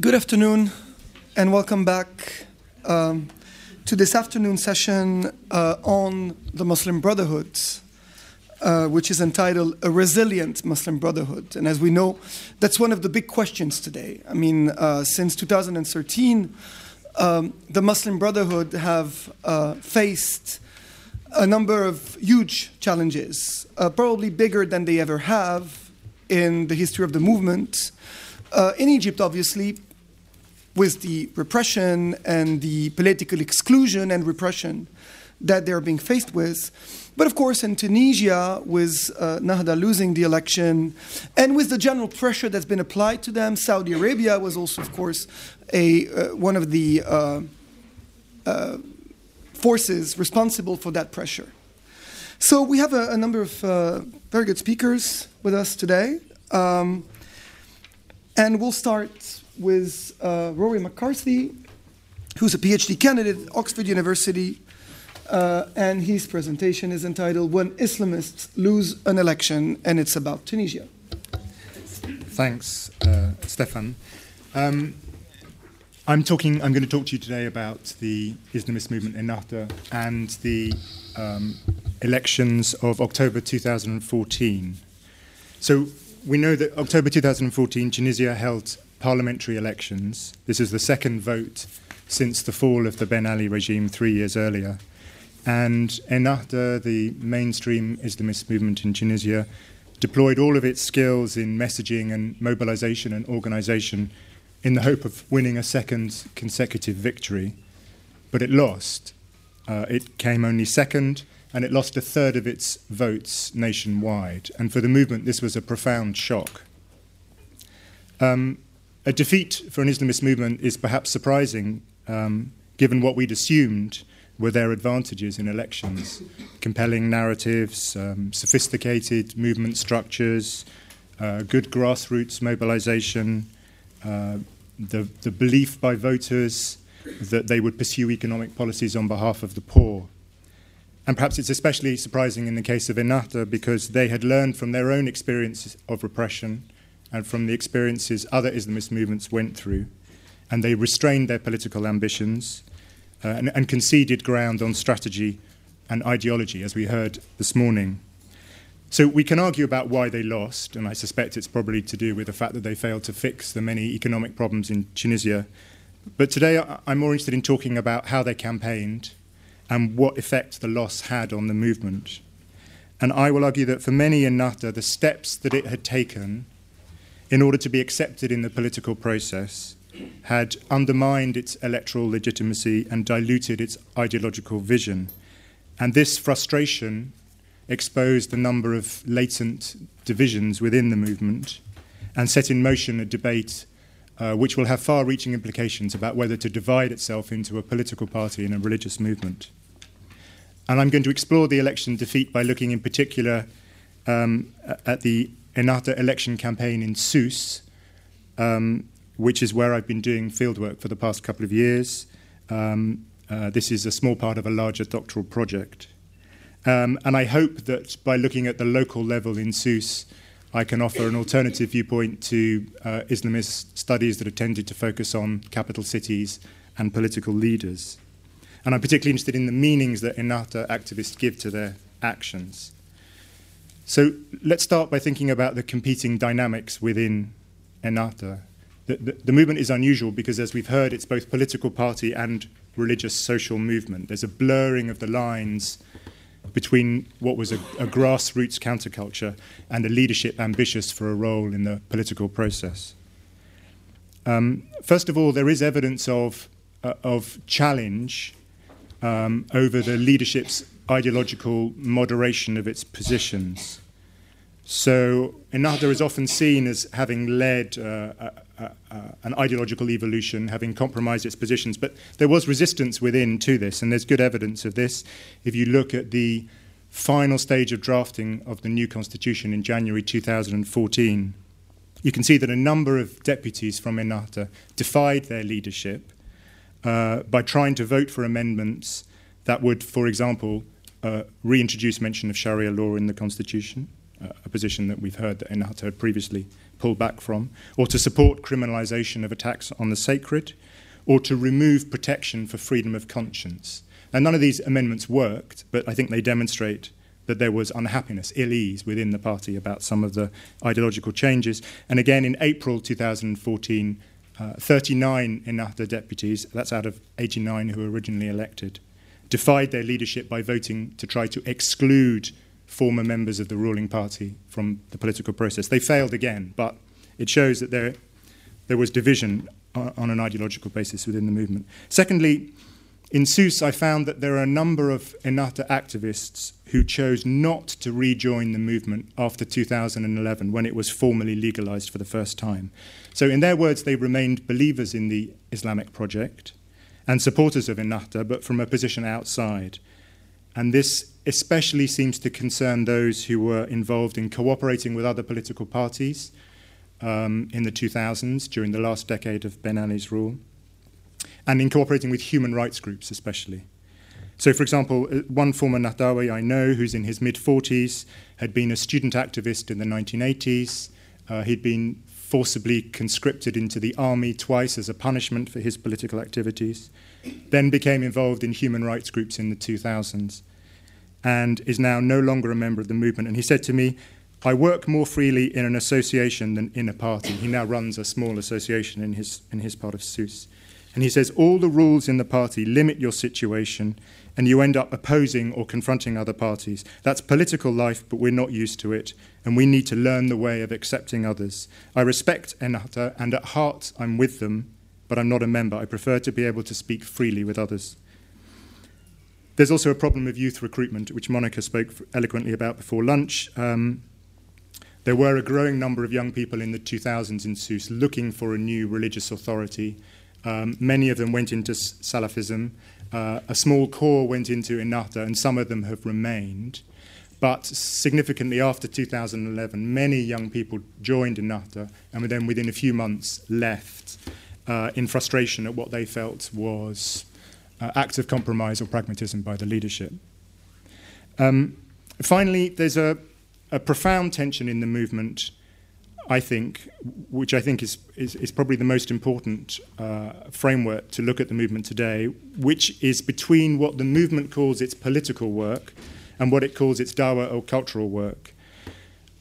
Good afternoon, and welcome back um, to this afternoon session uh, on the Muslim Brotherhood, uh, which is entitled A Resilient Muslim Brotherhood. And as we know, that's one of the big questions today. I mean, uh, since 2013, um, the Muslim Brotherhood have uh, faced a number of huge challenges, uh, probably bigger than they ever have in the history of the movement. Uh, in Egypt, obviously, with the repression and the political exclusion and repression that they're being faced with. But of course, in Tunisia, with uh, Nahda losing the election and with the general pressure that's been applied to them, Saudi Arabia was also, of course, a, uh, one of the uh, uh forces responsible for that pressure. So we have a, a number of uh, very good speakers with us today. Um, and we'll start with uh, Rory McCarthy, who's a PhD candidate at Oxford University. Uh, and his presentation is entitled When Islamists Lose an Election, and it's about Tunisia. Thanks, uh, Stéphane. Um, I'm talking. I'm going to talk to you today about the Islamist movement Ennahda and the um, elections of October 2014. So, we know that October 2014, Tunisia held parliamentary elections. This is the second vote since the fall of the Ben Ali regime three years earlier. And Ennahda, the mainstream Islamist movement in Tunisia, deployed all of its skills in messaging and mobilization and organization in the hope of winning a second consecutive victory. But it lost. Uh, it came only second and it lost a third of its votes nationwide. And for the movement, this was a profound shock. Um, a defeat for an Islamist movement is perhaps surprising, um, given what we'd assumed were their advantages in elections compelling narratives, um, sophisticated movement structures, uh, good grassroots mobilization, uh, the, the belief by voters that they would pursue economic policies on behalf of the poor. And perhaps it's especially surprising in the case of Ennahda because they had learned from their own experiences of repression and from the experiences other Islamist movements went through. And they restrained their political ambitions uh, and, and conceded ground on strategy and ideology, as we heard this morning. So we can argue about why they lost, and I suspect it's probably to do with the fact that they failed to fix the many economic problems in Tunisia. But today I'm more interested in talking about how they campaigned and what effect the loss had on the movement. And I will argue that for many in Ennahda, the steps that it had taken in order to be accepted in the political process had undermined its electoral legitimacy and diluted its ideological vision. And this frustration exposed a number of latent divisions within the movement and set in motion a debate uh, which will have far reaching implications about whether to divide itself into a political party and a religious movement. And I'm going to explore the election defeat by looking in particular um, at the Ennahda election campaign in Sousse, um, which is where I've been doing fieldwork for the past couple of years. Um, uh, this is a small part of a larger doctoral project. Um, and I hope that by looking at the local level in Sousse, I can offer an alternative viewpoint to uh, Islamist studies that have tended to focus on capital cities and political leaders. And I'm particularly interested in the meanings that Ennahda activists give to their actions. So let's start by thinking about the competing dynamics within Ennahda. The, the, the, movement is unusual because, as we've heard, it's both political party and religious social movement. There's a blurring of the lines between what was a, a grassroots counterculture and a leadership ambitious for a role in the political process. Um, first of all, there is evidence of, uh, of challenge um, over the leadership's ideological moderation of its positions. So, Ennahda is often seen as having led uh, an ideological evolution, having compromised its positions, but there was resistance within to this, and there's good evidence of this. If you look at the final stage of drafting of the new constitution in January 2014, you can see that a number of deputies from Ennahda defied their leadership uh, by trying to vote for amendments that would, for example, uh, reintroduce mention of Sharia law in the Constitution a position that we've heard that Ennahda had previously pulled back from, or to support criminalisation of attacks on the sacred, or to remove protection for freedom of conscience. Now, none of these amendments worked, but I think they demonstrate that there was unhappiness, ill ease within the party about some of the ideological changes. And again, in April 2014, uh, 39 Ennahda deputies, that's out of 89 who were originally elected, defied their leadership by voting to try to exclude former members of the ruling party from the political process. They failed again, but it shows that there, there was division on, an ideological basis within the movement. Secondly, in Sousse, I found that there are a number of Ennahda activists who chose not to rejoin the movement after 2011 when it was formally legalized for the first time. So, in their words, they remained believers in the Islamic project and supporters of Ennahda, but from a position outside. And this especially seems to concern those who were involved in cooperating with other political parties um, in the 2000s during the last decade of Ben Ali's rule and in cooperating with human rights groups, especially. So, for example, uh, one former Nahdawi I know, who's in his mid 40s, had been a student activist in the 1980s. Uh, he'd been forcibly conscripted into the army twice as a punishment for his political activities, then became involved in human rights groups in the 2000s, and is now no longer a member of the movement. And he said to me, I work more freely in an association than in a party. He now runs a small association in his, in his part of Sousse. And he says all the rules in the party limit your situation and you end up opposing or confronting other parties. That's political life, but we're not used to it, and we need to learn the way of accepting others. I respect Ennahda, and at heart I'm with them, but I'm not a member. I prefer to be able to speak freely with others. There's also a problem of youth recruitment, which Monica spoke eloquently about before lunch. Um, there were a growing number of young people in the 2000s in Sousse looking for a new religious authority um, many of them went into Salafism. Uh, a small core went into Ennahda, and some of them have remained. But significantly after 2011, many young people joined Ennahda and then within a few months left uh, in frustration at what they felt was uh, acts of compromise or pragmatism by the leadership. Um, finally, there's a, a profound tension in the movement I think, which I think is, is, is probably the most important uh, framework to look at the movement today, which is between what the movement calls its political work and what it calls its dawa or cultural work.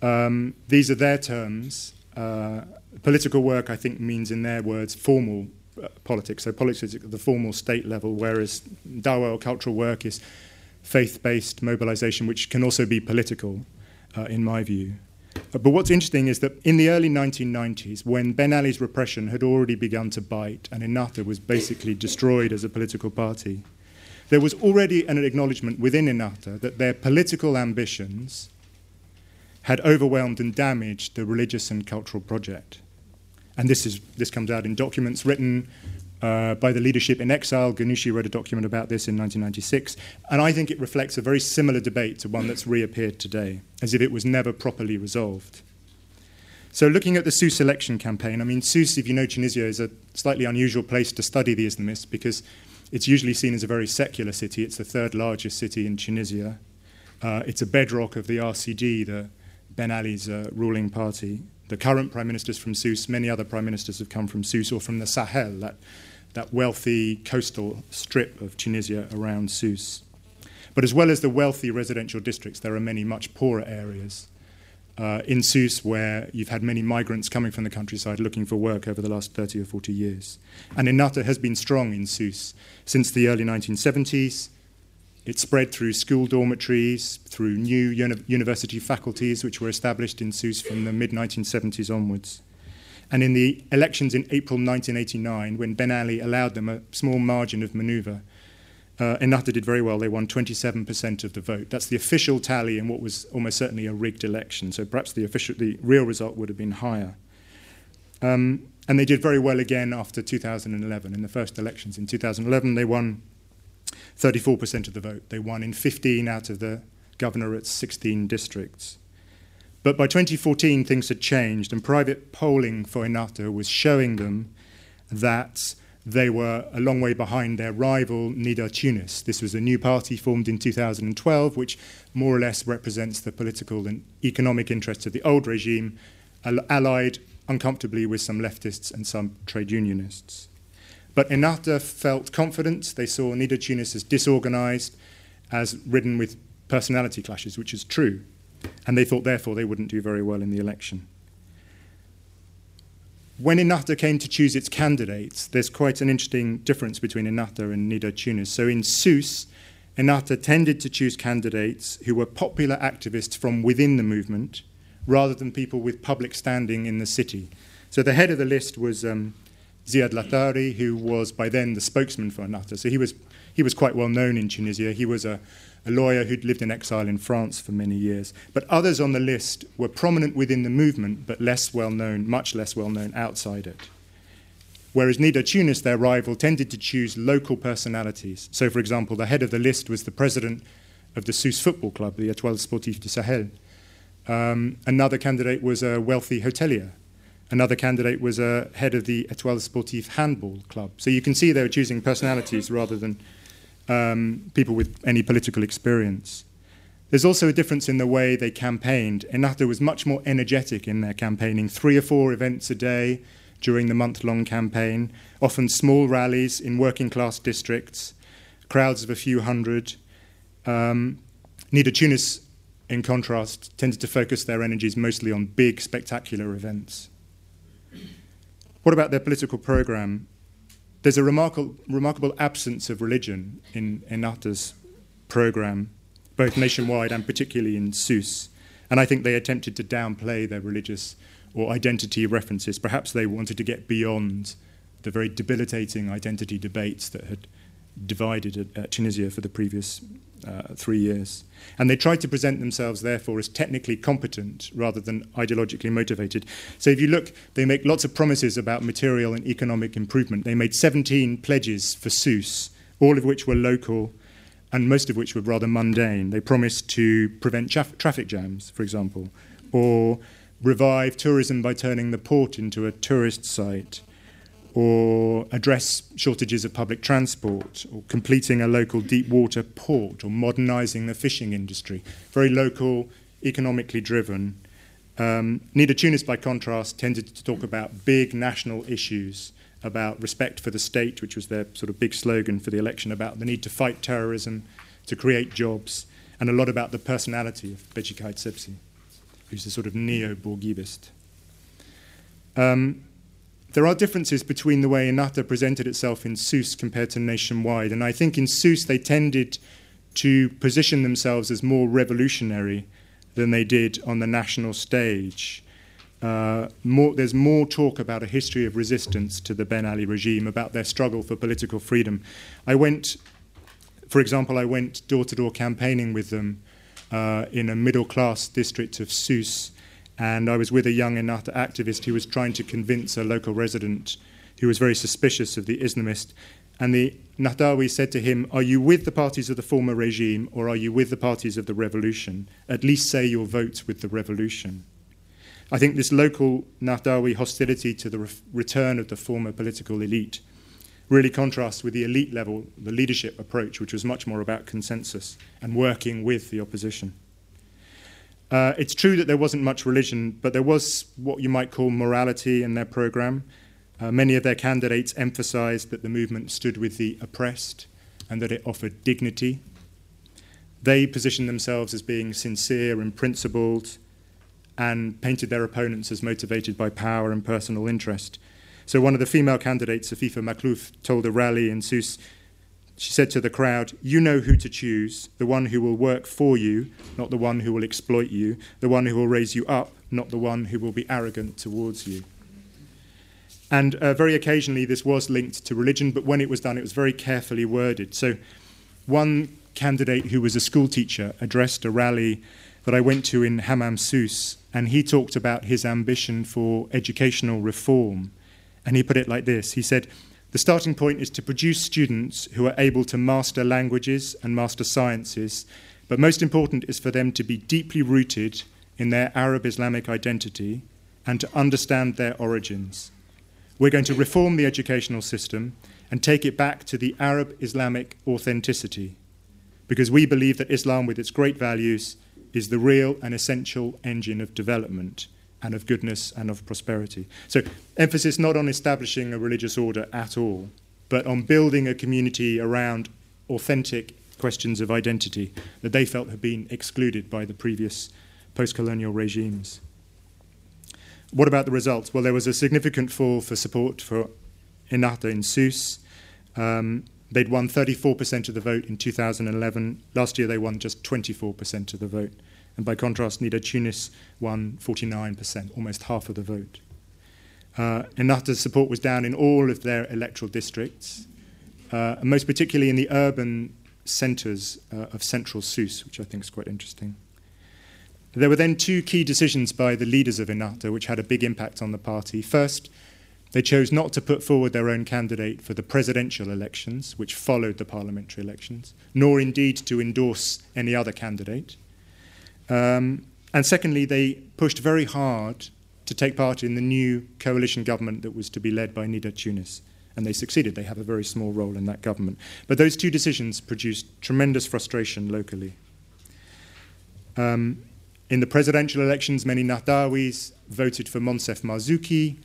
Um, these are their terms. Uh, political work, I think, means, in their words, formal uh, politics. So politics at the formal state level, whereas dawah or cultural work is faith-based mobilization, which can also be political, uh, in my view. But what's interesting is that in the early 1990s, when Ben Ali's repression had already begun to bite and Ennahda was basically destroyed as a political party, there was already an acknowledgement within Ennahda that their political ambitions had overwhelmed and damaged the religious and cultural project. And this, is, this comes out in documents written uh, by the leadership in exile. Ghannouchi wrote a document about this in 1996, and I think it reflects a very similar debate to one that's reappeared today, as if it was never properly resolved. So, looking at the Sousse election campaign, I mean, Sousse, if you know Tunisia, is a slightly unusual place to study the Islamists because it's usually seen as a very secular city. It's the third largest city in Tunisia. Uh, it's a bedrock of the RCD, the Ben Ali's uh, ruling party. The current prime minister is from Sousse. Many other prime ministers have come from Sousse or from the Sahel, that that wealthy coastal strip of Tunisia around Sousse. But as well as the wealthy residential districts, there are many much poorer areas. Uh, in Sousse, where you've had many migrants coming from the countryside looking for work over the last 30 or 40 years. And Ennahda has been strong in Sousse since the early 1970s. It spread through school dormitories, through new uni- university faculties, which were established in Sousse from the mid 1970s onwards. And in the elections in April 1989, when Ben Ali allowed them a small margin of maneuver, uh, Ennahda did very well. They won 27% of the vote. That's the official tally in what was almost certainly a rigged election. So perhaps the, official, the real result would have been higher. Um, and they did very well again after 2011. In the first elections in 2011, they won 34% of the vote. They won in 15 out of the governorate's 16 districts. But by 2014, things had changed, and private polling for Ennahda was showing them that they were a long way behind their rival Nidaa Tounes. This was a new party formed in 2012, which more or less represents the political and economic interests of the old regime, allied uncomfortably with some leftists and some trade unionists. But Ennahda felt confident. They saw Nidaa Tounes as disorganized, as ridden with personality clashes, which is true. And they thought, therefore, they wouldn't do very well in the election. When Ennahda came to choose its candidates, there's quite an interesting difference between Ennahda and Nidaa Tounes. So in Sousse, Ennahda tended to choose candidates who were popular activists from within the movement rather than people with public standing in the city. So the head of the list was um, Zied Ladhari, who was by then the spokesman for Ennahda. So he was, he was quite well known in Tunisia. He was a, a lawyer who'd lived in exile in France for many years. But others on the list were prominent within the movement, but less well known, much less well known outside it. Whereas Nidaa Tounes, their rival, tended to choose local personalities. So, for example, the head of the list was the president of the Sousse Football Club, the Étoile Sportive du Sahel. Um, another candidate was a wealthy hotelier. Another candidate was a head of the Étoile Sportive Handball Club. So you can see they were choosing personalities rather than um, people with any political experience. There's also a difference in the way they campaigned. Ennahda was much more energetic in their campaigning, three or four events a day during the month long campaign, often small rallies in working class districts, crowds of a few hundred. Um, Nidaa Tounes, in contrast, tended to focus their energies mostly on big, spectacular events. What about their political program? There's a remarkable, remarkable absence of religion in Ennahda's program, both nationwide and particularly in Sousse. And I think they attempted to downplay their religious or identity references. Perhaps they wanted to get beyond the very debilitating identity debates that had divided uh, Tunisia for the previous uh, three years. And they tried to present themselves, therefore, as technically competent rather than ideologically motivated. So if you look, they make lots of promises about material and economic improvement. They made 17 pledges for Sousse, all of which were local and most of which were rather mundane. They promised to prevent traf- traffic jams, for example, or revive tourism by turning the port into a tourist site or address shortages of public transport, or completing a local deep water port, or modernising the fishing industry. Very local, economically driven. Um, Nidaa Tounes, by contrast, tended to talk about big national issues, about respect for the state, which was their sort of big slogan for the election, about the need to fight terrorism, to create jobs, and a lot about the personality of Beji Caid Sebsi, who's a sort of neo Bourguibist. Um, there are differences between the way Ennahda presented itself in Sousse compared to nationwide. And I think in Sousse they tended to position themselves as more revolutionary than they did on the national stage. Uh, more, there's more talk about a history of resistance to the Ben Ali regime, about their struggle for political freedom. I went, for example, I went door to door campaigning with them uh, in a middle class district of Sousse and I was with a young Ennahda activist who was trying to convince a local resident who was very suspicious of the Islamist. And the Nahdawi said to him, Are you with the parties of the former regime or are you with the parties of the revolution? At least say your vote with the revolution. I think this local Nahdawi hostility to the re- return of the former political elite really contrasts with the elite level, the leadership approach, which was much more about consensus and working with the opposition. Uh, it's true that there wasn't much religion, but there was what you might call morality in their program. Uh, many of their candidates emphasized that the movement stood with the oppressed and that it offered dignity. They positioned themselves as being sincere and principled and painted their opponents as motivated by power and personal interest. So, one of the female candidates, Afifa Makhlouf, told a rally in Sousse she said to the crowd, You know who to choose, the one who will work for you, not the one who will exploit you, the one who will raise you up, not the one who will be arrogant towards you. And uh, very occasionally this was linked to religion, but when it was done, it was very carefully worded. So one candidate who was a school teacher addressed a rally that I went to in Hammam Sousse, and he talked about his ambition for educational reform. And he put it like this He said, the starting point is to produce students who are able to master languages and master sciences, but most important is for them to be deeply rooted in their Arab Islamic identity and to understand their origins. We're going to reform the educational system and take it back to the Arab Islamic authenticity because we believe that Islam, with its great values, is the real and essential engine of development and of goodness and of prosperity. So, emphasis not on establishing a religious order at all, but on building a community around authentic questions of identity that they felt had been excluded by the previous post colonial regimes. What about the results? Well, there was a significant fall for support for Ennahda in Sousse. Um, they'd won 34% of the vote in 2011. Last year, they won just 24% of the vote. And by contrast, Nidaa Tounes won 49%, almost half of the vote. Uh, Ennahda's support was down in all of their electoral districts, uh, and most particularly in the urban centres uh, of central Sousse, which I think is quite interesting. There were then two key decisions by the leaders of Ennahda which had a big impact on the party. First, they chose not to put forward their own candidate for the presidential elections, which followed the parliamentary elections, nor indeed to endorse any other candidate. Um, and secondly, they pushed very hard to take part in the new coalition government that was to be led by Nidaa Tounes. And they succeeded. They have a very small role in that government. But those two decisions produced tremendous frustration locally. Um, in the presidential elections, many Nahdawis voted for Moncef Marzouki,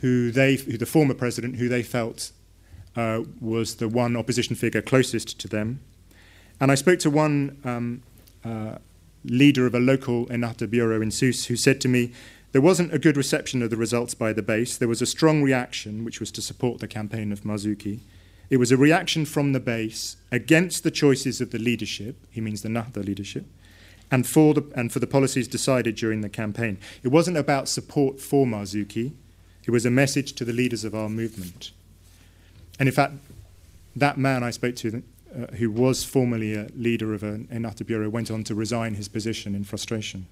who they, who the former president, who they felt uh, was the one opposition figure closest to them. And I spoke to one um, uh, leader of a local Ennahda bureau in Sousse who said to me, there wasn't a good reception of the results by the base. There was a strong reaction, which was to support the campaign of Marzouki. It was a reaction from the base against the choices of the leadership, he means the Nahda leadership, and for the, and for the policies decided during the campaign. It wasn't about support for Marzouki, it was a message to the leaders of our movement. And in fact, that man I spoke to, uh, who was formerly a leader of an Ennahda bureau, went on to resign his position in frustration.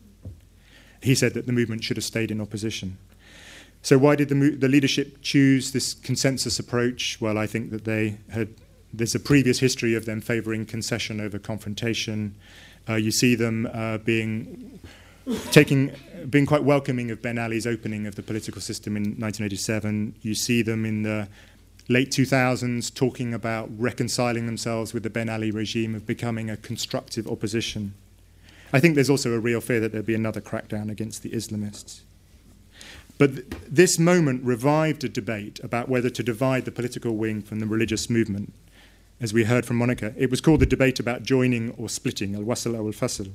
He said that the movement should have stayed in opposition. So, why did the, the leadership choose this consensus approach? Well, I think that they had, there's a previous history of them favouring concession over confrontation. Uh, you see them uh, being taking being quite welcoming of Ben Ali's opening of the political system in 1987. You see them in the late 2000s talking about reconciling themselves with the Ben Ali regime of becoming a constructive opposition. I think there's also a real fear that there'll be another crackdown against the Islamists. But th- this moment revived a debate about whether to divide the political wing from the religious movement as we heard from Monica. It was called the debate about joining or splitting, al wasl al fasl.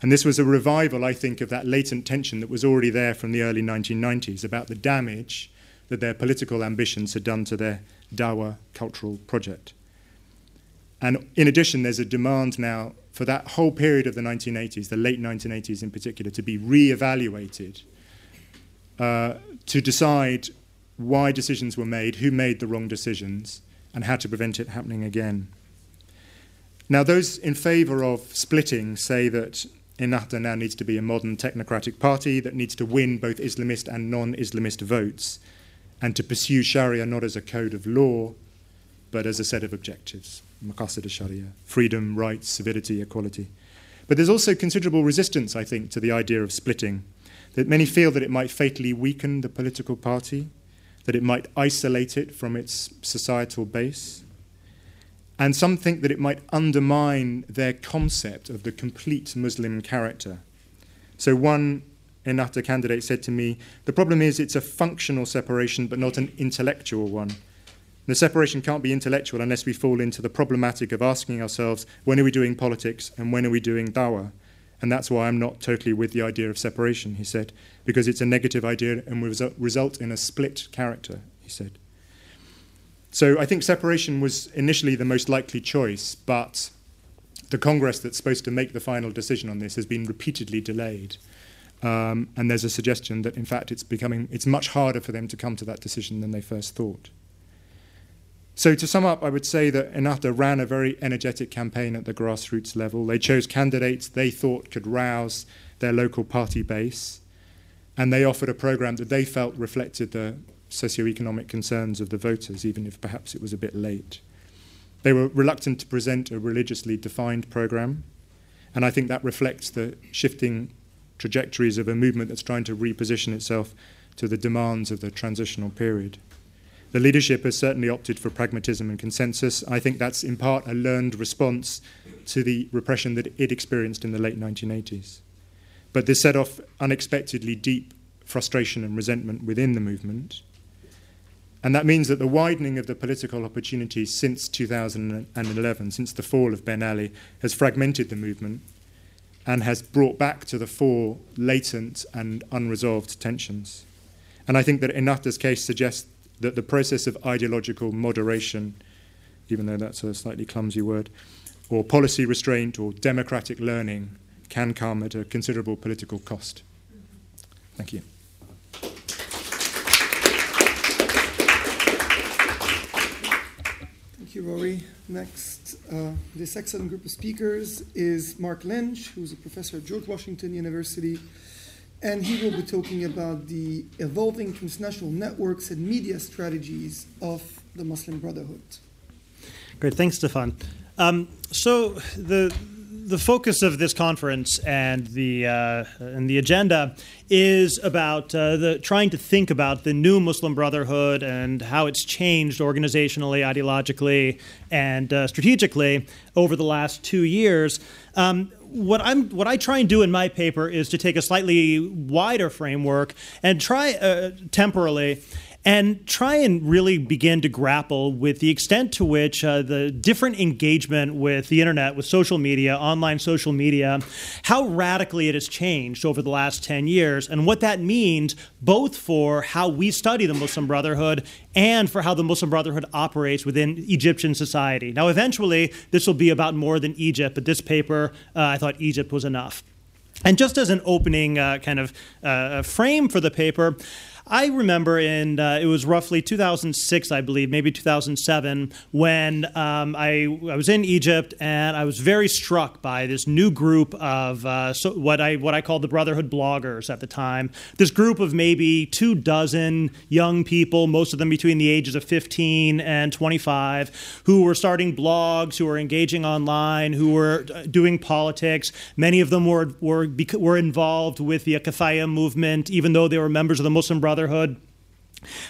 And this was a revival, I think, of that latent tension that was already there from the early 1990s about the damage that their political ambitions had done to their Dawa cultural project. And in addition, there's a demand now for that whole period of the 1980s, the late 1980s in particular, to be re evaluated uh, to decide why decisions were made, who made the wrong decisions, and how to prevent it happening again. Now, those in favour of splitting say that Ennahda now needs to be a modern technocratic party that needs to win both Islamist and non Islamist votes and to pursue Sharia not as a code of law, but as a set of objectives. Maqasid Sharia freedom, rights, civility, equality. But there's also considerable resistance, I think, to the idea of splitting. That many feel that it might fatally weaken the political party, that it might isolate it from its societal base. And some think that it might undermine their concept of the complete Muslim character. So, one Ennahda candidate said to me, The problem is it's a functional separation, but not an intellectual one. The separation can't be intellectual unless we fall into the problematic of asking ourselves, when are we doing politics and when are we doing dawah? And that's why I'm not totally with the idea of separation, he said, because it's a negative idea and will result in a split character, he said. So I think separation was initially the most likely choice, but the Congress that's supposed to make the final decision on this has been repeatedly delayed. Um, and there's a suggestion that, in fact, it's becoming it's much harder for them to come to that decision than they first thought. So, to sum up, I would say that Ennahda ran a very energetic campaign at the grassroots level. They chose candidates they thought could rouse their local party base, and they offered a program that they felt reflected the socio-economic concerns of the voters, even if perhaps it was a bit late. They were reluctant to present a religiously defined program, and I think that reflects the shifting trajectories of a movement that's trying to reposition itself to the demands of the transitional period. The leadership has certainly opted for pragmatism and consensus. I think that's in part a learned response to the repression that it experienced in the late 1980s. But this set off unexpectedly deep frustration and resentment within the movement. And that means that the widening of the political opportunities since 2011, since the fall of Ben Ali, has fragmented the movement and has brought back to the fore latent and unresolved tensions. And I think that Ennahda's case suggests that the process of ideological moderation, even though that's a slightly clumsy word, or policy restraint or democratic learning can come at a considerable political cost. Thank you. Thank you, Rory. Next, uh, this excellent group of speakers is Marc Lynch, who's a professor at George Washington University and he will be talking about the evolving transnational networks and media strategies of the Muslim Brotherhood. Great, thanks, Stéphane. Um, so the the focus of this conference and the uh, and the agenda is about uh, the trying to think about the new Muslim Brotherhood and how it's changed organizationally, ideologically, and uh, strategically over the last two years. Um, what I'm what I try and do in my paper is to take a slightly wider framework and try uh, temporally and try and really begin to grapple with the extent to which uh, the different engagement with the internet, with social media, online social media, how radically it has changed over the last 10 years, and what that means both for how we study the Muslim Brotherhood and for how the Muslim Brotherhood operates within Egyptian society. Now, eventually, this will be about more than Egypt, but this paper, uh, I thought Egypt was enough. And just as an opening uh, kind of uh, frame for the paper, I remember in uh, it was roughly 2006, I believe, maybe 2007, when um, I I was in Egypt and I was very struck by this new group of uh, so what I what I called the Brotherhood bloggers at the time. This group of maybe two dozen young people, most of them between the ages of 15 and 25, who were starting blogs, who were engaging online, who were uh, doing politics. Many of them were were were involved with the Kefaya movement, even though they were members of the Muslim Brotherhood Brotherhood.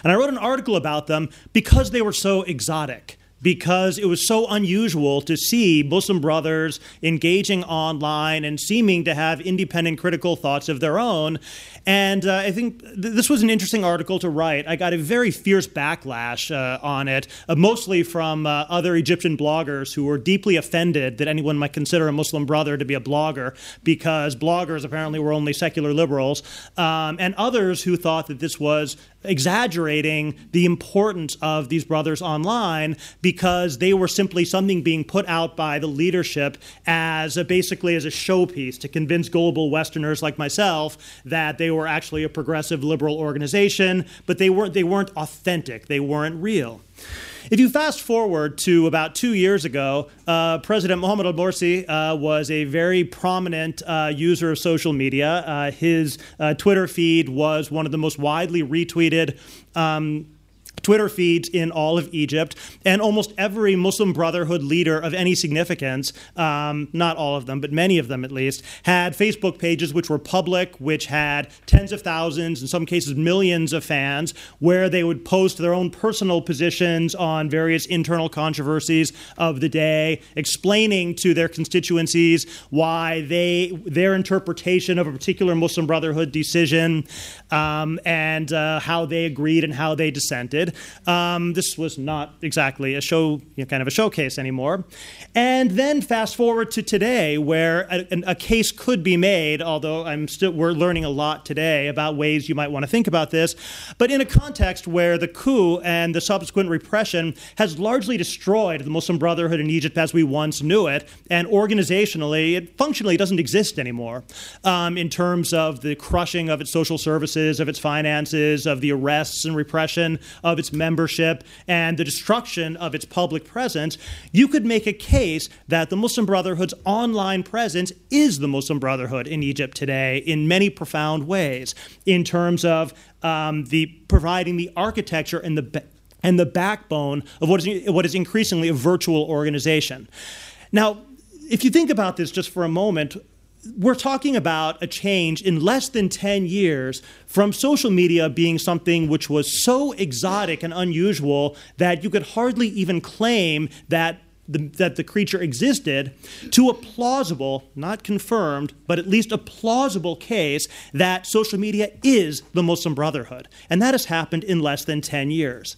And I wrote an article about them because they were so exotic because it was so unusual to see Muslim brothers engaging online and seeming to have independent critical thoughts of their own. And uh, I think th- this was an interesting article to write. I got a very fierce backlash uh, on it, uh, mostly from uh, other Egyptian bloggers who were deeply offended that anyone might consider a Muslim brother to be a blogger because bloggers apparently were only secular liberals, um, and others who thought that this was exaggerating the importance of these brothers online because they were simply something being put out by the leadership as a, basically as a showpiece to convince global Westerners like myself that they were actually a progressive liberal organization, but they weren't, they weren't authentic, they weren't real. If you fast forward to about two years ago, uh, President Mohamed al Morsi uh, was a very prominent uh, user of social media. Uh, his uh, Twitter feed was one of the most widely retweeted. Um, Twitter feeds in all of Egypt, and almost every Muslim Brotherhood leader of any significance, um, not all of them, but many of them at least, had Facebook pages which were public, which had tens of thousands, in some cases millions of fans, where they would post their own personal positions on various internal controversies of the day, explaining to their constituencies why they their interpretation of a particular Muslim Brotherhood decision um, and uh, how they agreed and how they dissented. Um, this was not exactly a show, you know, kind of a showcase anymore. And then fast forward to today, where a, a case could be made, although I'm still we're learning a lot today about ways you might want to think about this, but in a context where the coup and the subsequent repression has largely destroyed the Muslim Brotherhood in Egypt as we once knew it, and organizationally, it functionally doesn't exist anymore um, in terms of the crushing of its social services, of its finances, of the arrests and repression of its membership and the destruction of its public presence, you could make a case that the Muslim Brotherhood's online presence is the Muslim Brotherhood in Egypt today in many profound ways, in terms of um, the providing the architecture and the and the backbone of what is, what is increasingly a virtual organization. Now, if you think about this just for a moment, we're talking about a change in less than 10 years from social media being something which was so exotic and unusual that you could hardly even claim that the, that the creature existed to a plausible, not confirmed, but at least a plausible case that social media is the Muslim Brotherhood. And that has happened in less than 10 years.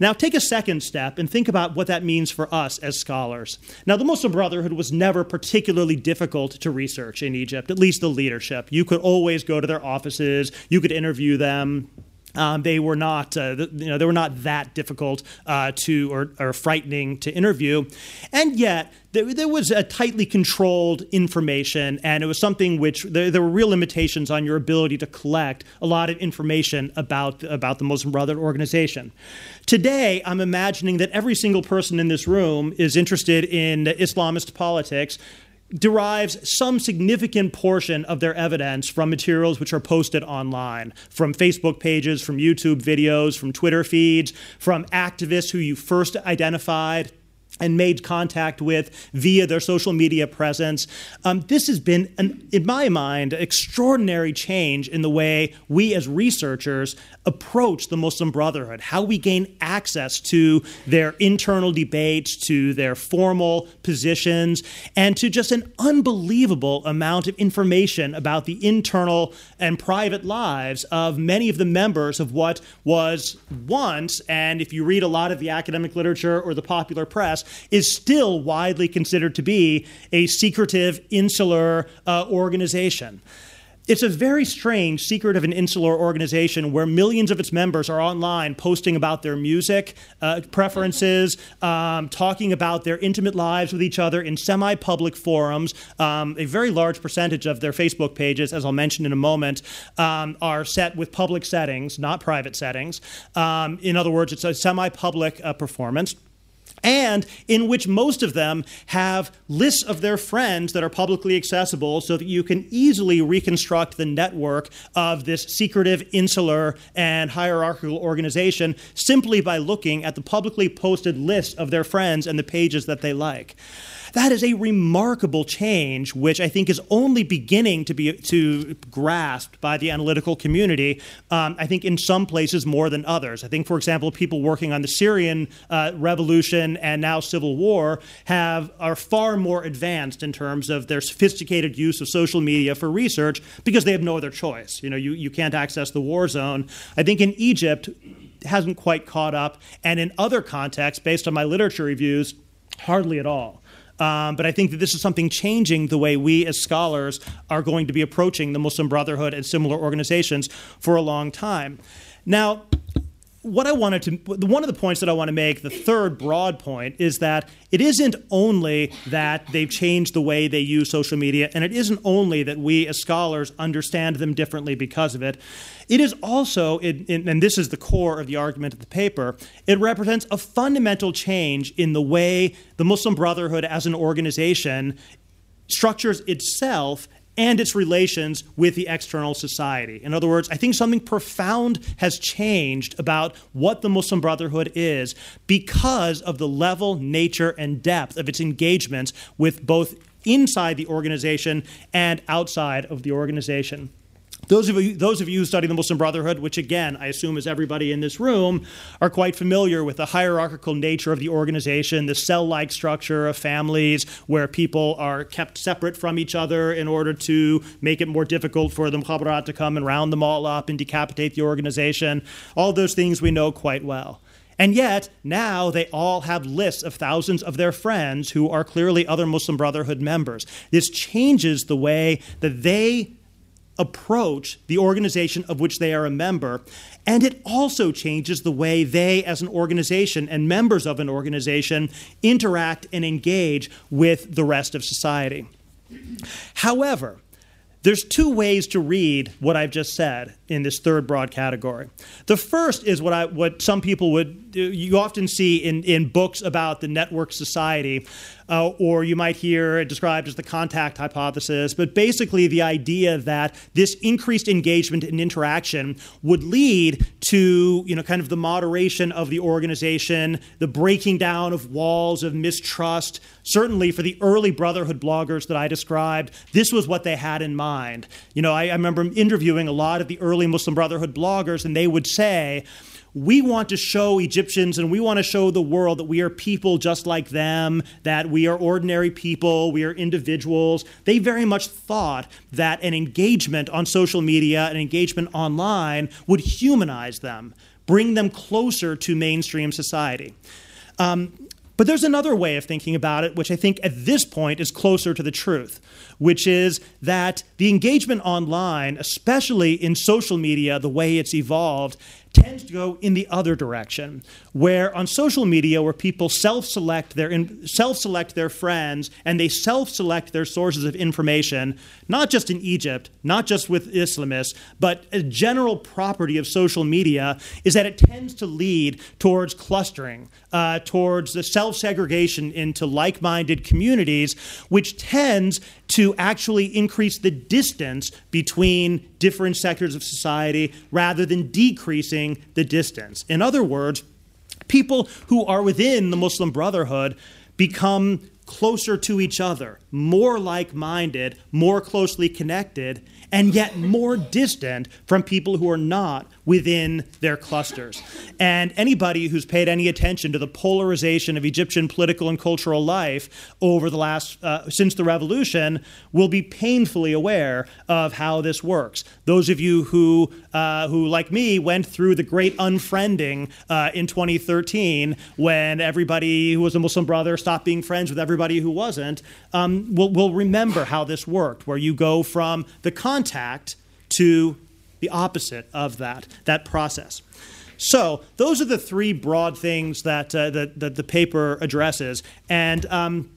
Now, take a second step and think about what that means for us as scholars. Now, the Muslim Brotherhood was never particularly difficult to research in Egypt, at least the leadership. You could always go to their offices, you could interview them. Um, they were not, uh, you know, they were not that difficult uh, to or, or, frightening to interview, and yet there, there, was a tightly controlled information, and it was something which there, there, were real limitations on your ability to collect a lot of information about about the Muslim Brotherhood organization. Today, I'm imagining that every single person in this room is interested in Islamist politics derives some significant portion of their evidence from materials which are posted online, from Facebook pages, from YouTube videos, from Twitter feeds, from activists who you first identified and made contact with via their social media presence. Um, this has been, an, in my mind, an extraordinary change in the way we as researchers approach the Muslim Brotherhood, how we gain access to their internal debates, to their formal positions, and to just an unbelievable amount of information about the internal and private lives of many of the members of what was once, and if you read a lot of the academic literature or the popular press, is still widely considered to be a secretive, insular uh, organization. It's a very strange secret of an insular organization where millions of its members are online posting about their music uh, preferences, um, talking about their intimate lives with each other in semi public forums. Um, a very large percentage of their Facebook pages, as I'll mention in a moment, um, are set with public settings, not private settings. Um, in other words, it's a semi public uh, performance and in which most of them have lists of their friends that are publicly accessible so that you can easily reconstruct the network of this secretive, insular, and hierarchical organization simply by looking at the publicly posted list of their friends and the pages that they like. That is a remarkable change, which I think is only beginning to be to grasped by the analytical community. Um, I think in some places more than others. I think, for example, people working on the Syrian uh, revolution and now civil war have are far more advanced in terms of their sophisticated use of social media for research because they have no other choice. You know, you, you can't access the war zone. I think in Egypt hasn't quite caught up, and in other contexts, based on my literature reviews, hardly at all. Um, but I think that this is something changing the way we as scholars are going to be approaching the Muslim Brotherhood and similar organizations for a long time. Now, what I wanted to, one of the points that I want to make, the third broad point, is that it isn't only that they've changed the way they use social media, and it isn't only that we as scholars understand them differently because of it. It is also, and this is the core of the argument of the paper, it represents a fundamental change in the way the Muslim Brotherhood as an organization structures itself and its relations with the external society. In other words, I think something profound has changed about what the Muslim Brotherhood is because of the level, nature, and depth of its engagements with both inside the organization and outside of the organization. Those of, you, those of you who study the Muslim Brotherhood, which again I assume is everybody in this room, are quite familiar with the hierarchical nature of the organization, the cell like structure of families where people are kept separate from each other in order to make it more difficult for the Mukhabarat to come and round them all up and decapitate the organization. All those things we know quite well. And yet, now they all have lists of thousands of their friends who are clearly other Muslim Brotherhood members. This changes the way that they approach the organization of which they are a member. And it also changes the way they, as an organization and members of an organization, interact and engage with the rest of society. However, there's two ways to read what I've just said in this third broad category. The first is what, I, what some people would you often see in, in books about the network society, uh, or you might hear it described as the contact hypothesis. But basically, the idea that this increased engagement and interaction would lead to, you know, kind of the moderation of the organization, the breaking down of walls of mistrust. Certainly, for the early Brotherhood bloggers that I described, this was what they had in mind. You know, I, I remember interviewing a lot of the early Muslim Brotherhood bloggers, and they would say, we want to show Egyptians and we want to show the world that we are people just like them, that we are ordinary people, we are individuals. They very much thought that an engagement on social media, an engagement online, would humanize them, bring them closer to mainstream society. Um, but there's another way of thinking about it, which I think at this point is closer to the truth, which is that the engagement online, especially in social media, the way it's evolved, tends to go in the other direction, where on social media, where people self-select their in, self-select their friends and they self-select their sources of information, not just in Egypt, not just with Islamists, but a general property of social media is that it tends to lead towards clustering, uh, towards the self-segregation into like-minded communities, which tends to actually increase the distance between different sectors of society rather than decreasing the distance. In other words, people who are within the Muslim Brotherhood become closer to each other, more like minded, more closely connected, and yet more distant from people who are not within their clusters. And anybody who's paid any attention to the polarization of Egyptian political and cultural life over the last uh, since the revolution will be painfully aware of how this works. Those of you who uh, who like me went through the great unfriending uh, in 2013 when everybody who was a Muslim brother stopped being friends with everybody who wasn't um, will will remember how this worked, where you go from the contact to the opposite of that, that process. So those are the three broad things that, uh, that, that, the paper addresses. And, um,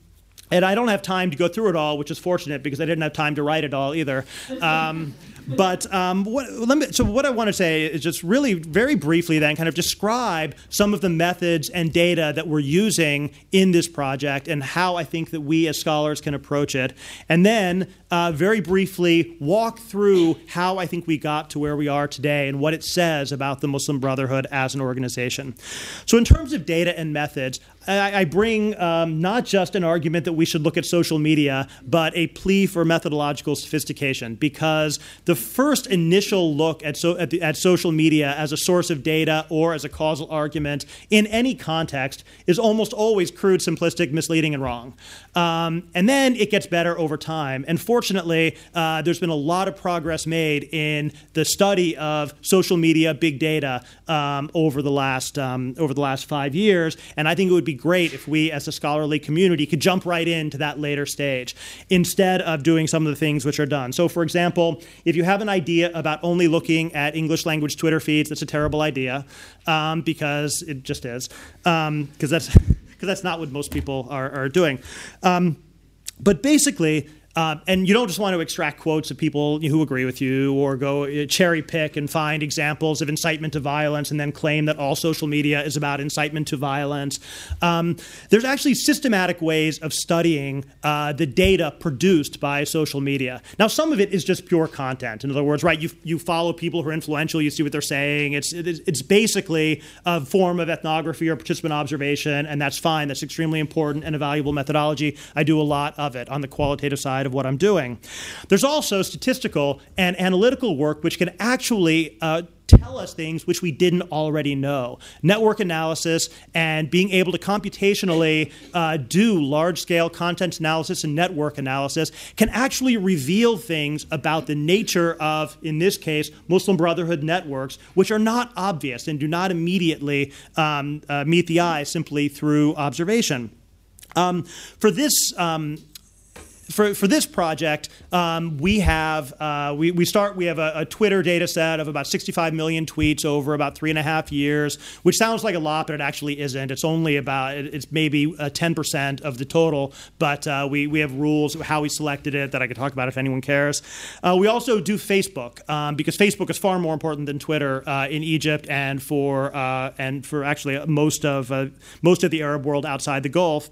and I don't have time to go through it all, which is fortunate because I didn't have time to write it all either. Um, but um, what, me, so what I want to say is just really very briefly then kind of describe some of the methods and data that we're using in this project and how I think that we as scholars can approach it. And then uh, very briefly walk through how I think we got to where we are today and what it says about the Muslim Brotherhood as an organization. So in terms of data and methods, I, bring um, not just an argument that we should look at social media, but a plea for methodological sophistication because the first initial look at, so, at, the, at social media as a source of data or as a causal argument in any context is almost always crude, simplistic, misleading, and wrong. Um, and then it gets better over time. And fortunately, uh, there's been a lot of progress made in the study of social media, big data um, over the last um, over the last five years. And I think it would be great if we, as a scholarly community, could jump right into that later stage instead of doing some of the things which are done. So, for example, if you have an idea about only looking at English language Twitter feeds, that's a terrible idea um, because it just is. Because um, that's because that's not what most people are, are doing. Um, but basically, uh, and you don't just want to extract quotes of people who agree with you or go uh, cherry pick and find examples of incitement to violence and then claim that all social media is about incitement to violence. Um, there's actually systematic ways of studying uh, the data produced by social media. Now, some of it is just pure content. In other words, right, you, you follow people who are influential, you see what they're saying. It's, it's basically a form of ethnography or participant observation, and that's fine. That's extremely important and a valuable methodology. I do a lot of it on the qualitative side of what I'm doing. There's also statistical and analytical work which can actually uh, tell us things which we didn't already know. Network analysis and being able to computationally uh, do large scale content analysis and network analysis can actually reveal things about the nature of, in this case, Muslim Brotherhood networks, which are not obvious and do not immediately um, uh, meet the eye simply through observation. Um, for this um, for, for this project, um, we have uh, we, we start we have a, a, Twitter data set of about 65 million tweets over about three and a half years, which sounds like a lot, but it actually isn't. It's only about it's maybe 10% of the total. But uh, we we have rules how we selected it that I could talk about if anyone cares. Uh, we also do Facebook um, because Facebook is far more important than Twitter uh, in Egypt and for uh, and for actually most of uh, most of the Arab world outside the Gulf.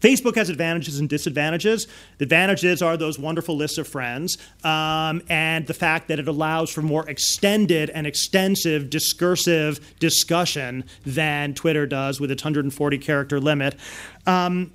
Facebook has advantages and disadvantages. The advantages are those wonderful lists of friends um, and the fact that it allows for more extended and extensive discursive discussion than Twitter does with its 140 character limit. Um,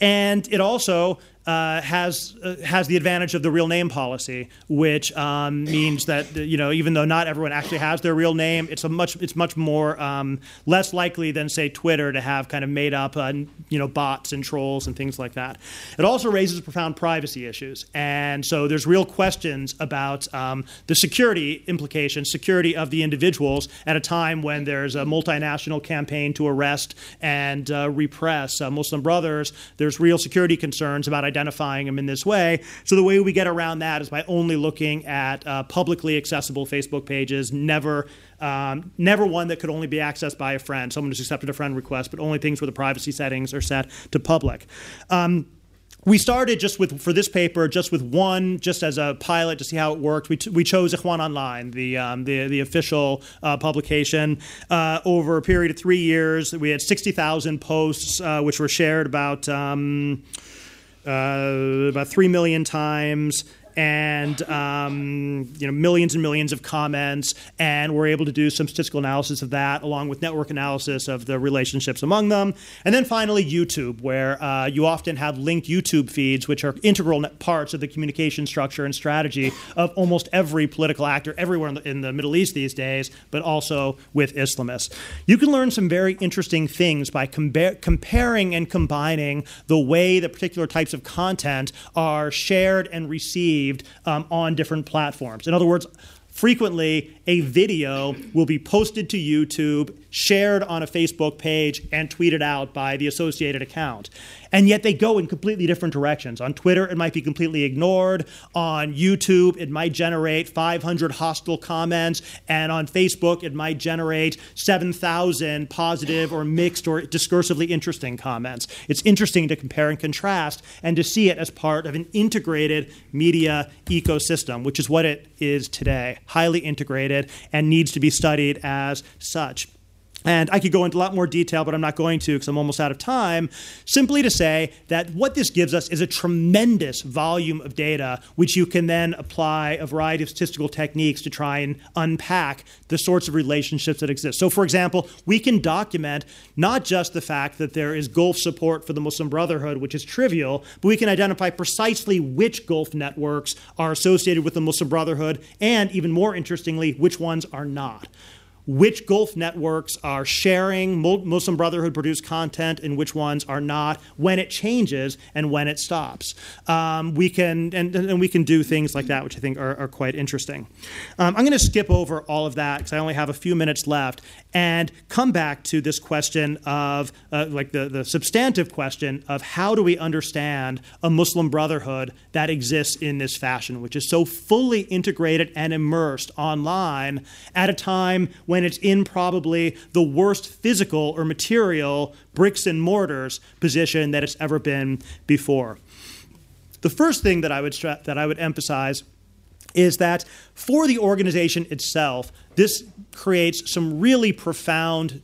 and it also uh, has uh, has the advantage of the real name policy, which um, means that you know even though not everyone actually has their real name, it's a much it's much more um, less likely than say Twitter to have kind of made up uh, you know bots and trolls and things like that. It also raises profound privacy issues, and so there's real questions about um, the security implications, security of the individuals at a time when there's a multinational campaign to arrest and uh, repress uh, Muslim Brothers. There's real security concerns about identifying them in this way. So the way we get around that is by only looking at uh, publicly accessible Facebook pages, never. Um, never one that could only be accessed by a friend, someone who's accepted a friend request, but only things where the privacy settings are set to public. Um, we started just with for this paper just with one just as a pilot to see how it worked we, we chose ikhwan online the um, the, the official uh, publication uh, over a period of three years we had 60000 posts uh, which were shared about um, uh, about 3 million times and um, you know millions and millions of comments, and we're able to do some statistical analysis of that, along with network analysis of the relationships among them, and then finally YouTube, where uh, you often have linked YouTube feeds, which are integral parts of the communication structure and strategy of almost every political actor everywhere in the, in the Middle East these days, but also with Islamists. You can learn some very interesting things by compa- comparing and combining the way that particular types of content are shared and received received um, on different platforms. In other words, frequently a video will be posted to YouTube, shared on a Facebook page, and tweeted out by the associated account and yet they go in completely different directions. On Twitter, it might be completely ignored. On YouTube, it might generate 500 hostile comments. And on Facebook, it might generate 7,000 positive or mixed or discursively interesting comments. It's interesting to compare and contrast and to see it as part of an integrated media ecosystem, which is what it is today highly integrated and needs to be studied as such. And I could go into a lot more detail, but I'm not going to because I'm almost out of time. Simply to say that what this gives us is a tremendous volume of data, which you can then apply a variety of statistical techniques to try and unpack the sorts of relationships that exist. So, for example, we can document not just the fact that there is Gulf support for the Muslim Brotherhood, which is trivial, but we can identify precisely which Gulf networks are associated with the Muslim Brotherhood, and even more interestingly, which ones are not which Gulf networks are sharing Muslim Brotherhood produced content and which ones are not, when it changes and when it stops. Um, we can and, and, we can do things like that, which I think are, are quite interesting. Um, I'm going to skip over all of that because I only have a few minutes left and come back to this question of uh, like the, the substantive question of how do we understand a Muslim Brotherhood that exists in this fashion, which is so fully integrated and immersed online at a time when when it's in probably the worst physical or material bricks and mortars position that it's ever been before. The first thing that I would that I would emphasize is that for the organization itself, this creates some really profound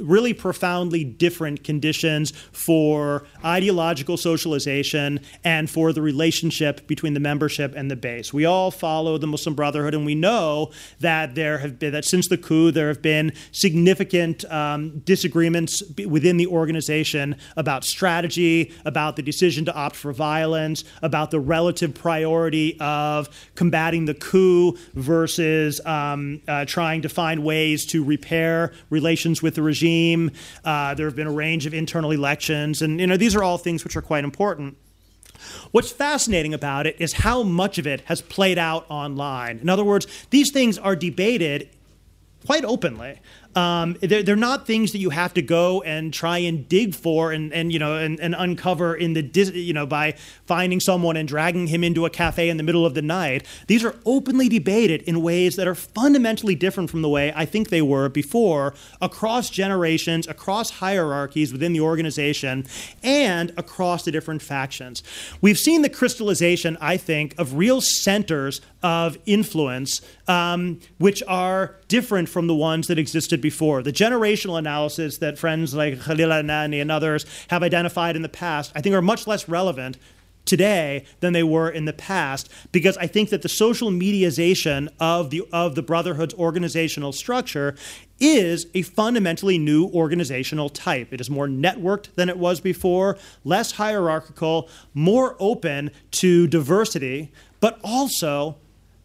really profoundly different conditions for ideological socialization and for the relationship between the membership and the base. We all follow the Muslim Brotherhood, and we know that there have been that since the coup there have been significant um, disagreements within the organization about strategy, about the decision to opt for violence, about the relative priority of combating the coup versus um, uh, trying to find ways to repair relations with the regime regime. Uh, there have been a range of internal elections, and you know these are all things which are quite important. What's fascinating about it is how much of it has played out online. In other words, these things are debated quite openly. Um, they're, they're not things that you have to go and try and dig for and, and you know and, and uncover in the dis- you know by finding someone and dragging him into a cafe in the middle of the night. These are openly debated in ways that are fundamentally different from the way I think they were before across generations, across hierarchies within the organization, and across the different factions. We've seen the crystallization, I think, of real centers of influence, um, which are different from the ones that existed before. The generational analysis that friends like Khalil Anani and others have identified in the past, I think, are much less relevant today than they were in the past because I think that the social mediaization of the of the brotherhood's organizational structure is a fundamentally new organizational type. It is more networked than it was before, less hierarchical, more open to diversity, but also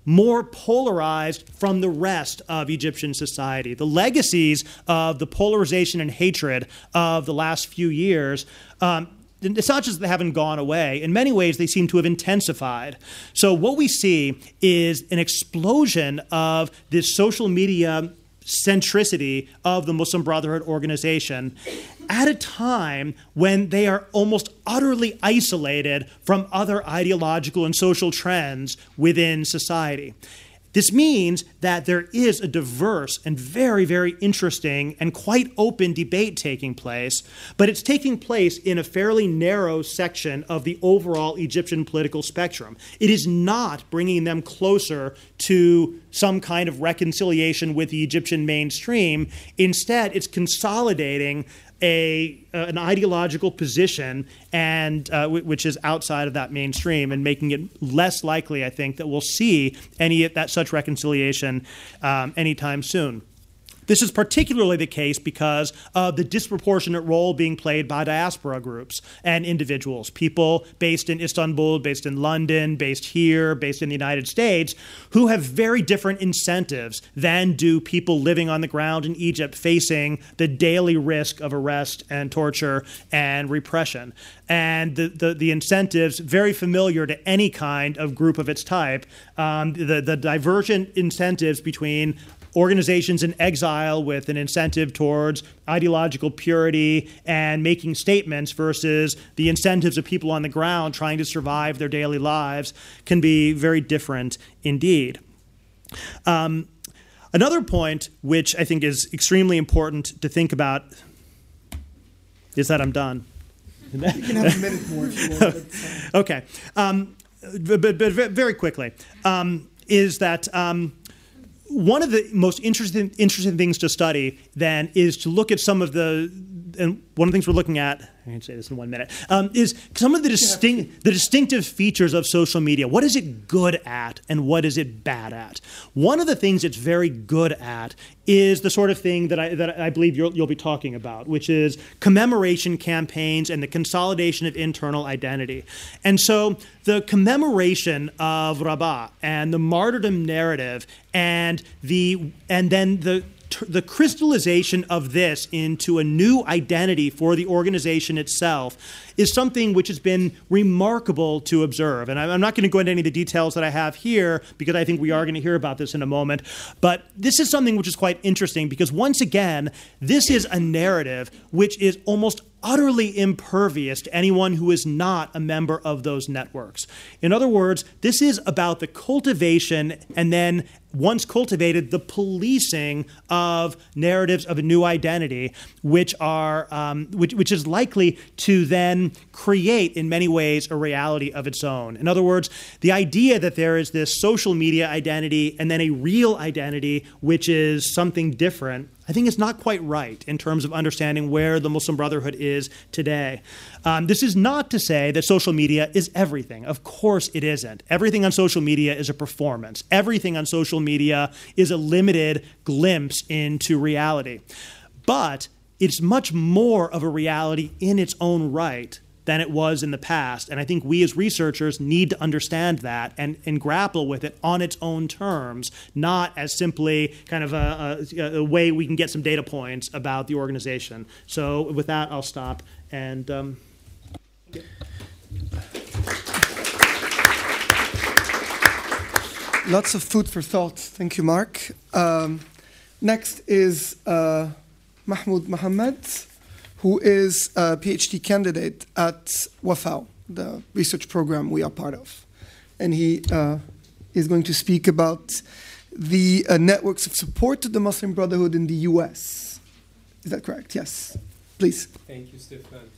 more polarized from the rest of Egyptian society. The legacies of the polarization and hatred of the last few years. Um, it's not just that they haven't gone away. In many ways, they seem to have intensified. So, what we see is an explosion of this social media centricity of the Muslim Brotherhood organization at a time when they are almost utterly isolated from other ideological and social trends within society. This means that there is a diverse and very, very interesting and quite open debate taking place, but it's taking place in a fairly narrow section of the overall Egyptian political spectrum. It is not bringing them closer to some kind of reconciliation with the Egyptian mainstream. Instead, it's consolidating a uh, an ideological position and uh, w- which is outside of that mainstream and making it less likely, I think, that we'll see any that such reconciliation um, anytime soon. This is particularly the case because of the disproportionate role being played by diaspora groups and individuals, people based in Istanbul, based in London, based here, based in the United States, who have very different incentives than do people living on the ground in Egypt facing the daily risk of arrest and torture and repression. And the, the, the incentives, very familiar to any kind of group of its type, um, the, the divergent incentives between organizations in exile with an incentive towards ideological purity and making statements versus the incentives of people on the ground trying to survive their daily lives can be very different indeed. Um, another point, which I think is extremely important to think about, is that I'm done. You can have a minute more if you want. okay. Um, but, but, but very quickly, um, is that um, one of the most interesting interesting things to study then is to look at some of the and one of the things we're looking at I can say this in one minute um, is some of the distinct the distinctive features of social media. What is it good at, and what is it bad at? One of the things it's very good at is the sort of thing that I that I believe you'll, you'll be talking about, which is commemoration campaigns and the consolidation of internal identity. And so the commemoration of Rabaa and the martyrdom narrative and the and then the the crystallization of this into a new identity for the organization itself is something which has been remarkable to observe. And I'm not going to go into any of the details that I have here because I think we are going to hear about this in a moment. But this is something which is quite interesting because, once again, this is a narrative which is almost utterly impervious to anyone who is not a member of those networks. In other words, this is about the cultivation and then once cultivated, the policing of narratives of a new identity, which are um, which, which is likely to then create, in many ways, a reality of its own. In other words, the idea that there is this social media identity and then a real identity, which is something different, I think it's not quite right in terms of understanding where the Muslim Brotherhood is today. Um, this is not to say that social media is everything. Of course, it isn't. Everything on social media is a performance, everything on social media is a limited glimpse into reality. But it's much more of a reality in its own right than it was in the past. And I think we as researchers need to understand that and, and grapple with it on its own terms, not as simply kind of a, a, a way we can get some data points about the organization. So, with that, I'll stop. And um, Lots of food for thought. Thank you, Marc. Um, Next is uh, Mahmoud Mohammed, who is a PhD candidate at WAFAW, the research program we are part of. And he uh, is going to speak about the uh, networks of support to the Muslim Brotherhood in the US. Is that correct? Yes. Please. Thank you, Stéphane.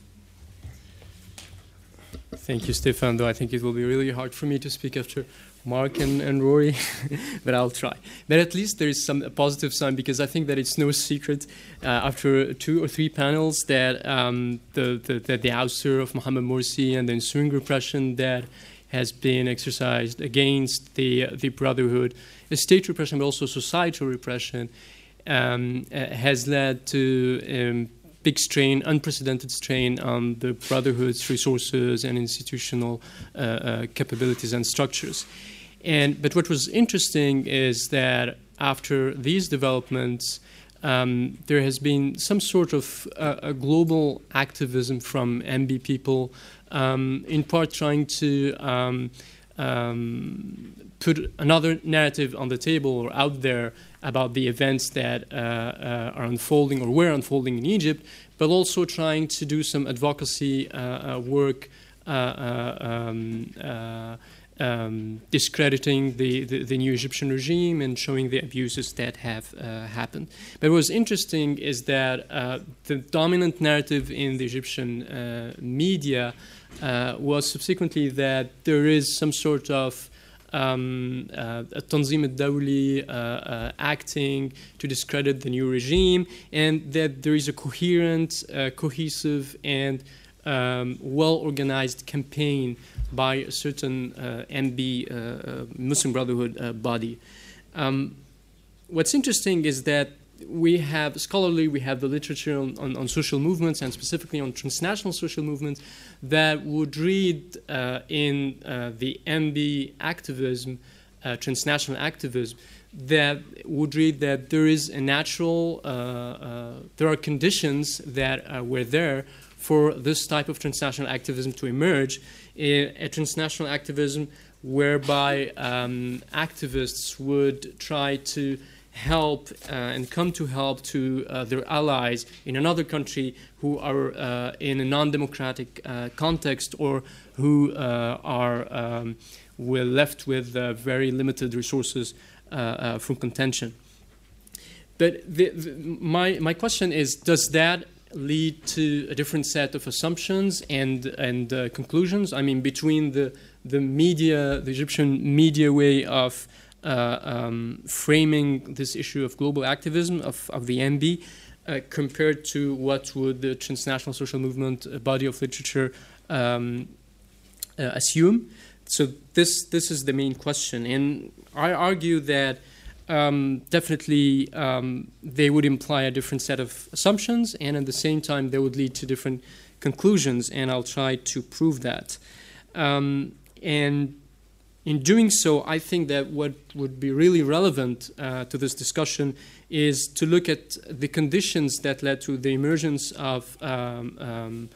Thank you, Stéphane. Though I think it will be really hard for me to speak after Marc and, and Rory, but I'll try. But at least there is some positive sign because I think that it's no secret uh, after two or three panels that um, the, the, that the ouster of Mohammed Morsi and the ensuing repression that has been exercised against the the Brotherhood, state repression, but also societal repression, um, uh, has led to um, big strain, unprecedented strain on the Brotherhood's resources and institutional uh, uh, capabilities and structures. And but what was interesting is that after these developments, um, there has been some sort of uh, a global activism from MB people, um, in part trying to um, um, put another narrative on the table or out there about the events that uh, uh, are unfolding or were unfolding in Egypt, but also trying to do some advocacy uh, uh work. Uh, uh, um, um, discrediting the, the, the, new Egyptian regime and showing the abuses that have uh, happened. But what was interesting is that uh, the dominant narrative in the Egyptian uh, media uh, was subsequently that there is some sort of um, uh, Tanzim al-Dawli uh, acting to discredit the new regime and that there is a coherent, cohesive, and um, well-organized campaign by a certain uh, MB uh, uh, Muslim Brotherhood body. Um, what's interesting is that we have scholarly, we have the literature on, on, on, social movements and specifically on transnational social movements that would read uh, in uh, the MB activism, uh, transnational activism, that would read that there is a natural, there are conditions that were there for this type of transnational activism to emerge, a, transnational activism whereby um, activists would try to help uh, and come to help to uh, their allies in another country who are uh, in a non-democratic uh, context or who uh, are um, were left with uh, very limited resources from contention. But the, the, my, my question is, does that lead to a different set of assumptions and and uh, conclusions. I mean, between the the media, the Egyptian media way of uh, um, framing this issue of global activism of, of the MB uh, compared to what would the transnational social movement body of literature um, uh, assume. So this this is the main question, and I argue that um, definitely um, they would imply a different set of assumptions, and at the same time, they would lead to different conclusions, and I'll try to prove that. Um, and in doing so, I think that what would be really relevant uh, to this discussion is to look at the conditions that led to the emergence of um, um,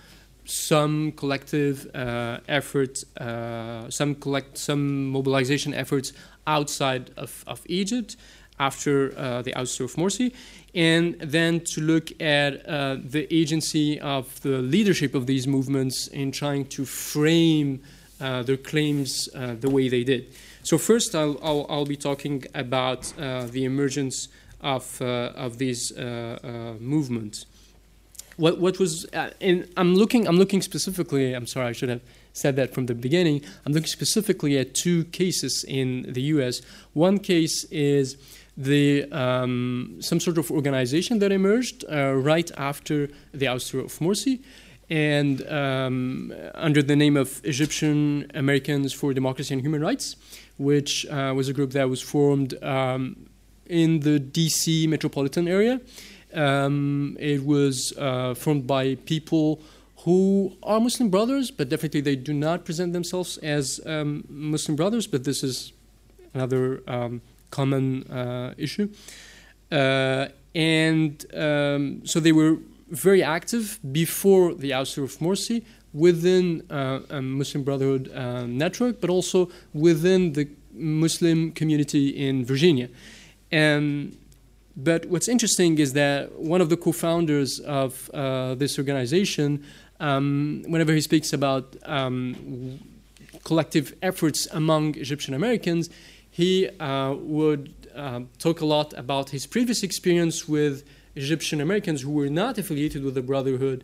some collective uh, effort, uh, some collect, some mobilization efforts outside of, of Egypt after uh, the ouster of Morsi, and then to look at uh, the agency of the leadership of these movements in trying to frame uh, their claims uh, the way they did. So first, I'll, I'll, I'll be talking about uh, the emergence of, uh, of these movements. What, what was, and I'm looking, I'm looking specifically, I'm sorry, I should have said that from the beginning. I'm looking specifically at two cases in the US. One case is the um, some sort of organization that emerged uh, right after the ouster of Morsi, and um, under the name of Egyptian Americans for Democracy and Human Rights, which uh, was a group that was formed um, in the DC metropolitan area. Um, it was uh, formed by people who are Muslim brothers, but definitely they do not present themselves as um, Muslim brothers, but this is another um, common uh, issue. Uh, and um, so they were very active before the ouster of Morsi within uh, a Muslim Brotherhood uh, network, but also within the Muslim community in Virginia. And but what's interesting is that one of the co-founders of uh, this organization, um, whenever he speaks about um, collective efforts among Egyptian Americans, he uh, would uh, talk a lot about his previous experience with Egyptian Americans who were not affiliated with the Brotherhood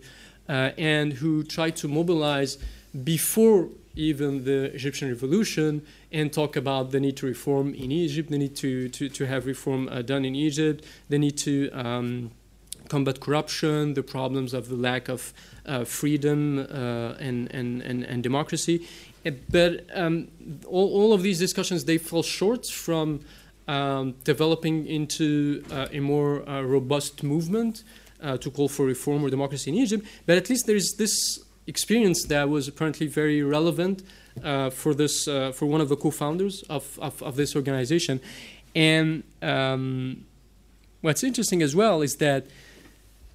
uh, and who tried to mobilize before even the Egyptian revolution and talk about the need to reform in Egypt, the need to, to, to have reform uh, done in Egypt, the need to um, combat corruption, the problems of the lack of uh, freedom uh, and, and, and, and, democracy. Uh, but um, all, all of these discussions, they fall short from um, developing into uh, a more uh, robust movement to call for reform or democracy in Egypt. But at least there is this experience that was apparently very relevant uh, for this uh, for one of the co-founders of, of, of this organization. And um, what's interesting as well is that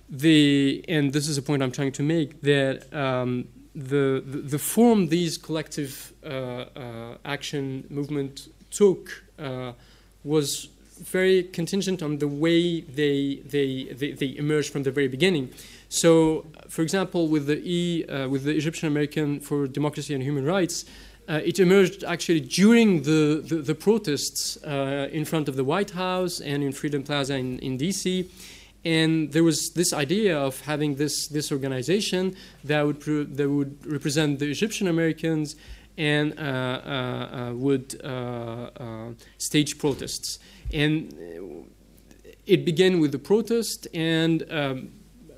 the and this is a point I'm trying to make that um, the, the, the form these collective uh, uh action movement took uh, was very contingent on the way they, they, they, they emerged from the very beginning. So, for example, with the E, uh, with the Egyptian American for Democracy and Human Rights, uh, it emerged actually during the, the, the protests uh, in front of the White House and in Freedom Plaza in, in DC. And there was this idea of having this, this organization that would, that would represent the Egyptian Americans and uh, uh, uh, would stage protests. And it began with the protest and um,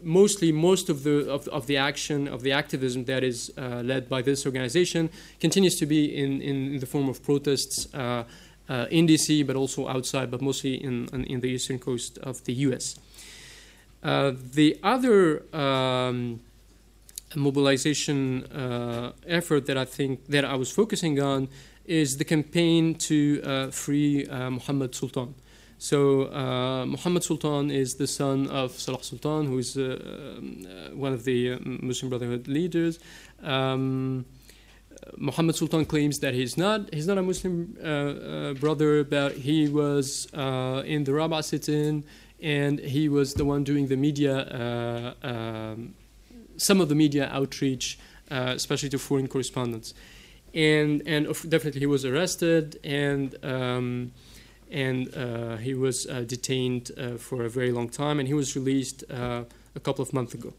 mostly most of the of, of, the action of the activism that is uh, led by this organization continues to be in, in the form of protests uh, uh, in DC, but also outside, but mostly in, in, the eastern coast of the U.S. Uh, the other um, mobilization uh, effort that I think that I was focusing on is the campaign to free Mohammed Sultan. So uh, Muhammad Sultan is the son of Salah Sultan, who is uh, uh, one of the uh, Muslim Brotherhood leaders. Um, Muhammad Sultan claims that he's not he's not a Muslim uh, uh, brother, but he was in the Rabaa sit-in, and he was the one doing the media, um, some of the media outreach, especially to foreign correspondents, and and definitely he was arrested and. Um, and uh, he was uh, detained uh, for a very long time, and he was released a couple of months ago.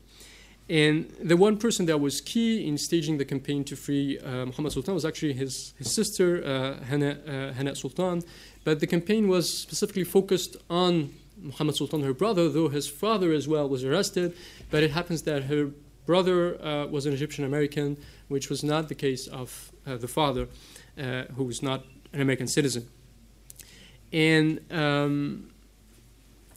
And the one person that was key in staging the campaign to free uh, Muhammad Sultan was actually his, his sister, uh, Hana, uh, Hana Sultan. But the campaign was specifically focused on Muhammad Sultan, her brother, though his father as well was arrested. But it happens that her brother uh, was an Egyptian American, which was not the case of the father, who was not an American citizen. And um,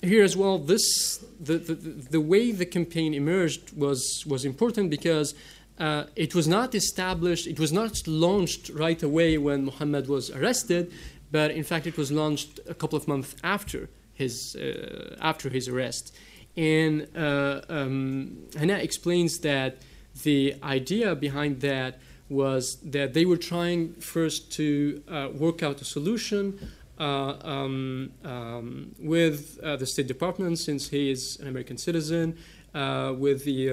here as well, this the, the, the way the campaign emerged was was important because uh, it was not established, it was not launched right away when Muhammad was arrested, but in fact it was launched a couple of months after his uh, after his arrest. And uh, um, Hannah explains that the idea behind that was that they were trying first to uh, work out a solution um, um, with uh, the State Department, since he is an American citizen, uh, with the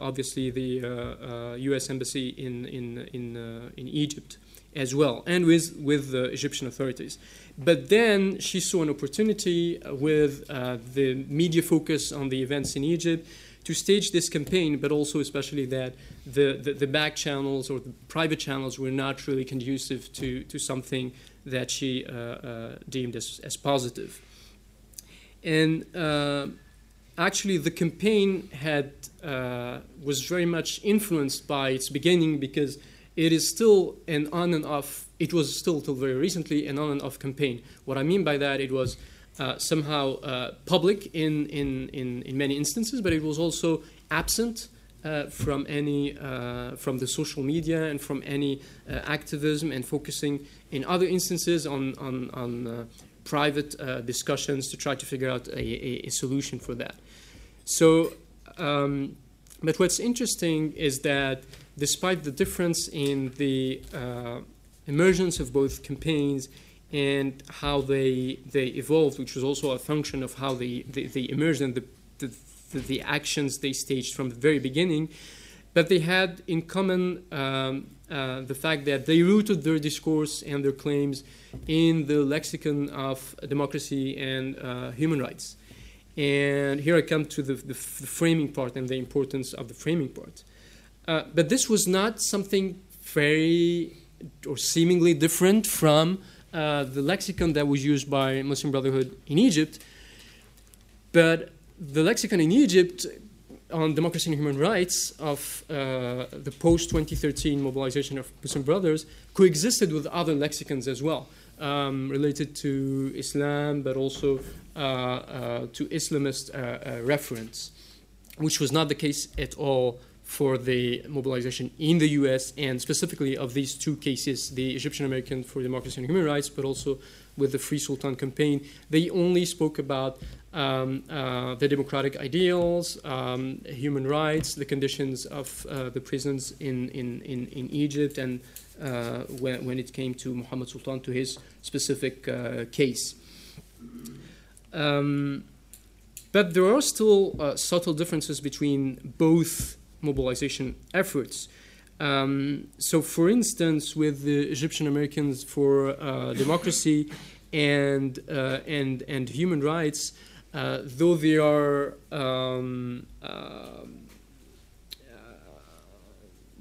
obviously the U.S. embassy in in in in Egypt as well, and with with the Egyptian authorities. But then she saw an opportunity with the media focus on the events in Egypt to stage this campaign, but also especially that the, the, the, back channels or the private channels were not really conducive to, to something that she uh, uh, deemed as, as positive. And uh, actually, the campaign had was very much influenced by its beginning because it is still an on and off. It was still till very recently an on and off campaign. What I mean by that, it was uh, somehow uh, public in, in, in, in, many instances, but it was also absent uh, from any from the social media and from any activism and focusing in other instances on, on, on uh, private uh, discussions to try to figure out a, a, a solution for that. So, um, but what's interesting is that despite the difference in the uh, emergence of both campaigns and how they they evolved, which was also a function of how they they, they emerged and the, the the actions they staged from the very beginning. But they had in common um, uh, the fact that they rooted their discourse and their claims in the lexicon of democracy and uh, human rights. And here I come to the, the, the, framing part and the importance of the framing part. Uh, but this was not something very or seemingly different from uh, the lexicon that was used by Muslim Brotherhood in Egypt. But the lexicon in Egypt on democracy and human rights of uh, the post 2013 mobilization of Muslim Brothers coexisted with other lexicons as well, um, related to Islam, but also uh, uh, to Islamist uh, uh, reference, which was not the case at all for the mobilization in the US and specifically of these two cases the Egyptian American for Democracy and Human Rights, but also with the Free Sultan campaign. They only spoke about um, uh, the democratic ideals, um, human rights, the conditions of uh, the prisons in, in, in, in Egypt, and uh, when, when it came to Muhammad Sultan, to his specific uh, case. Um, but there are still uh, subtle differences between both mobilization efforts. Um, so, for instance, with the Egyptian Americans for uh, Democracy and, and, and Human Rights, uh, though they are um, uh,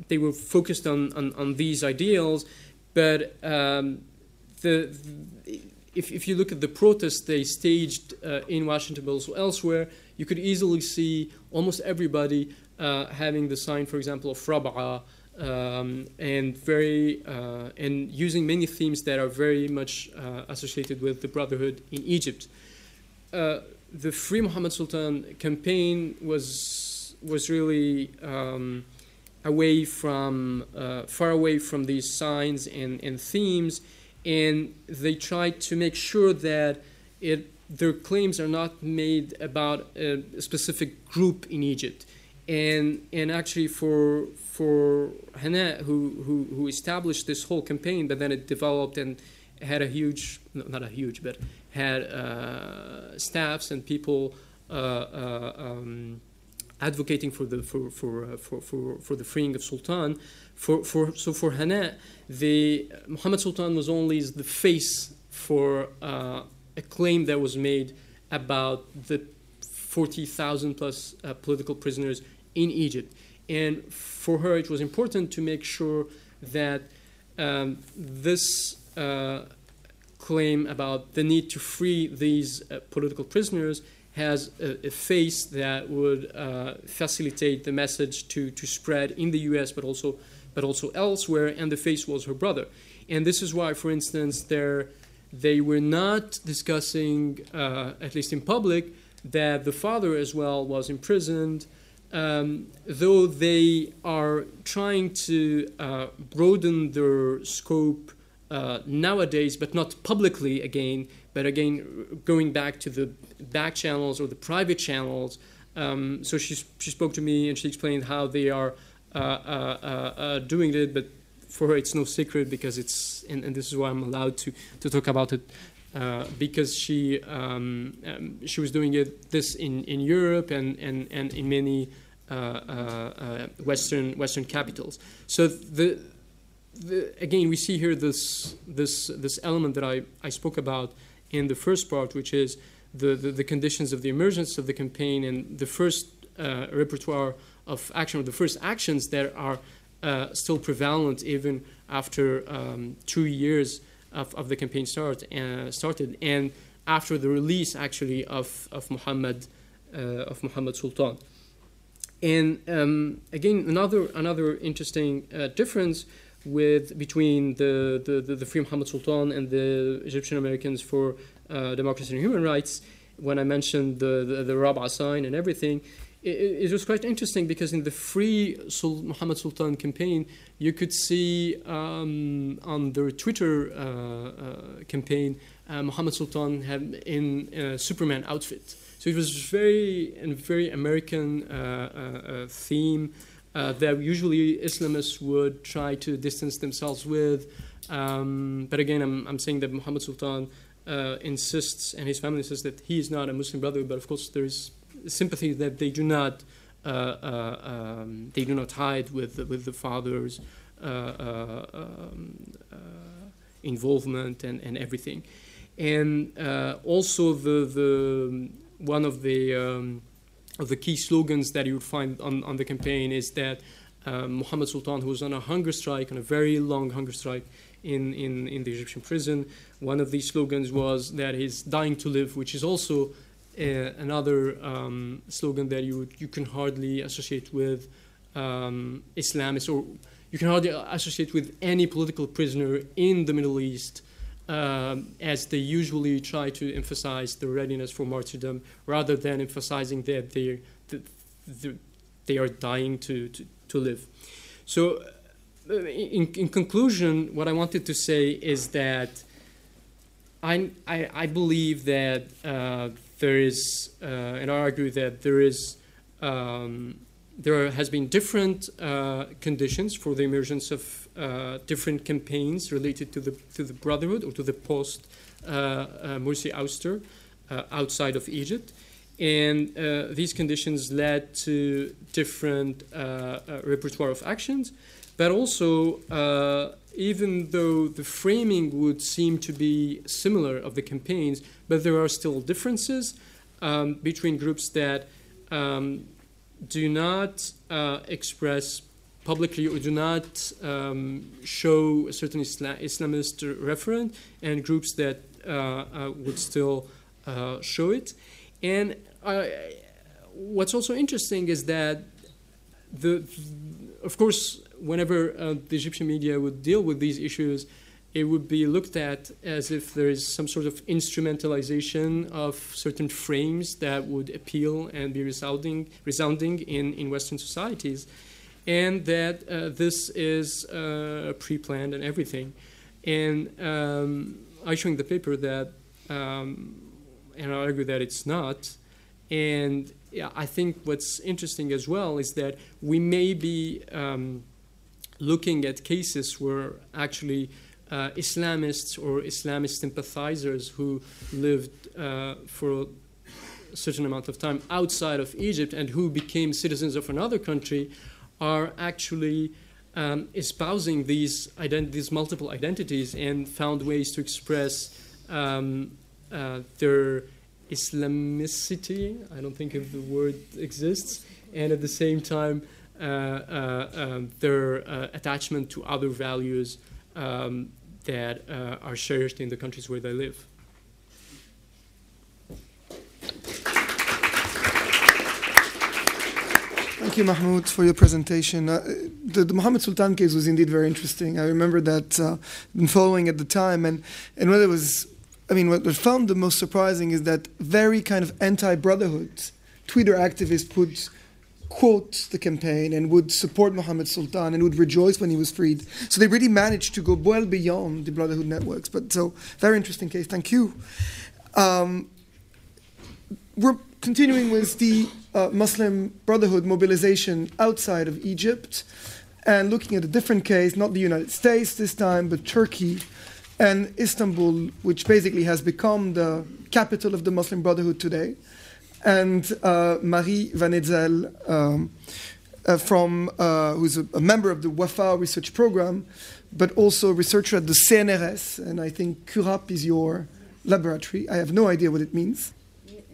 they were focused on, on, on, these ideals, but um, the, if, if you look at the protests they staged uh, in Washington but also elsewhere, you could easily see almost everybody uh, having the sign, for example, of Rab'a, um, and very uh, and using many themes that are very much uh, associated with the Brotherhood in Egypt. Uh, the Free Muhammad Sultan campaign was was really um, away from uh, far away from these signs and, and themes, and they tried to make sure that it their claims are not made about a specific group in Egypt, and and actually for for Hana who, who who established this whole campaign, but then it developed and had a huge not a huge but had uh, staffs and people uh, uh, um, advocating for the for for, for for for the freeing of Sultan. For for so for Hana, the Muhammad Sultan was only the face for a claim that was made about the 40,000 plus uh, political prisoners in Egypt. And for her, it was important to make sure that um, this uh, claim about the need to free these uh, political prisoners has a, a face that would uh, facilitate the message to, to spread in the U.S. but also but also elsewhere. And the face was her brother, and this is why, for instance, there they were not discussing, uh, at least in public, that the father as well was imprisoned. Um, though they are trying to uh, broaden their scope uh, nowadays, but not publicly again, but again going back to the back channels or the private channels. Um, so she, she spoke to me and she explained how they are uh, uh, uh, uh doing it, but for her it's no secret because it's, and, and, this is why I'm allowed to, to talk about it. Uh, because she um, um, she was doing it this in, in Europe and, and, and in many Western Western capitals. So the the, again, we see here this, this, this element that I, I spoke about in the first part, which is the, the, the conditions of the emergence of the campaign and the first uh, repertoire of action, or the first actions that are uh, still prevalent even after um, two years of, of the campaign start, uh, started, and after the release actually of, of Muhammad uh, of Muhammad Sultan. And um, again, another another interesting uh, difference with between the, the, the, the Free Muhammad Sultan and the Egyptian Americans for uh, democracy and human rights, when I mentioned the, the, the Rab'a sign and everything, it, it, was quite interesting because in the Free Sul- Muhammad Sultan campaign, you could see um, on their Twitter uh, uh, campaign, uh, Muhammad Sultan had in a Superman outfit. So it was very a very American uh, uh, theme uh, that usually Islamists would try to distance themselves with. Um, but again, I'm, I'm saying that Muhammad Sultan uh, insists, and his family says that he is not a Muslim brother, But of course, there is sympathy that they do not uh, uh, um, they do not hide with with the father's uh, uh, um, involvement and, and everything, and also the the one of the um, of the key slogans that you would find on, on the campaign is that Mohammed Sultan, who was on a hunger strike, on a very long hunger strike in, in, in the Egyptian prison, one of these slogans was that he's dying to live, which is also uh, another um, slogan that you you can hardly associate with um, Islamists, or you can hardly associate with any political prisoner in the Middle East, um, as they usually try to emphasize the readiness for martyrdom rather than emphasizing that they they are dying to, to, to live. So, uh, in, in conclusion, what I wanted to say is that I, I, I believe that uh, there is, uh, and I argue that there is, um, there has been different uh, conditions for the emergence of uh, different campaigns related to the to the Brotherhood or to the post uh, uh, Morsi ouster outside of Egypt, and these conditions led to different repertoire of actions, but also even though the framing would seem to be similar of the campaigns, but there are still differences um, between groups that um, do not uh, express publicly or do not um, show a certain Islam- Islamist referent, and groups that uh, uh, would still uh, show it. And what's also interesting is that the, of course, whenever the Egyptian media would deal with these issues, it would be looked at as if there is some sort of instrumentalization of certain frames that would appeal and be resounding, resounding in, in Western societies, and that uh, this is uh, pre planned and everything. And um, I show in the paper that, um, and I argue that it's not. And yeah, I think what's interesting as well is that we may be. Um, looking at cases where actually uh, Islamists or Islamist sympathizers who lived uh, for a certain amount of time outside of Egypt and who became citizens of another country are actually um, espousing these, ident- these multiple identities and found ways to express um, uh, their Islamicity. I don't think if the word exists, and at the same time uh, uh, um, their uh, attachment to other values um, that are cherished in the countries where they live. Thank you, Mahmoud, for your presentation. Uh, the, the Muhammad Sultan case was indeed very interesting. I remember that uh, been following at the time, and and what it was, I mean, what I found the most surprising is that very kind of anti-brotherhood Twitter activists put quote the campaign and would support Mohammed Sultan and would rejoice when he was freed. So they really managed to go well beyond the Brotherhood networks. But so, very interesting case. Thank you. Um, we're continuing with the uh, Muslim Brotherhood mobilization outside of Egypt and looking at a different case, not the United States this time, but Turkey and Istanbul, which basically has become the capital of the Muslim Brotherhood today and uh, Marie Vannetzel, um, uh, from, uh, who's a, a, member of the WAFAW research program, but also a researcher at the CNRS, and I think CURAPP is your laboratory. I have no idea what it means.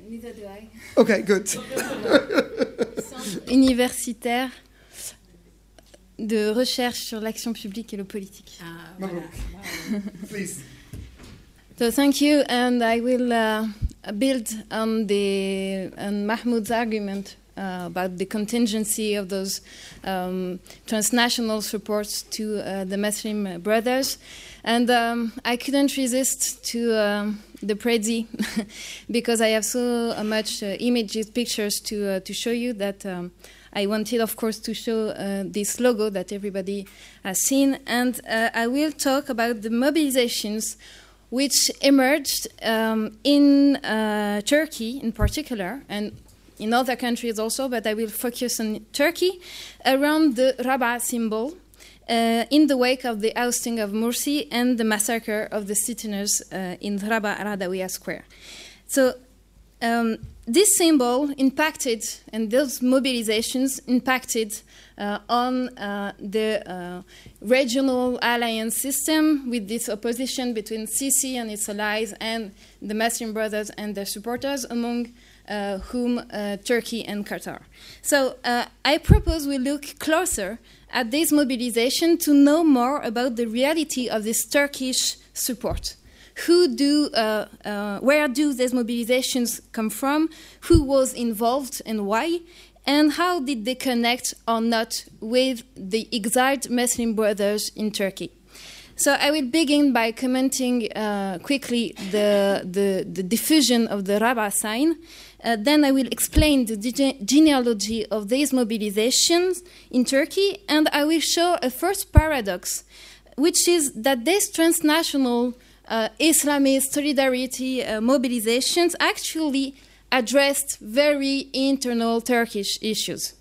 Neither do I. Okay, good. universitaire de recherche sur l'action publique et le politique. Ah, voilà. Please. So thank you, and I will uh, build on the on Mahmoud's argument uh, about the contingency of those um, transnational supports to uh, the Muslim brothers. And um, I couldn't resist to um, the Prezi because I have so much uh, images, pictures to uh, to show you that. Um, I wanted, of course, to show uh, this logo that everybody has seen, and I will talk about the mobilizations which emerged um, in uh, Turkey in particular, and in other countries also, but I will focus on Turkey, around the Rabaa symbol. uh, in the wake of the ousting of Morsi and the massacre of the sit-ins uh, in Rabaa al Square. So um, this symbol impacted, and those mobilizations impacted uh, on uh, the uh, regional alliance system with this opposition between Sisi and its allies and the Muslim Brothers and their supporters, among uh, whom uh, Turkey and Qatar. So uh, I propose we look closer at this mobilization to know more about the reality of this Turkish support who do, uh, uh, where do these mobilizations come from, who was involved and why, and how did they connect or not with the exiled Muslim brothers in Turkey. So I will begin by commenting uh, quickly the, the, the, diffusion of the Rabaa sign. Uh, then I will explain the genealogy of these mobilizations in Turkey, and I will show a first paradox, which is that these transnational uh, Islamist solidarity uh, mobilizations actually addressed very internal Turkish issues.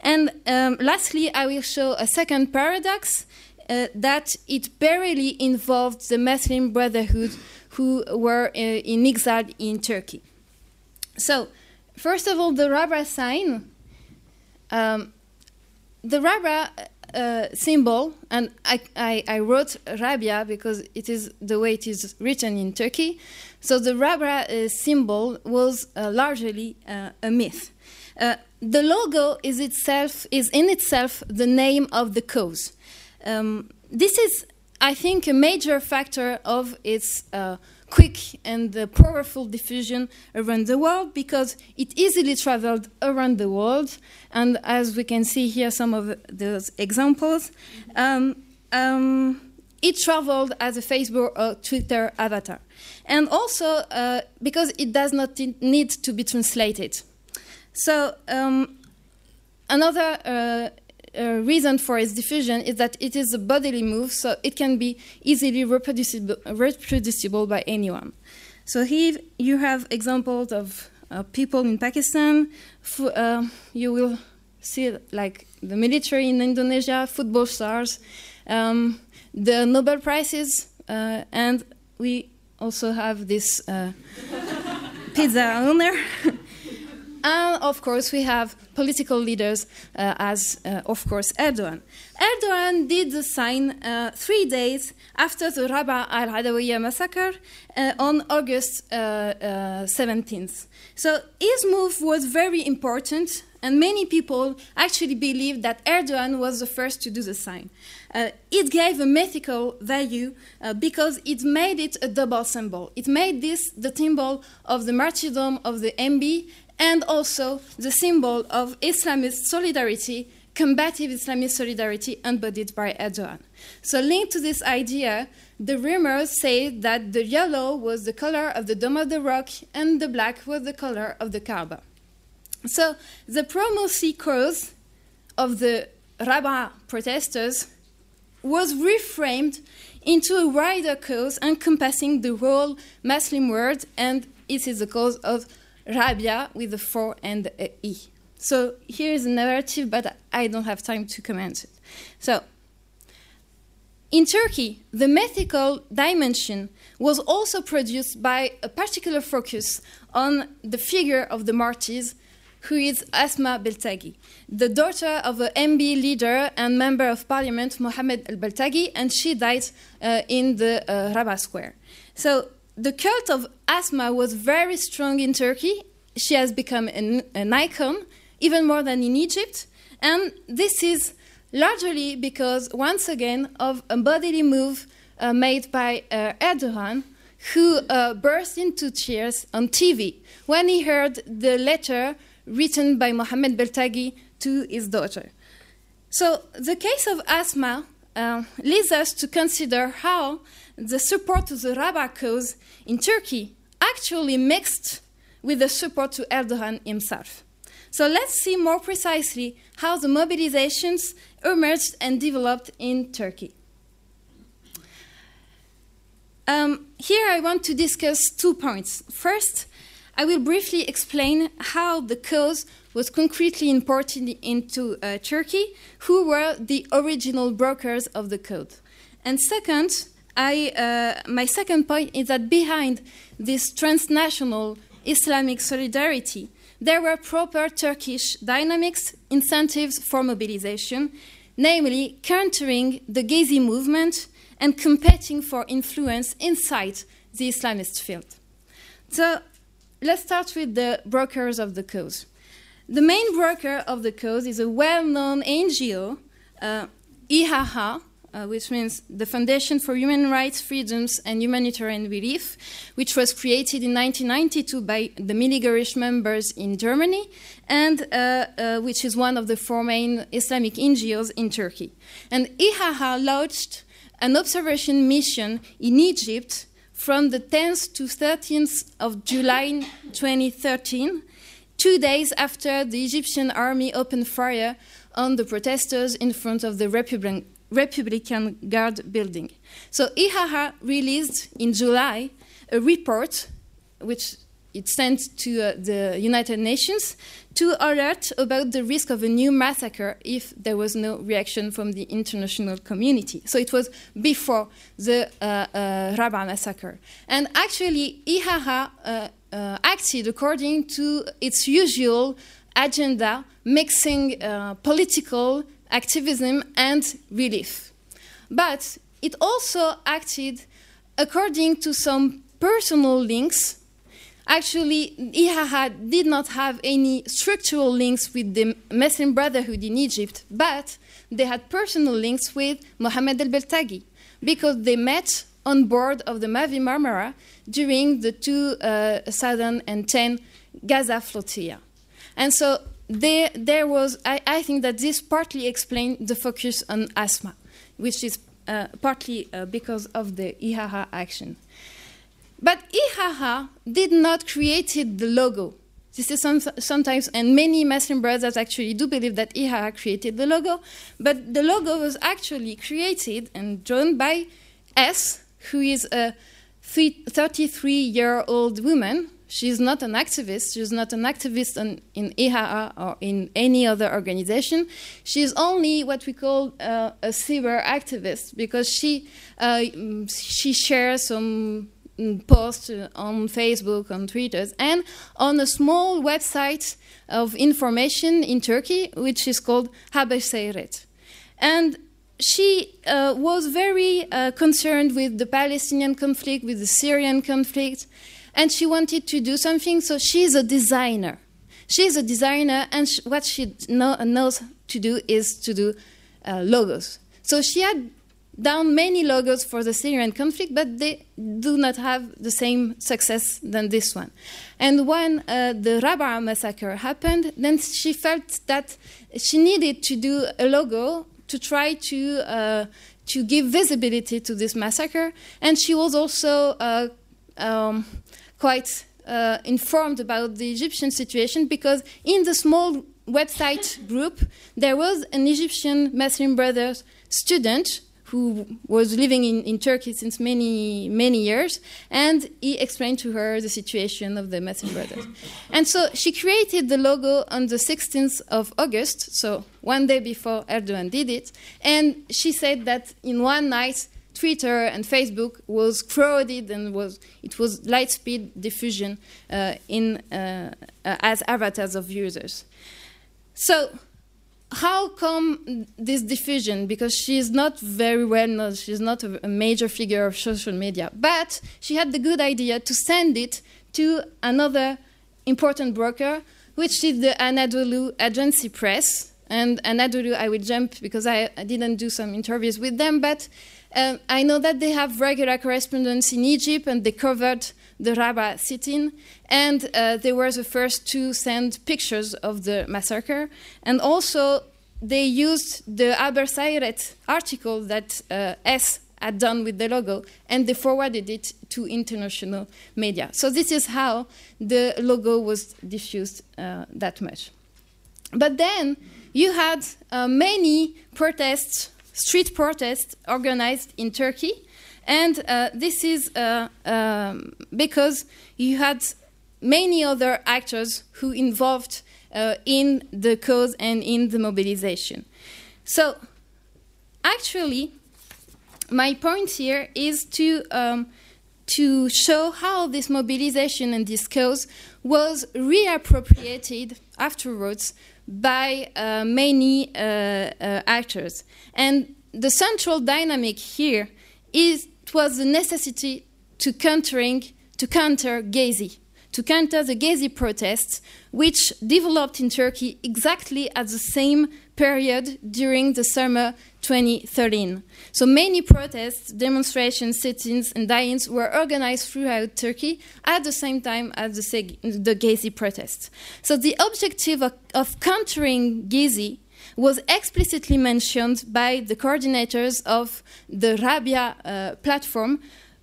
And um, lastly, I will show a second paradox uh, that it barely involved the Muslim Brotherhood who were uh, in exile in Turkey. So, first of all, the Rabaa sign. Um, the Rabaa uh, symbol, and I, I, I, wrote Rabia because it is the way it is written in Turkey. So the Rabia uh, symbol was uh, largely uh, a myth. Uh, the logo is itself is in itself the name of the cause. Um, this is, I think, a major factor of its quick and uh, powerful diffusion around the world because it easily traveled around the world. And as we can see here, some of those examples, um, um, it traveled as a Facebook or Twitter avatar. And also uh, because it does not need to be translated. So um, another uh, uh, reason for its diffusion is that it is a bodily move, so it can be easily reproducible, reproducible by anyone. So here you have examples of uh, people in Pakistan. uh, you will see like the military in Indonesia, football stars, um, the Nobel prizes, uh, and we also have this uh, pizza owner. And of course, we have political leaders uh, as, uh, of course, Erdogan. Erdogan did the sign uh, three days after the Rabaa al Adawiya massacre uh, on August 17th. Uh, uh, so his move was very important, and many people actually believed that Erdogan was the first to do the sign. it gave a mythical value because it made it a double symbol. It made this the symbol of the martyrdom of the MB and also the symbol of Islamist solidarity, combative Islamist solidarity embodied by Erdogan. So, linked to this idea, the rumors say that the yellow was the color of the Dome of the Rock and the black was the color of the Kaaba. So, the pro Morsi cause of the Rabaa protesters was reframed into a wider cause encompassing the whole Muslim world, and it is the cause of Rabia with the 4 and a E. So here is a narrative, but I don't have time to comment it. So, in Turkey, the mythical dimension was also produced by a particular focus on the figure of the martyrs, who is Asma Beltagi, the daughter of an MB leader and member of parliament Mohamed al Beltagi, and she died uh, in the uh, Rabaa Square. So the cult of Asma was very strong in Turkey. She has become an, an icon, even more than in Egypt. And this is largely because, once again, of a bodily move uh, made by uh, Erdogan, who uh, burst into tears on TV when he heard the letter written by Mohamed Beltagi to his daughter. So, the case of Asma uh, leads us to consider how the support to the Rabaa cause in Turkey actually mixed with the support to Erdogan himself. So let's see more precisely how the mobilizations emerged and developed in Turkey. Um, here I want to discuss two points. First, I will briefly explain how the cause was concretely imported into uh, Turkey, who were the original brokers of the code. And second, I, uh, my second point is that behind this transnational Islamic solidarity, there were proper Turkish dynamics, incentives for mobilization, namely countering the Gezi movement and competing for influence inside the Islamist field. So let's start with the brokers of the cause. The main broker of the cause is a well known NGO, uh, IHH, uh, which means the Foundation for Human Rights, Freedoms and Humanitarian Relief, which was created in 1992 by the Milli Görüş members in Germany, and uh, uh, which is one of the four main Islamic NGOs in Turkey. And IHH launched an observation mission in Egypt from the 10th to 13th of July 2013, two days after the Egyptian army opened fire on the protesters in front of the Republic Republican Guard building. So IHH released in July a report, which it sent to uh, the United Nations, to alert about the risk of a new massacre if there was no reaction from the international community. So it was before the uh, uh, massacre. And actually, IHH uh, uh, acted according to its usual agenda, mixing uh, political activism, and relief. But it also acted according to some personal links. Actually, IHH did not have any structural links with the Muslim Brotherhood in Egypt, but they had personal links with Mohammed el Beltagi because they met on board of the Mavi Marmara during the 2010 uh, Gaza flotilla. And so there, there was, I, I, think that this partly explained the focus on Asma, which is uh, partly uh, because of the IHH action. But IHH did not create the logo. This is some, sometimes, and many Muslim brothers actually do believe that IHH created the logo, but the logo was actually created and drawn by S, who is a 33 year old woman She's not an activist. She's not an activist in, in or in any other organization. She's only what we call uh, a cyber activist because she uh, she shares some mm, posts on Facebook, on Twitter, and on a small website of information in Turkey, which is called Haber And she uh, was very uh, concerned with the Palestinian conflict, with the Syrian conflict, and she wanted to do something. So she's a designer. She's a designer, and what she know, knows to do is to do uh, logos. So she had done many logos for the Syrian conflict, but they do not have the same success than this one. And when uh, the Rabaa massacre happened, then she felt that she needed to do a logo to try to uh, to give visibility to this massacre, and she was also uh, um, quite uh, informed about the Egyptian situation because in the small website group there was an Egyptian Muslim Brothers student who was living in, in Turkey since many, many years, and he explained to her the situation of the Muslim Brothers. and so she created the logo on the 16th of August, so one day before Erdogan did it, and she said that in one night Twitter and Facebook was crowded and was it was light speed diffusion uh, in uh, uh, as avatars of users. So how come this diffusion? Because she's not very well known, she's not a, a, major figure of social media, but she had the good idea to send it to another important broker, which is the Anadolu Agency Press. And Anadolu, I will jump because I, I didn't do some interviews with them, but um, I know that they have regular correspondence in Egypt and they covered the Rabaa sit-in, and uh, they were the first to send pictures of the massacre. And also, they used the Sayret article that uh, S had done with the logo, and they forwarded it to international media. So this is how the logo was diffused uh, that much. But then you had uh, many protests street protests organized in Turkey. And uh, this is uh, um, because you had many other actors who involved uh, in the cause and in the mobilization. So, actually, my point here is to um, to show how this mobilization and this cause was reappropriated afterwards by uh, many uh, uh, actors. And the central dynamic here is it was the necessity to countering to counter Gezi, to counter the Gezi protests, which developed in Turkey exactly at the same period during the summer 2013. So many protests, demonstrations, sit-ins, and die-ins were organized throughout Turkey at the same time as the, the Gezi protests. So the objective of, of countering Gezi was explicitly mentioned by the coordinators of the Rabia uh, platform,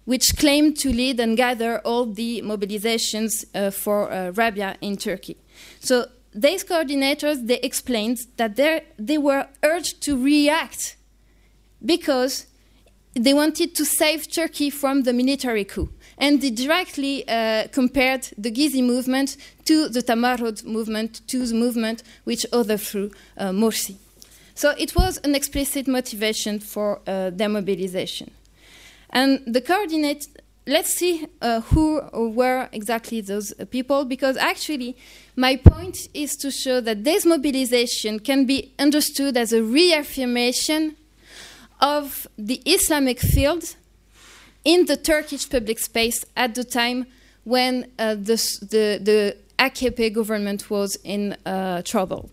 which claimed to lead and gather all the mobilizations uh, for uh, Rabia in Turkey. So these coordinators they explained that they were urged to react because they wanted to save Turkey from the military coup. And they directly uh, compared the Gezi movement to the Tamarod movement, to the movement which overthrew uh, Morsi. So it was an explicit motivation for uh, their mobilization. And the coordinate, let's see uh, who were exactly those people, because actually, my point is to show that this mobilization can be understood as a reaffirmation of the Islamic field in the Turkish public space at the time when uh, the, the, the AKP government was in uh, trouble.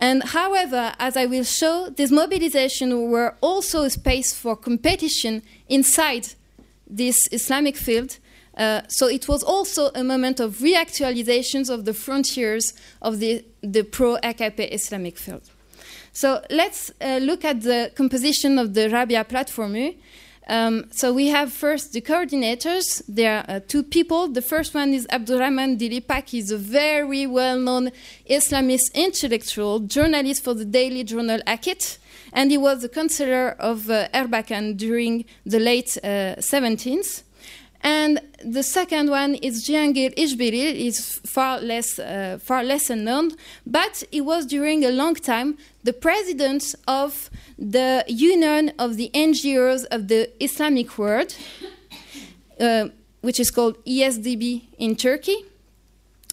And however, as I will show, this mobilization were also a space for competition inside this Islamic field. Uh, so it was also a moment of reactualizations of the frontiers of the, the pro-AKP Islamic field. So let's uh, look at the composition of the Rabia platform. Um, so we have first the coordinators. There are uh, two people. The first one is Abdurrahman Dilipak. He's a very well-known Islamist intellectual, journalist for the daily journal Akit, and he was the counselor of uh, Erbakan during the late uh, 17th. And the second one is Cihangir İşbilir. is far less, uh, far less known, but he was during a long time the president of the Union of the NGOs of the Islamic world, uh, which is called ESDB in Turkey.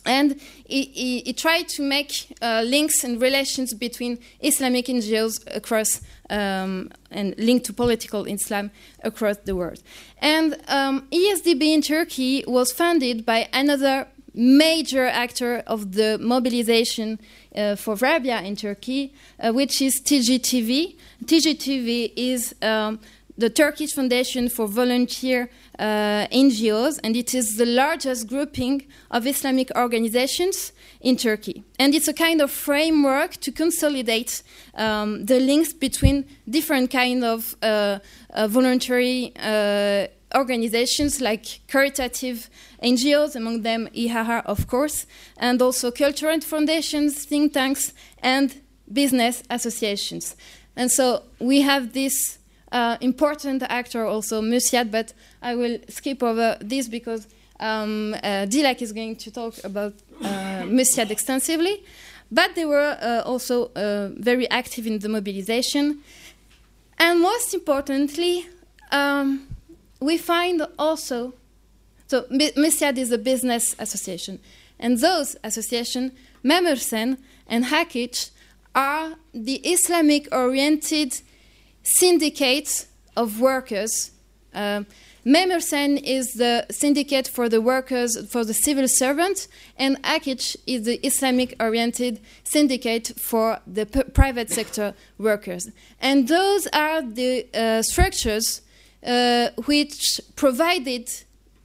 And he, he, he tried to make uh, links and relations between Islamic NGOs across um, and linked to political Islam across the world. And um, ESDB in Turkey was funded by another major actor of the mobilization uh, for Rabia in Turkey, uh, which is TGTV. TGTV is um, the Turkish Foundation for Volunteer NGOs, and it is the largest grouping of Islamic organizations in Turkey. And it's a kind of framework to consolidate um, the links between different kind of uh, uh, voluntary uh, organizations like caritative NGOs, among them IHR, of course, and also cultural foundations, think tanks, and business associations. And so we have this uh, important actor also, Musiad, but I will skip over this because um, uh, is going to talk about uh, extensively. But they were uh, also uh, very active in the mobilization. And most importantly, um, we find also, so Musiad is a business association, and those associations, Memur-Sen and Hak-İş, are the Islamic oriented syndicates of workers. Uh, Memur-Sen is the syndicate for the workers, for the civil servant, and Akic is the Islamic oriented syndicate for the private sector workers. And those are the uh, structures uh, which provided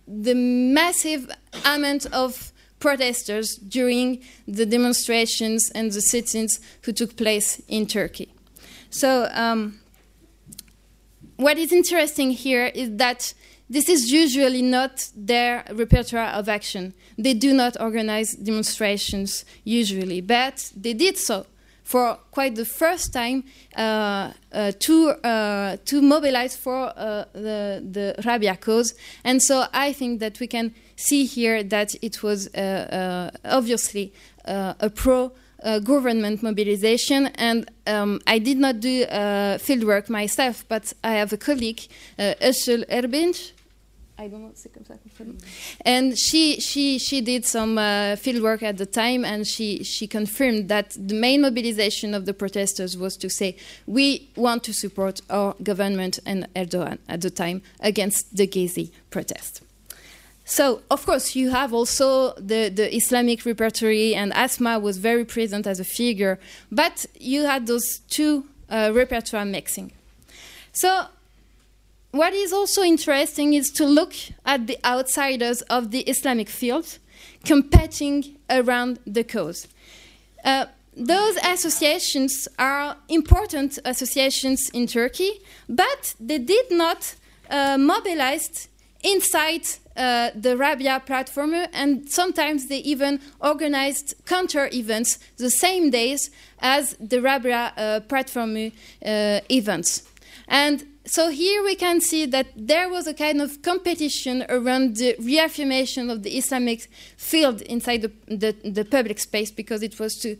the massive amount of protesters during the demonstrations and the sit ins who took place in Turkey. So, um, what is interesting here is that this is usually not their repertoire of action. They do not organize demonstrations usually, but they did so for quite the first time uh, uh, to uh, to mobilize for uh, the the Rabia cause, and so I think that we can see here that it was uh, uh, obviously a pro government mobilization. And um, I did not do uh, fieldwork myself, but I have a colleague, Ushul Erbinch. I don't And she, she, she did some uh, fieldwork at the time, and she, she confirmed that the main mobilization of the protesters was to say, we want to support our government and Erdogan at the time against the Gezi protest. So, of course, you have also the, the Islamic repertory, and Asma was very present as a figure, but you had those two uh, repertoire mixing. So, what is also interesting is to look at the outsiders of the Islamic field competing around the cause. Uh, those associations are important associations in Turkey, but they did not uh, mobilize inside uh, the Rabia platform, and sometimes they even organized counter events the same days as the Rabia uh, platform uh, events. And so here we can see that there was a kind of competition around the reaffirmation of the Islamic field inside the, the, the public space because it was to,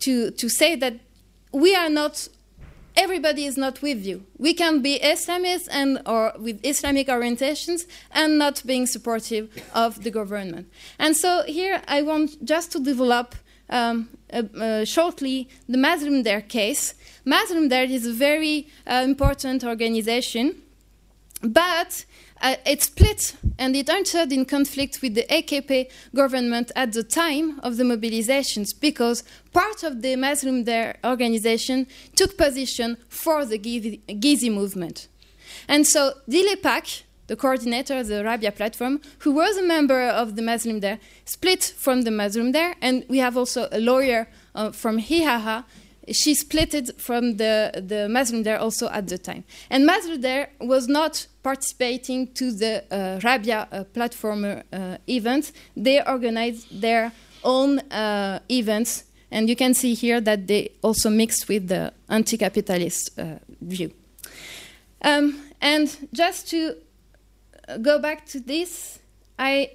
to, to say that we are not everybody is not with you. We can be Islamists and or with Islamic orientations and not being supportive of the government. And so here I want just to develop um, uh, uh, shortly the Mazlum case. Mazlum is a very uh, important organization, but uh, it split and it entered in conflict with the AKP government at the time of the mobilizations because part of the Der organization took position for the Gezi movement. And so Dilipak, the coordinator of the Rabia platform, who was a member of the Mazlum Der, split from the Mazlum Der, and we have also a lawyer uh, from Hihaha she splitted from the, the Mazlum Der also at the time. And Mazlum Der was not participating to the uh, Rabia uh, platform uh, events. They organized their own uh, events, and you can see here that they also mixed with the anti-capitalist uh, view. Um, and just to go back to this, I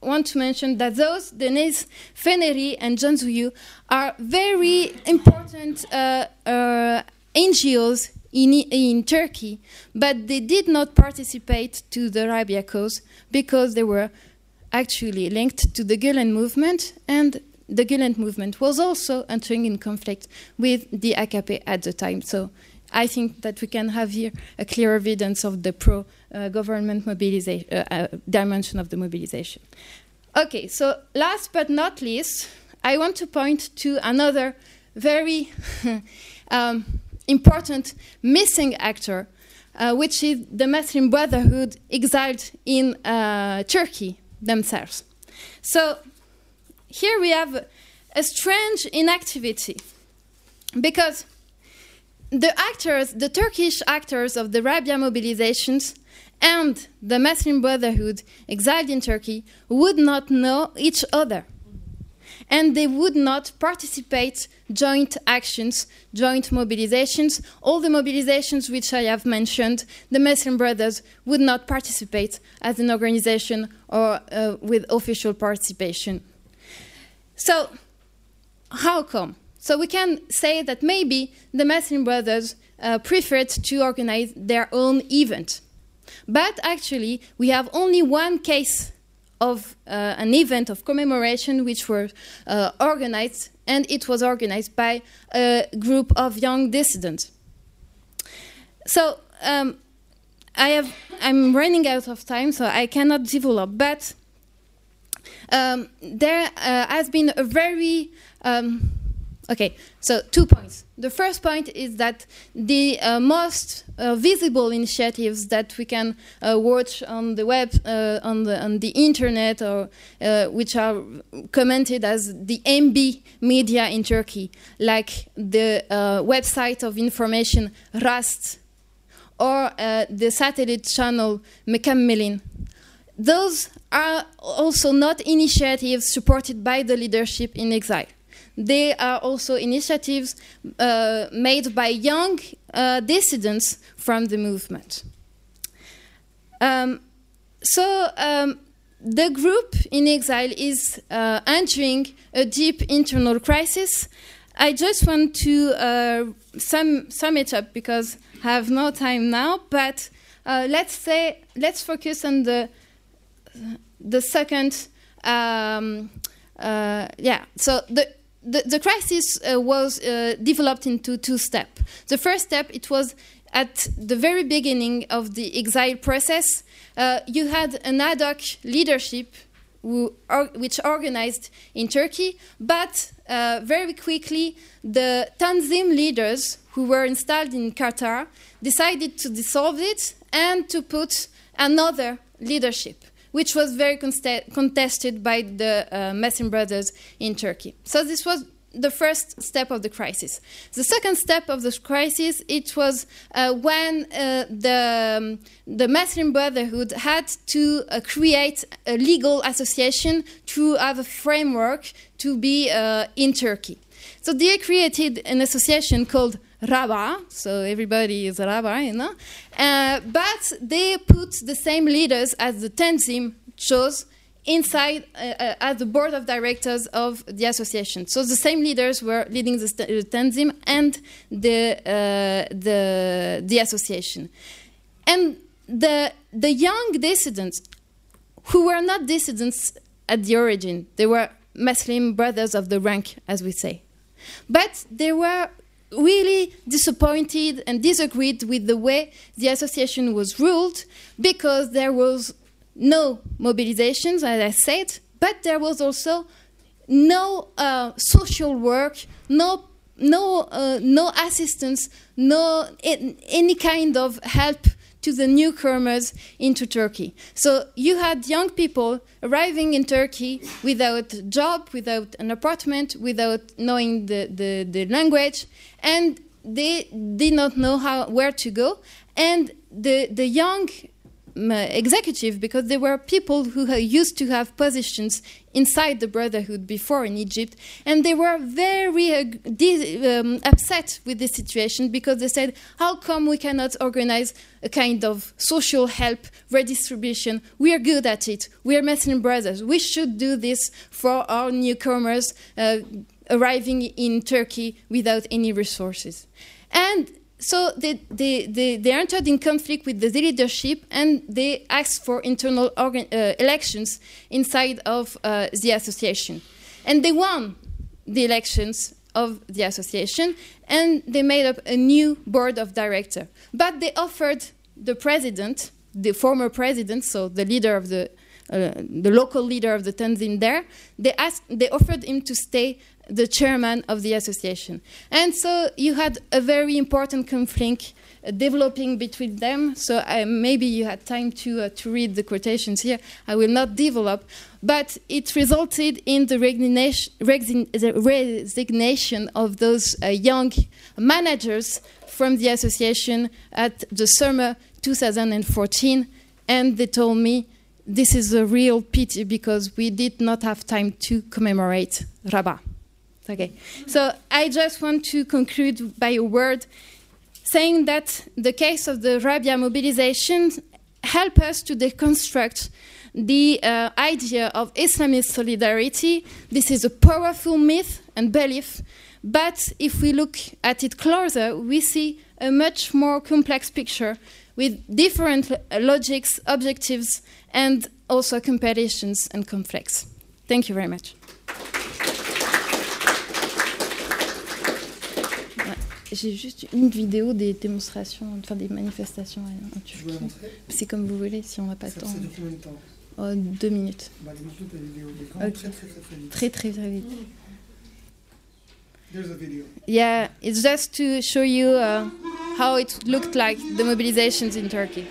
want to mention that those, Deniz Feneri and Cansuyu, are very important uh, uh, NGOs in, in Turkey, but they did not participate to the Rabia cause because they were actually linked to the Gulen movement, and the Gulen movement was also entering in conflict with the AKP at the time. So I think that we can have here a clear evidence of the pro uh, government mobilization uh, uh, dimension of the mobilization. Okay, so last but not least, I want to point to another very um, important missing actor, uh, which is the Muslim Brotherhood exiled in uh, Turkey themselves. So here we have a strange inactivity because the actors, the Turkish actors of the Rabia mobilizations and the Muslim Brotherhood exiled in Turkey would not know each other. And they would not participate joint actions, joint mobilizations. All the mobilizations which I have mentioned, the Muslim Brothers would not participate as an organization or uh, with official participation. So, how come? So we can say that maybe the Muslim Brothers uh, preferred to organize their own event. But actually, we have only one case of uh, an event of commemoration which was uh, organized, and it was organized by a group of young dissidents. So um, I have, I'm running out of time, so I cannot develop, but um, there uh, has been a very um, Okay, so two points. The first point is that the uh, most uh, visible initiatives that we can uh, watch on the web, uh, on, the, on the internet, or uh, which are commented as the MB media in Turkey, like the uh, website of information Rast, or the satellite channel Mekameleen, those are also not initiatives supported by the leadership in exile. They are also initiatives uh, made by young uh, dissidents from the movement. Um, so, um, the group in exile is uh, entering a deep internal crisis. I just want to uh, sum, sum it up because I have no time now, but uh, let's say, let's focus on the, the second, um, uh, yeah, so the, the, the crisis uh, was uh, developed into two steps. The first step, it was at the very beginning of the exile process, uh, you had an ad hoc leadership who, or, which organized in Turkey, but uh, very quickly the Tanzim leaders who were installed in Qatar decided to dissolve it and to put another leadership, which was very contested by the uh, brothers in Turkey. So this was the first step of the crisis. The second step of the crisis, it was uh, when uh, the, um, the Muslim Brotherhood had to uh, create a legal association to have a framework to be uh, in Turkey. So they created an association called Raba, so everybody is Raba, you know, uh, but they put the same leaders as the Tanzim chose inside uh, uh, at the board of directors of the association. So the same leaders were leading the, the and the, uh, the, the association. And the, the young dissidents, who were not dissidents at the origin, they were Muslim brothers of the rank, as we say. But they were really disappointed and disagreed with the way the association was ruled because there was no mobilizations, as I said, but there was also no uh, social work, no no uh, no assistance, no any kind of help to the newcomers into Turkey. So you had young people arriving in Turkey without a job, without an apartment, without knowing the, the, the language, and they did not know how where to go. And the the young executive because there were people who used to have positions inside the Brotherhood before in Egypt, and they were very uh, um, upset with the situation because they said, How come we cannot organize a kind of social help redistribution? We are good at it. We are Muslim brothers. We should do this for our newcomers uh, arriving in Turkey without any resources. And so they, they, they, they, entered in conflict with the leadership and they asked for internal organ, uh, elections inside of uh, the association. And they won the elections of the association and they made up a new board of director. But they offered the president, the former president, so the leader of the uh, the local leader of the Tanzim there, they asked, they offered him to stay the chairman of the association. And so you had a very important conflict uh, developing between them. So uh, maybe you had time to, uh, to read the quotations here. I will not develop. But it resulted in the resignation, of those uh, young managers from the association at the summer 2014. And they told me, this is a real pity because we did not have time to commemorate Rabat. Okay. So I just want to conclude by a word saying that the case of the Rabia mobilization help us to deconstruct the uh, idea of Islamist solidarity. This is a powerful myth and belief, but if we look at it closer, we see a much more complex picture with different logics, objectives, and also competitions and conflicts. Thank you very much. J'ai juste une vidéo des démonstrations, enfin des manifestations en Turquie. C'est comme vous voulez, si on n'a pas de temps. Ça dure combien de temps? Oh, Deux minutes. Bah, les ta vidéo, okay. très, très, très, très vite. Très, très, très vite. There's a video. Yeah, it's just to show you uh, how it looked like the mobilizations in Turkey.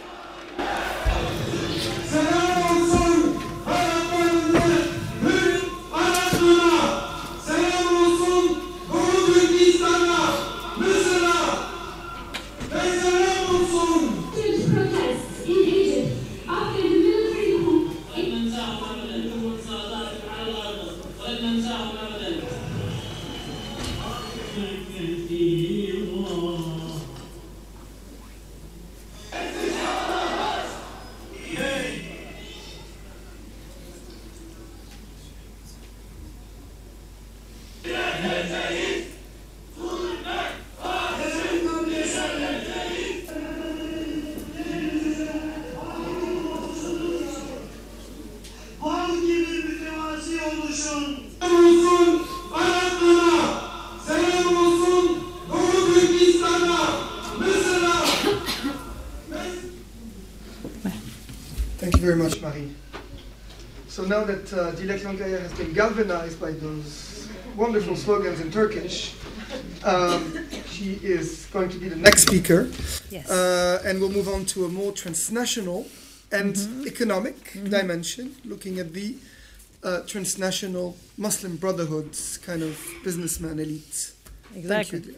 Been galvanized by those wonderful slogans in Turkish, um, she is going to be the next speaker. Yes. Uh, and we'll move on to a more transnational and Mm-hmm. economic dimension, looking at the uh, transnational Muslim brotherhoods kind of businessman elite. exactly.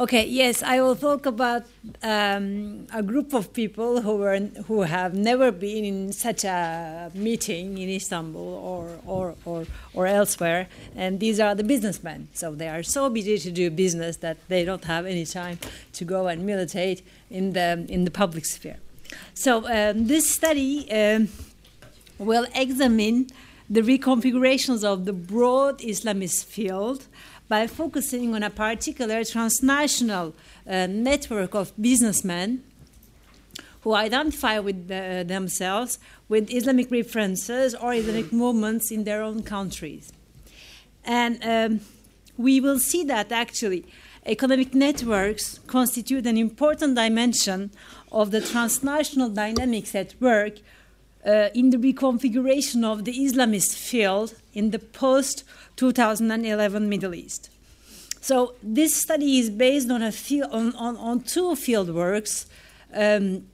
Okay, yes, I will talk about um, a group of people who were who have never been in such a meeting in Istanbul or or, or or elsewhere, and these are the businessmen. So they are so busy to do business that they don't have any time to go and militate in the in the public sphere. So um, this study um, will examine the reconfigurations of the broad Islamist field by focusing on a particular transnational uh, network of businessmen who identify with the, themselves with Islamic references or Islamic movements in their own countries. And um, we will see that actually economic networks constitute an important dimension of the transnational dynamics at work uh, in the reconfiguration of the Islamist field in the post 2011 Middle East. So this study is based on a field, on, on, on two field works. Um,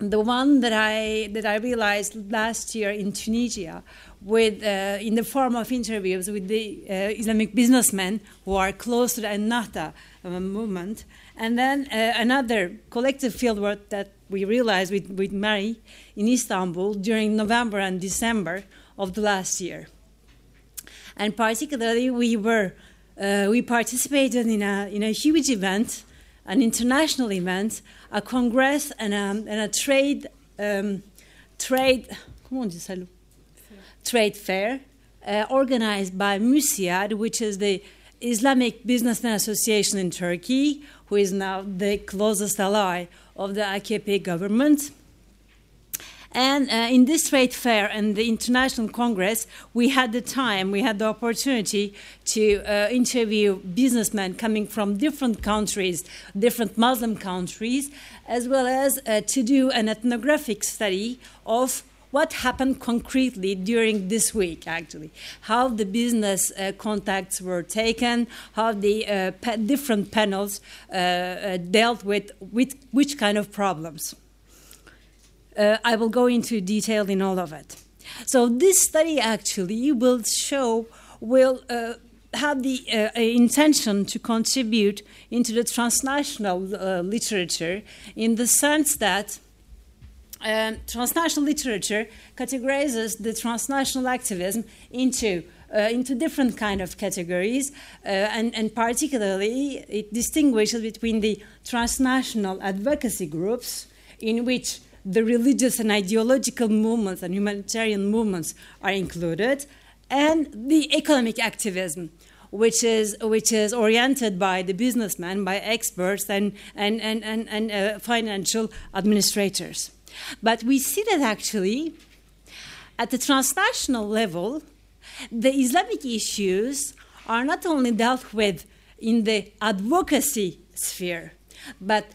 the one that I that I realized last year in Tunisia, with uh, in the form of interviews with the uh, Islamic businessmen who are close to the Ennahda uh, movement, and then uh, another collective fieldwork that we realized with, with Mary in Istanbul during November and December of the last year. And particularly, we were uh, we participated in a in a huge event, an international event, a congress, and a, and a trade um, trade. Trade fair uh, organized by MUSIAD, which is the Islamic Businessmen Association in Turkey, who is now the closest ally of the AKP government. And uh, in this trade fair and the International Congress, we had the time, we had the opportunity to uh, interview businessmen coming from different countries, different Muslim countries, as well as uh, to do an ethnographic study of what happened concretely during this week, actually. How the business uh, contacts were taken, how the uh, pa- different panels uh, uh, dealt with, with which kind of problems. Uh, I will go into detail in all of it. So this study actually will show, will uh, have the uh, intention to contribute into the transnational uh, literature in the sense that um, transnational literature categorizes the transnational activism into uh, into different kind of categories, uh, and, and particularly it distinguishes between the transnational advocacy groups, in which the religious and ideological movements and humanitarian movements are included, and the economic activism, which is which is oriented by the businessmen, by experts, and and and and, and uh, financial administrators. But we see that actually, at the transnational level, the Islamic issues are not only dealt with in the advocacy sphere, but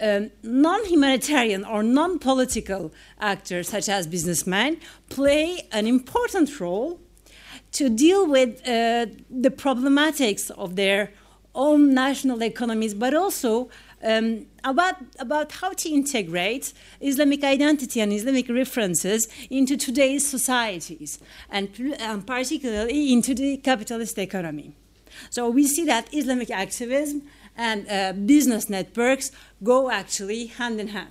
um, non humanitarian or non political actors, such as businessmen, play an important role to deal with uh, the problematics of their own national economies, but also um, about, about how to integrate Islamic identity and Islamic references into today's societies, and um, particularly into the capitalist economy. So we see that Islamic activism and uh, business networks go actually hand in hand.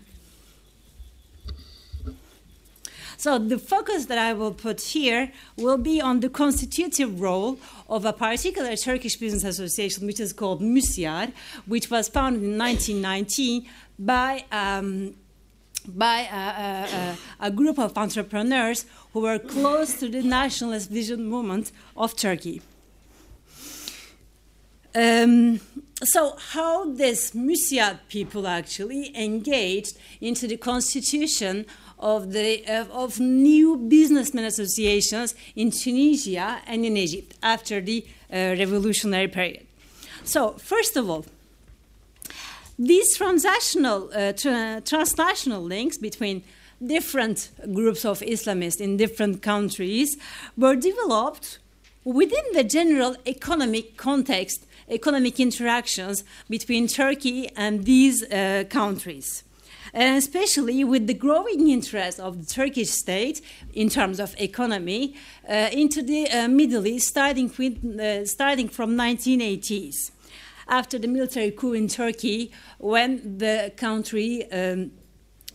So the focus that I will put here will be on the constitutive role of a particular Turkish business association, which is called MÜSIAD, which was founded in 1919 by um, by a, a, a, group of entrepreneurs who were close to the nationalist vision movement of Turkey. Um, so, how this Müsiad people actually engaged into the constitution of the uh, of new businessmen associations in Tunisia and in Egypt after the uh, revolutionary period. So, first of all, these transnational uh, tra- transnational links between different groups of Islamists in different countries were developed within the general economic context, economic interactions between Turkey and these uh, countries. And especially with the growing interest of the Turkish state in terms of economy uh, into the uh, Middle East, starting, with, uh, starting from 1980s, after the military coup in Turkey, when the country um,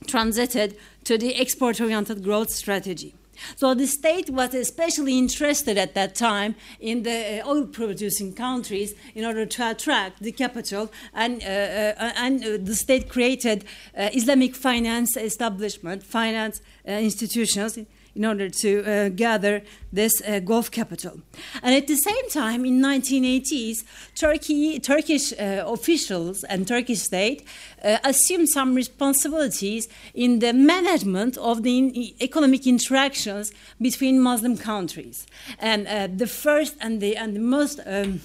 transited to the export-oriented growth strategy. So the state was especially interested at that time in the uh, oil producing countries in order to attract the capital, and, uh, uh, and uh, the state created uh, Islamic finance establishment, finance uh, institutions in order to uh, gather this uh, Gulf capital. And at the same time, in 1980s, Turkey, Turkish uh, officials and Turkish state uh, assumed some responsibilities in the management of the in economic interactions between Muslim countries. And uh, the first and the, and the most um,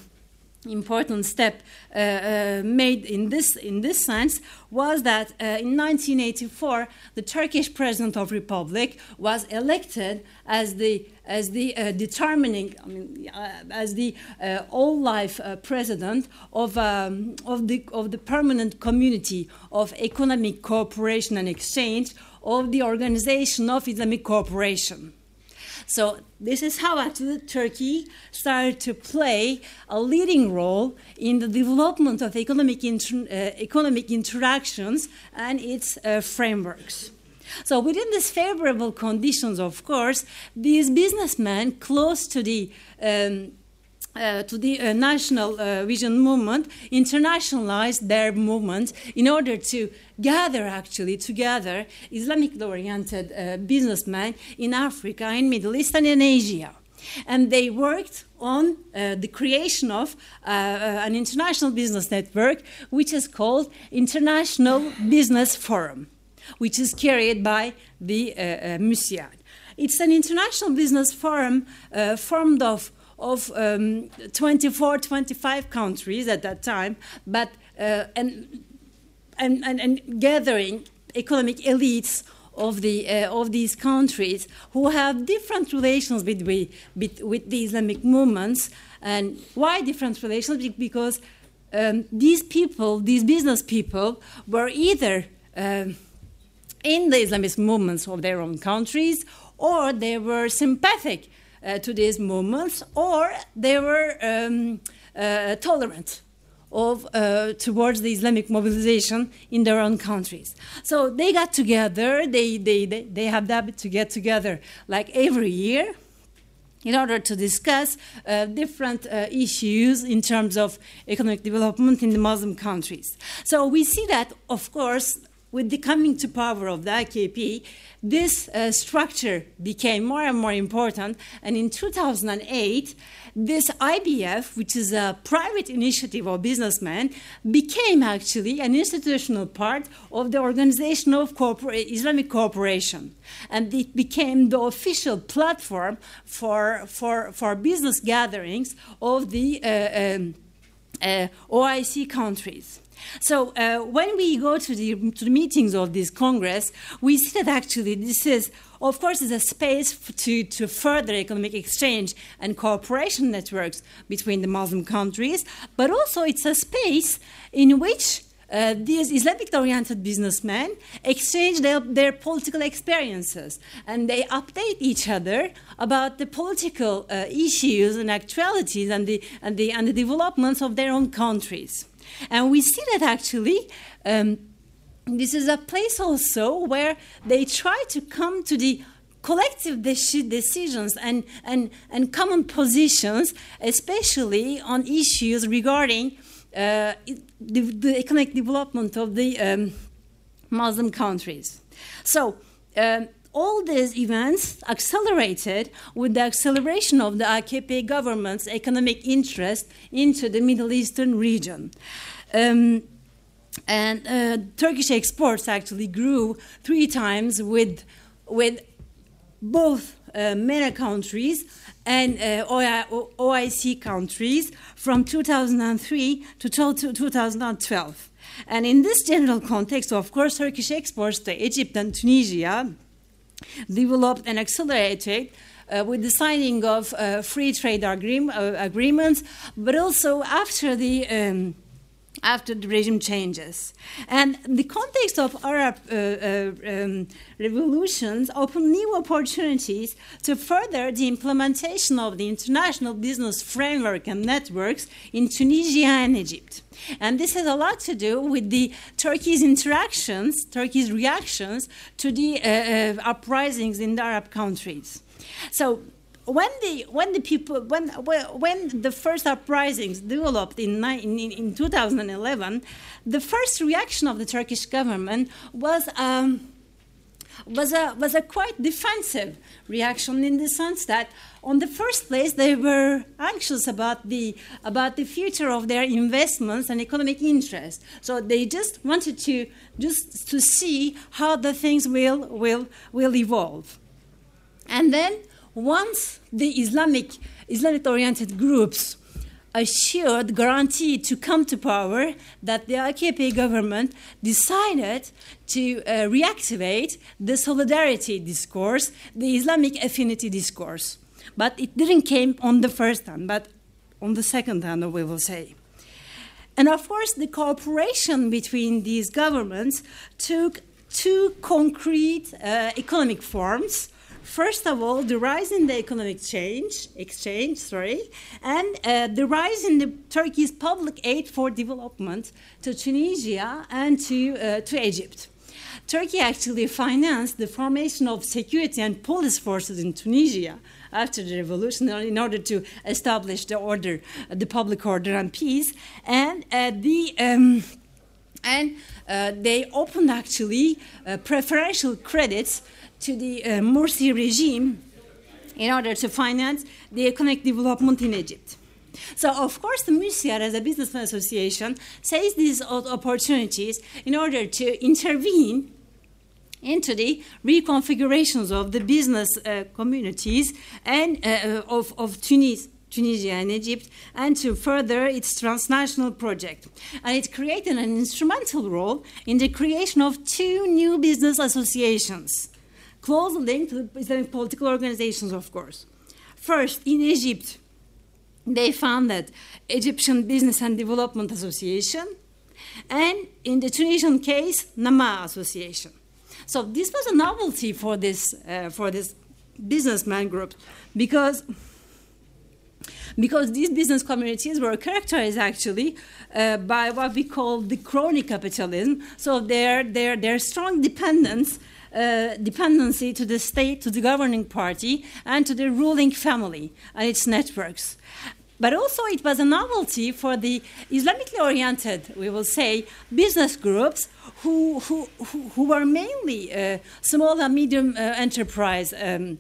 important step uh, uh, made in this in this sense was that uh, in 1984 the Turkish president of republic was elected as the as the uh, determining I mean uh, as the uh, all life president of um, of the of the permanent community of economic cooperation and exchange of the organization of Islamic cooperation so this is how actually Turkey started to play a leading role in the development of economic, inter- uh, economic interactions and its uh, frameworks. So within these favorable conditions, of course, these businessmen close to the um, uh, to the uh, national uh, vision movement internationalized their movement in order to gather actually together Islamically oriented uh, businessmen in Africa, in Middle East, and in Asia. And they worked on uh, the creation of uh, an international business network, which is called International Business Forum, which is carried by the uh. It's an international business forum formed of of um, 24, 25 countries at that time, but uh, and, and, and, and, gathering economic elites of, the, uh, of these countries who have different relations with, with, with the Islamic movements. And why different relations? Because um, these people, these business people, were either um, in the Islamist movements of their own countries or they were sympathetic uh, to movements, or they were um, uh, tolerant of uh, towards the Islamic mobilization in their own countries. So they got together. They they they, they have that to get together like every year. In order to discuss uh, different uh, issues in terms of economic development in the Muslim countries. So we see that, of course, with the coming to power of the AKP, this uh, structure became more and more important. And in 2008, this IBF, which is a private initiative of businessmen, became actually an institutional part of the Organization of Islamic Cooperation. And it became the official platform for, for, for business gatherings of the uh, um, uh, OIC countries. So uh, when we go to the, to the meetings of this Congress, we see that actually this is, of course, a space to, to further economic exchange and cooperation networks between the Muslim countries, but also it's a space in which uh, these Islamic oriented businessmen exchange their, their, political experiences and they update each other about the political uh, issues and actualities and the, and, the, and the developments of their own countries. And we see that actually. Um, this is a place also where they try to come to the collective decisions and, and, and common positions, especially on issues regarding uh, the, the, economic development of the um, Muslim countries. So, um, all these events accelerated with the acceleration of the AKP government's economic interest into the Middle Eastern region. Um, and uh, Turkish exports actually grew three times with, with both uh, MENA countries and uh, OIC countries from 2003 to 2012. And in this general context, of course, Turkish exports to Egypt and Tunisia developed and accelerated uh, with the signing of uh, free trade agree- uh, agreements, but also after the um, after the regime changes. And the context of Arab uh, uh, um, revolutions opened new opportunities to further the implementation of the international business framework and networks in Tunisia and Egypt. And this has a lot to do with the Turkey's interactions, Turkey's reactions to the uh, uh uprisings in the Arab countries. So when the when the people when when the first uprisings developed in, in, in 2011, the first reaction of the Turkish government was. Um, was a was a quite defensive reaction in the sense that on the first place they were anxious about the about the future of their investments and economic interest so they just wanted to just to see how the things will will will evolve and then once the Islamic Islamic oriented groups assured, guaranteed to come to power, that the AKP government decided to uh, reactivate the solidarity discourse, the Islamic affinity discourse. But it didn't came on the first hand, but on the second hand, we will say. And of course, the cooperation between these governments took two concrete uh, economic forms First of all, the rise in the economic change, exchange, sorry, and uh, the rise in the Turkey's public aid for development to Tunisia and to, uh, to Egypt. Turkey actually financed the formation of security and police forces in Tunisia after the revolution in order to establish the order, the public order and peace. And uh, the um, and uh, they opened actually uh, preferential credits to the uh, Morsi regime in order to finance the economic development in Egypt. So, of course, the MUSIAD, as a businessman association, sees these opportunities in order to intervene into the reconfigurations of the business uh, communities and uh, of, of Tunis, Tunisia and Egypt, and to further its transnational project. And it created an instrumental role in the creation of two new business associations close link to the Islamic political organizations, of course. First, in Egypt, they founded Egyptian Business and Development Association, and in the Tunisian case, Nama Association. So this was a novelty for this uh, for this businessman group because because these business communities were characterized actually uh, by what we call the crony capitalism. So their their their strong dependence uh, dependency to the state, to the governing party, and to the ruling family and its networks. But also, it was a novelty for the Islamically oriented, we will say, business groups who, who, who, who were mainly uh, small and medium uh, enterprise. Um,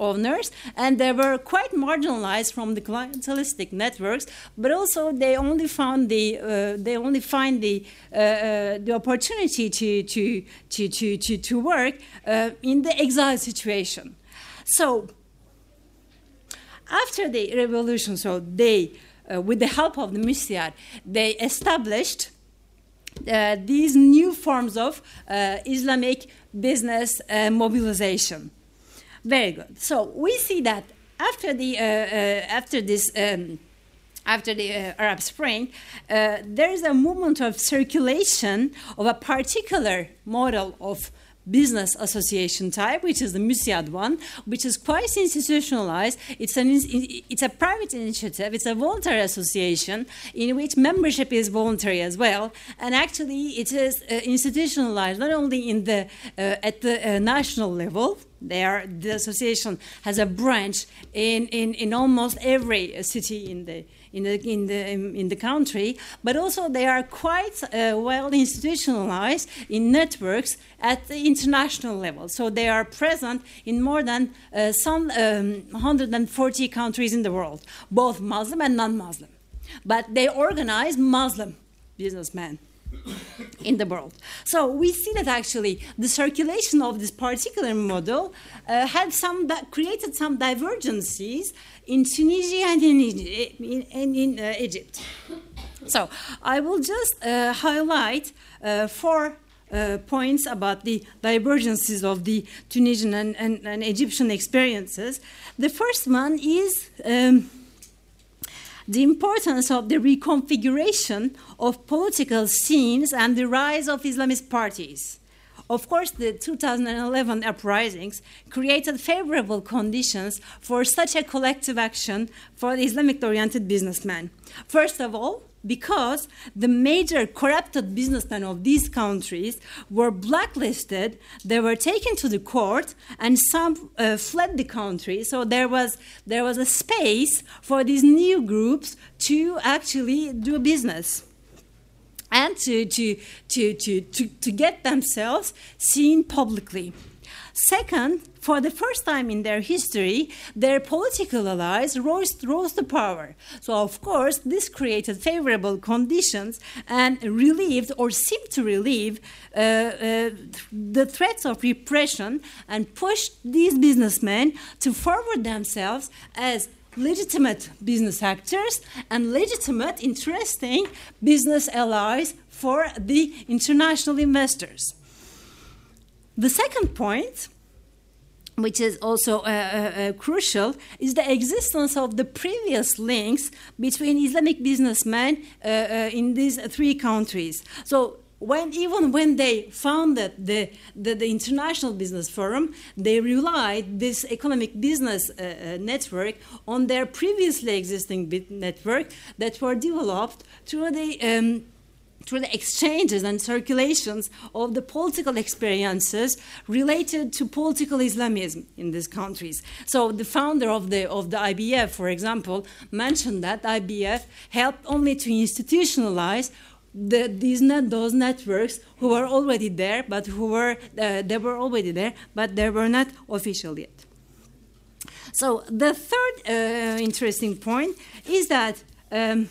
owners, and they were quite marginalized from the clientelistic networks. But also, they only found the uh, they only find the uh, uh, the opportunity to to to to to, to work uh, in the exile situation. So. After the revolution, so they, uh, with the help of the MUSIAD, they established uh, these new forms of Islamic business mobilization. Very good. So we see that after the uh, uh, after this. Um, after the uh, Arab Spring, uh, there is a movement of circulation of a particular model of business association type, which is the MUSIAD one, which is quite institutionalized. It's, an, it's a private initiative, it's a voluntary association in which membership is voluntary as well. And actually, it is uh, institutionalized not only in the, uh, at the uh, national level, there, the association has a branch in, in, in almost every city in the in the, in the, in the country, but also they are quite uh, well institutionalized in networks at the international level. So they are present in more than uh, some um, 140 countries in the world, both Muslim and non Muslim. But they organize Muslim businessmen in the world. So we see that actually the circulation of this particular model uh, had some that created some divergencies in Tunisia and in, in, in, in uh, Egypt. So I will just uh, highlight uh, four uh, points about the divergences of the Tunisian and, and, and Egyptian experiences. The first one is um, the importance of the reconfiguration of political scenes and the rise of Islamist parties. Of course, the 2011 uprisings created favorable conditions for such a collective action for Islamic oriented businessmen. First of all, because the major corrupted businessmen of these countries were blacklisted, they were taken to the court, and some uh, fled the country. So there was there was a space for these new groups to actually do business and to, to, to, to, to, to get themselves seen publicly. Second, for the first time in their history, their political allies rose, rose to power. So, of course, this created favorable conditions and relieved or seemed to relieve uh, uh, the threats of repression and pushed these businessmen to forward themselves as legitimate business actors and legitimate, interesting business allies for the international investors. The second point, which is also uh, uh, uh, crucial, is the existence of the previous links between Islamic businessmen uh, in these three countries. So when even when they founded the, the, the, international business forum they relied this economic business uh, network on their previously existing network that were developed through the um, through the exchanges and circulations of the political experiences related to political Islamism in these countries. So the founder of the of the IBF, for example, mentioned that IBF helped only to institutionalize the, these net, those networks who were already there, but who were uh, they were already there, but they were not official yet. So the third uh, interesting point is that um,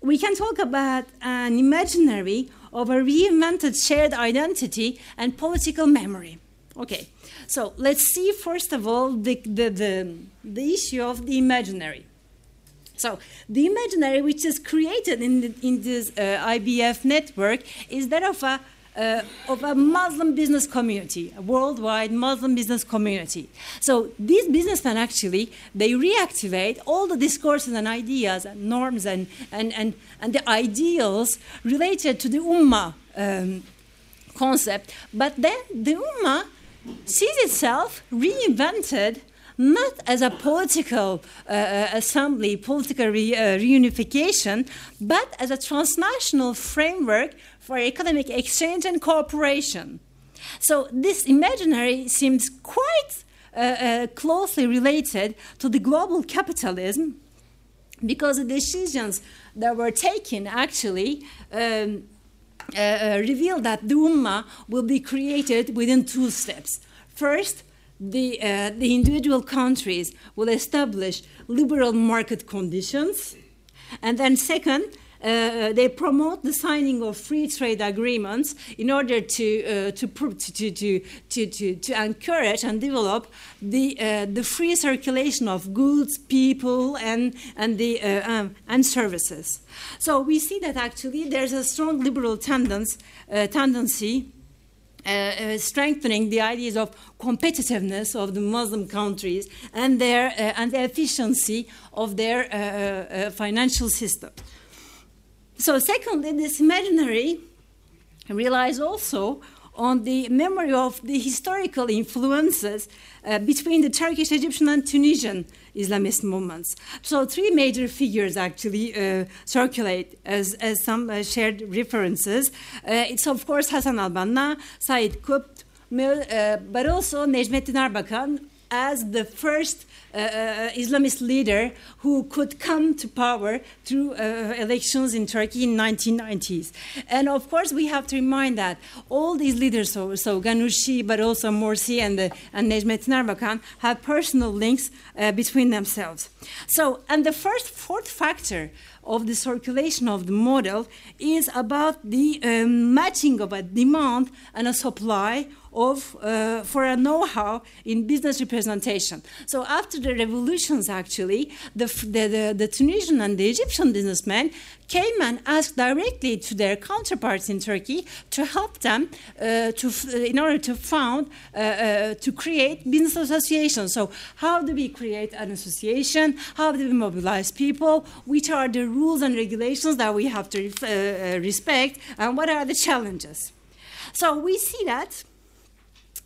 we can talk about an imaginary of a reinvented shared identity and political memory. Okay, so let's see first of all the, the, the, the issue of the imaginary. So the imaginary which is created in, the, in this uh, IBF network is that of a uh, of a Muslim business community, a worldwide Muslim business community. So these businessmen actually they reactivate all the discourses and ideas and norms and and and, and the ideals related to the ummah um, concept. But then the ummah sees itself reinvented not as a political uh, uh, assembly, political re, uh, reunification, but as a transnational framework for economic exchange and cooperation. So this imaginary seems quite uh, uh, closely related to the global capitalism because the decisions that were taken actually um, uh, uh, reveal that the Ummah will be created within two steps. First, the, uh, the individual countries will establish liberal market conditions. And then, second, uh, they promote the signing of free trade agreements in order to, uh, to, to, to, to, to, to, encourage and develop the, uh, the free circulation of goods, people, and, and, the, uh, um, and services. So we see that actually there's a strong liberal uh, tendency uh, uh, strengthening the ideas of competitiveness of the Muslim countries and their uh, and the efficiency of their uh, financial system. So, secondly, this imaginary relies also on the memory of the historical influences between the Turkish, Egyptian, and Tunisian Islamist movements. So, three major figures actually uh, circulate as, as some uh, shared references. Uh, it's, of course, Hassan al Banna, Said Qutb, but also Necmettin Erbakan as the first uh, uh, Islamist leader who could come to power through uh, elections in Turkey in 1990s. And of course, we have to remind that all these leaders, so, so Ghannouchi, but also Morsi and, the, and Necmettin Erbakan, have personal links uh, between themselves. So, and the first, fourth factor of the circulation of the model is about the um, matching of a demand and a supply of uh, for a know-how in business representation. So after the revolutions, actually, the, the, the, the Tunisian and the Egyptian businessmen came and asked directly to their counterparts in Turkey to help them uh, to, in order to found, uh, uh, to create business associations. So, how do we create an association? How do we mobilize people? Which are the rules and regulations that we have to uh, uh, respect? And what are the challenges? So, we see that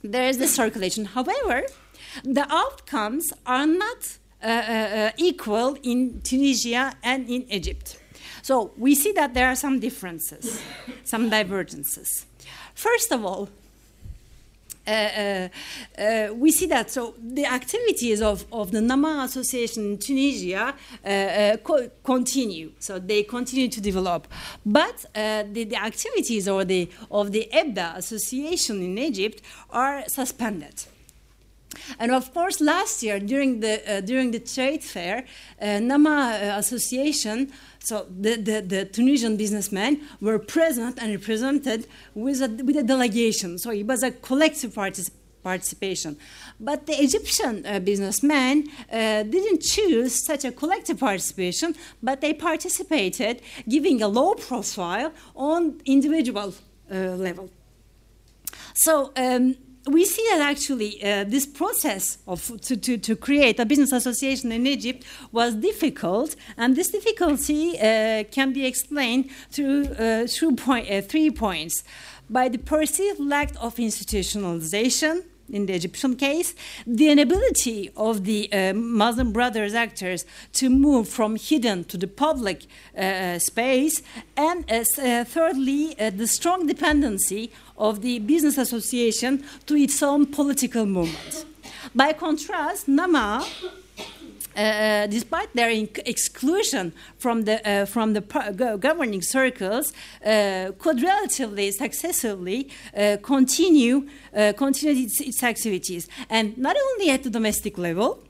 there is the circulation. However, the outcomes are not uh, equal in Tunisia and in Egypt. So we see that there are some differences, some divergences. First of all, uh, uh, uh, we see that so the activities of, of the Nama Association in Tunisia uh, uh, co- continue. So they continue to develop, but uh, the, the activities or the of the EBDA Association in Egypt are suspended. And of course, last year during the during the trade fair, Nama Association so the, the, the, Tunisian businessmen were present and represented with a, with a delegation. So it was a collective participation participation. But the Egyptian uh, businessmen uh, didn't choose such a collective participation, but they participated, giving a low profile on individual uh, level. So um, we see that actually uh, this process of to, to, to, create a business association in Egypt was difficult, and this difficulty uh, can be explained through uh, through point, uh, three points: by the perceived lack of institutionalization, in the Egyptian case, the inability of the uh, Muslim Brothers actors to move from hidden to the public uh, space, and uh, uh thirdly, uh, the strong dependency of the business association to its own political movement. By contrast, Nama uh, despite their exclusion from the, uh, from the governing circles, uh, could relatively successfully uh, continue, uh, continue its, its activities. And not only at the domestic level,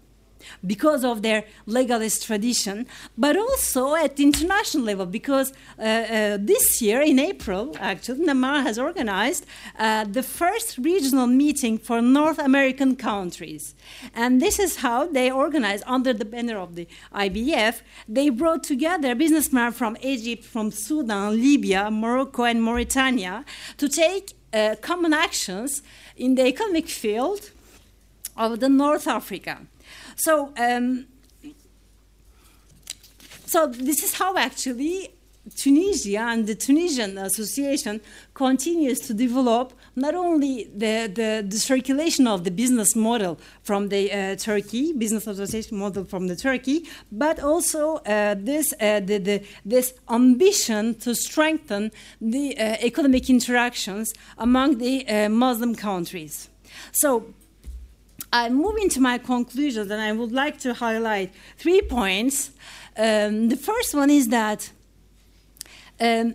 because of their legalist tradition, but also at the international level because uh, uh, this year in April, actually, Nama has organized uh, the first regional meeting for North American countries. And this is how they organized under the banner of the IBF. They brought together businessmen from Egypt, from Sudan, Libya, Morocco, and Mauritania to take uh, common actions in the economic field of the North Africa. So, um, so this is how actually Tunisia and the Tunisian Association continues to develop not only the, the, the circulation of the business model from the uh, Turkey, business association model from the Turkey, but also uh, this, uh, the, the, this ambition to strengthen the uh, economic interactions among the uh, Muslim countries. So I'm moving to my conclusions, and I would like to highlight three points. Um, the first one is that um,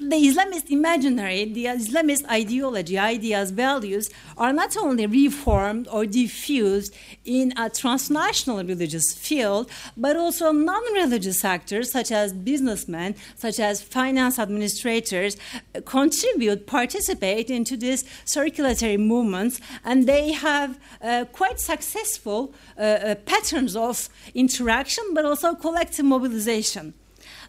the Islamist imaginary, the Islamist ideology, ideas, values are not only reformed or diffused in a transnational religious field, but also non religious actors such as businessmen, such as finance administrators, contribute, participate into these circulatory movements, and they have uh, quite successful uh, uh, patterns of interaction, but also collective mobilization.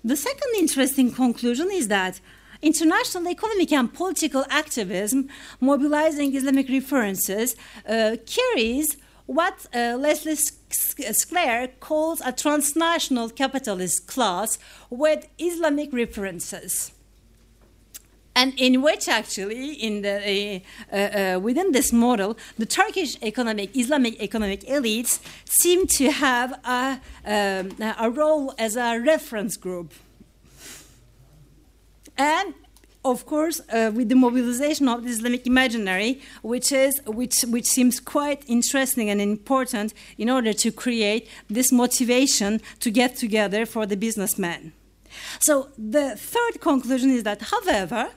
The second interesting conclusion is that international economic and political activism mobilizing Islamic references uh, carries what uh, Leslie Sklair calls a transnational capitalist class with Islamic references. And in which, actually, in the, uh, uh, within this model, the Turkish economic, Islamic economic elites seem to have a, um, a role as a reference group. And of course, uh, with the mobilization of the Islamic imaginary, which is which which seems quite interesting and important in order to create this motivation to get together for the businessman. So the third conclusion is that, however,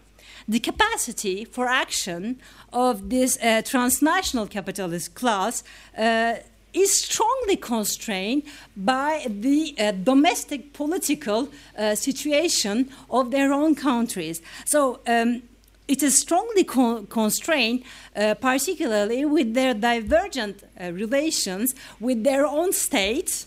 the capacity for action of this uh, transnational capitalist class uh, is strongly constrained by the uh, domestic political uh, situation of their own countries. So um, it is strongly co- constrained, uh, particularly with their divergent uh, relations with their own states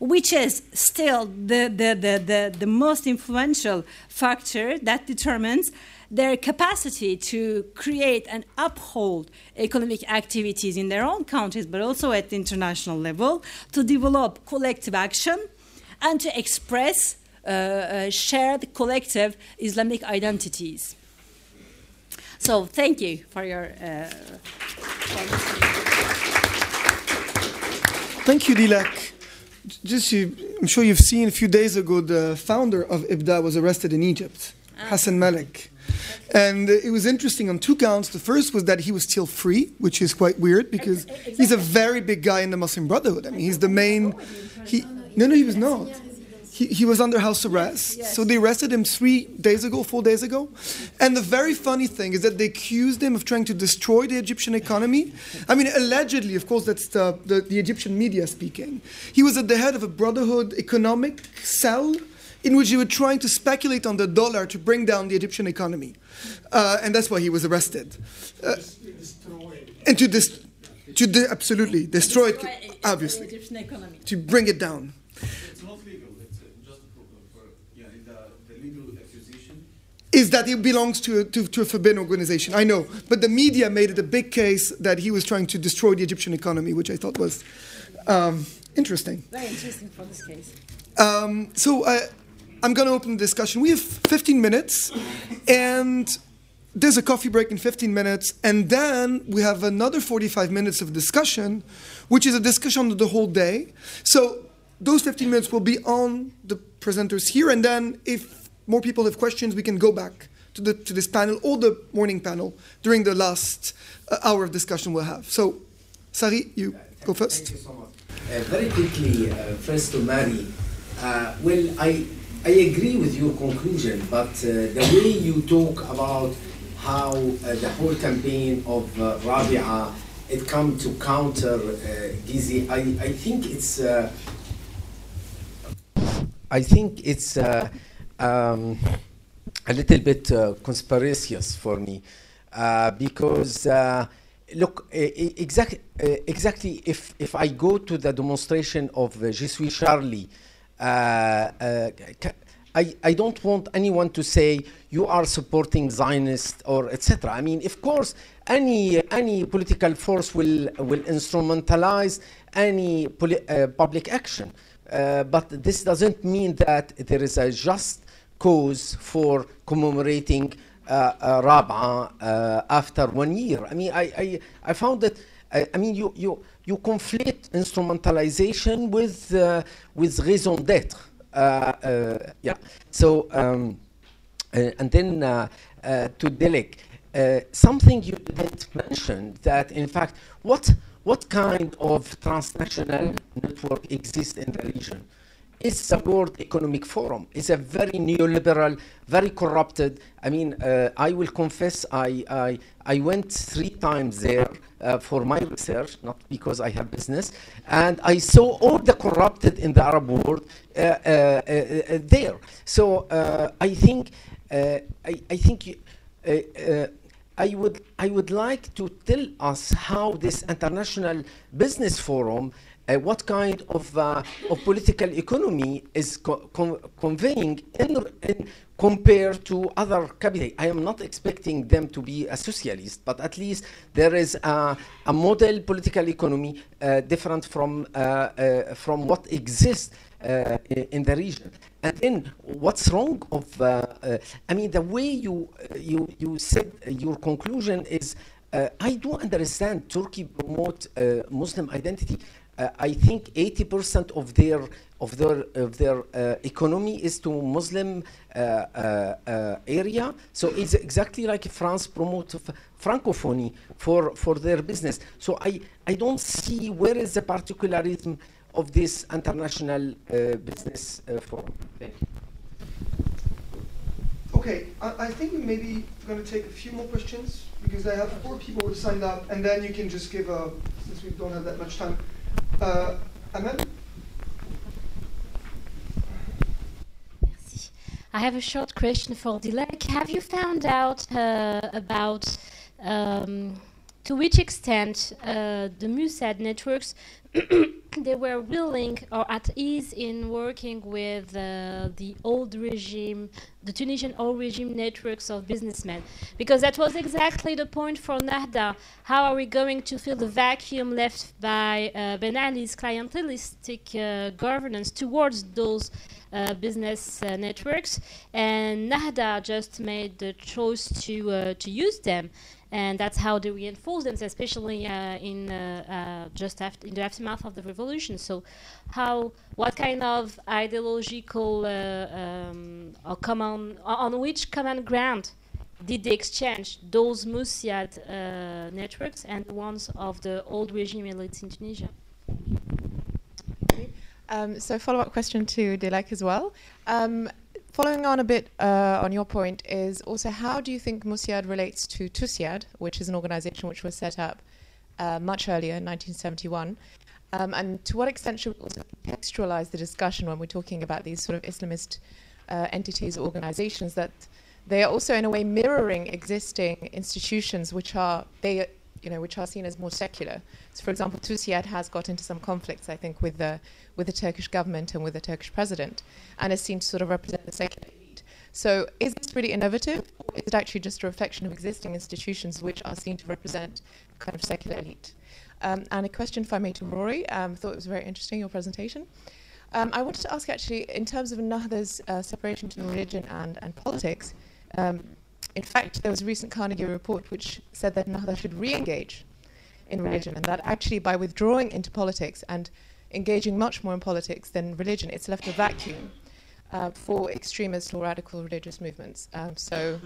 which is still the, the, the, the, the most influential factor that determines their capacity to create and uphold economic activities in their own countries, but also at the international level, to develop collective action and to express uh, uh, shared collective Islamic identities. So, thank you for your. Uh, Thank you, Dilek. Just you, I'm sure you've seen a few days ago the founder of IBDA was arrested in Egypt, Hassan Malik. And it was interesting on two counts. The first was that he was still free, which is quite weird because he's a very big guy in the Muslim Brotherhood. I mean, he's the main. He, no, no, he was not. He, he was under house arrest. So they arrested him three days ago, four days ago. And the very funny thing is that they accused him of trying to destroy the Egyptian economy. I mean, allegedly, of course, that's the, the, the Egyptian media speaking. He was at the head of a Brotherhood economic cell in which he was trying to speculate on the dollar to bring down the Egyptian economy. Uh, and that's why he was arrested. Uh, and to, dis- to de- absolutely destroy it, obviously, Egyptian economy. to bring it down. It's not legal. It's just for, for yeah, the, the legal accusation. is that it belongs to a, to, to a forbidden organization. I know, but the media made it a big case that he was trying to destroy the Egyptian economy, which I thought was um, interesting. Very interesting for this case. Um, so uh, I'm going to open the discussion. We have 15 minutes, and there's a coffee break in 15 minutes, and then we have another 45 minutes of discussion, which is a discussion of the whole day. So those 15 minutes will be on the presenters here, and then if more people have questions, we can go back to, the, to this panel or the morning panel during the last uh, hour of discussion we'll have. So, Sari, you go first. Thank you so much. Uh, very quickly, uh, first to Mary. Uh, well, I I agree with your conclusion, but uh, the way you talk about how uh, the whole campaign of uh, Rabia it come to counter uh, Gezi, I, I think it's uh, I think it's uh, um, a little bit conspiracious for me because look e- e- exact, uh, exactly if if I go to the demonstration of uh, Je suis Charlie. Uh, uh, I, I don't want anyone to say you are supporting Zionists or etc. I mean, of course, any any political force will will instrumentalize any uh, public action, uh, but this doesn't mean that there is a just cause for commemorating uh, uh, after one year. I mean, I I, I found that. I I mean, you you you conflate instrumentalization with uh, with raison d'être. Uh, uh, yeah. So um, uh, and then uh, to Dilek, uh, something you didn't mention that in fact what what kind of transnational network exists in the region? It's the World Economic Forum. It's a very neoliberal, very corrupted. I mean, uh, I will confess, I, I, I went three times there uh, for my research, not because I have business, and I saw all the corrupted in the Arab world uh, uh, uh, uh, there. So I think, I, I think. You, I would, I would like to tell us how this international business forum, uh, what kind of, uh, of political economy is co- con- conveying in, in compared to other capital. I am not expecting them to be a socialist, but at least there is a, a model political economy uh, different from, uh, uh, from what exists uh, in the region. And then what's wrong of, I mean, the way you, you, you said your conclusion is, I do understand Turkey promote Muslim identity. Uh, I think 80% of their of their of their uh, economy is to Muslim uh, uh, uh, area. So it's exactly like France promotes francophony for for their business. So I I don't see where is the particularism of this international uh, business forum. Thank you. okay, I, I think we maybe going to take a few more questions because I have four people who signed up, and then you can just give a, since we don't have that much time. Uh, Amal? Merci. I have a short question for Dilek. Have you found out uh, about um, to which extent uh, the MUSIAD networks they were willing or at ease in working with uh, the old regime, the Tunisian old regime networks of businessmen, because that was exactly the point for Nahda. How are we going to fill the vacuum left by uh, Ben Ali's clientelistic uh, governance towards those uh, business uh, networks? And Nahda just made the choice to uh, to use them and that's how they reinforce them, especially uh, in uh, uh, just after in the aftermath of the revolution. So, how what kind of ideological uh, um, or common on which common ground did they exchange those MUSIAD uh, networks and the ones of the old regime elites in Tunisia? Um, so follow-up question to Dilek as well. Um, Following on a bit uh, on your point is also how do you think MUSIAD relates to TUSIAD, which is an organization which was set up uh, much earlier in 1971? Um, and to what extent should we also contextualize the discussion when we're talking about these sort of Islamist uh, entities or organizations that they are also in a way mirroring existing institutions which are they you know which are seen as more secular. So for example, TUSIAD has got into some conflicts, I think, with the with the Turkish government and with the Turkish president, and is seen to sort of represent the secular elite. So is this really innovative, or is it actually just a reflection of existing institutions which are seen to represent kind of secular elite? Um, and a question, if I may, to Rory. Um, thought it was very interesting your presentation. Um, I wanted to ask actually, in terms of Nahda's uh, separation between religion and, and politics, um, in fact, there was a recent Carnegie report which said that Nahda should re-engage in religion, and that actually by withdrawing into politics and engaging much more in politics than religion, it's left a vacuum uh, for extremist or radical religious movements. Um, so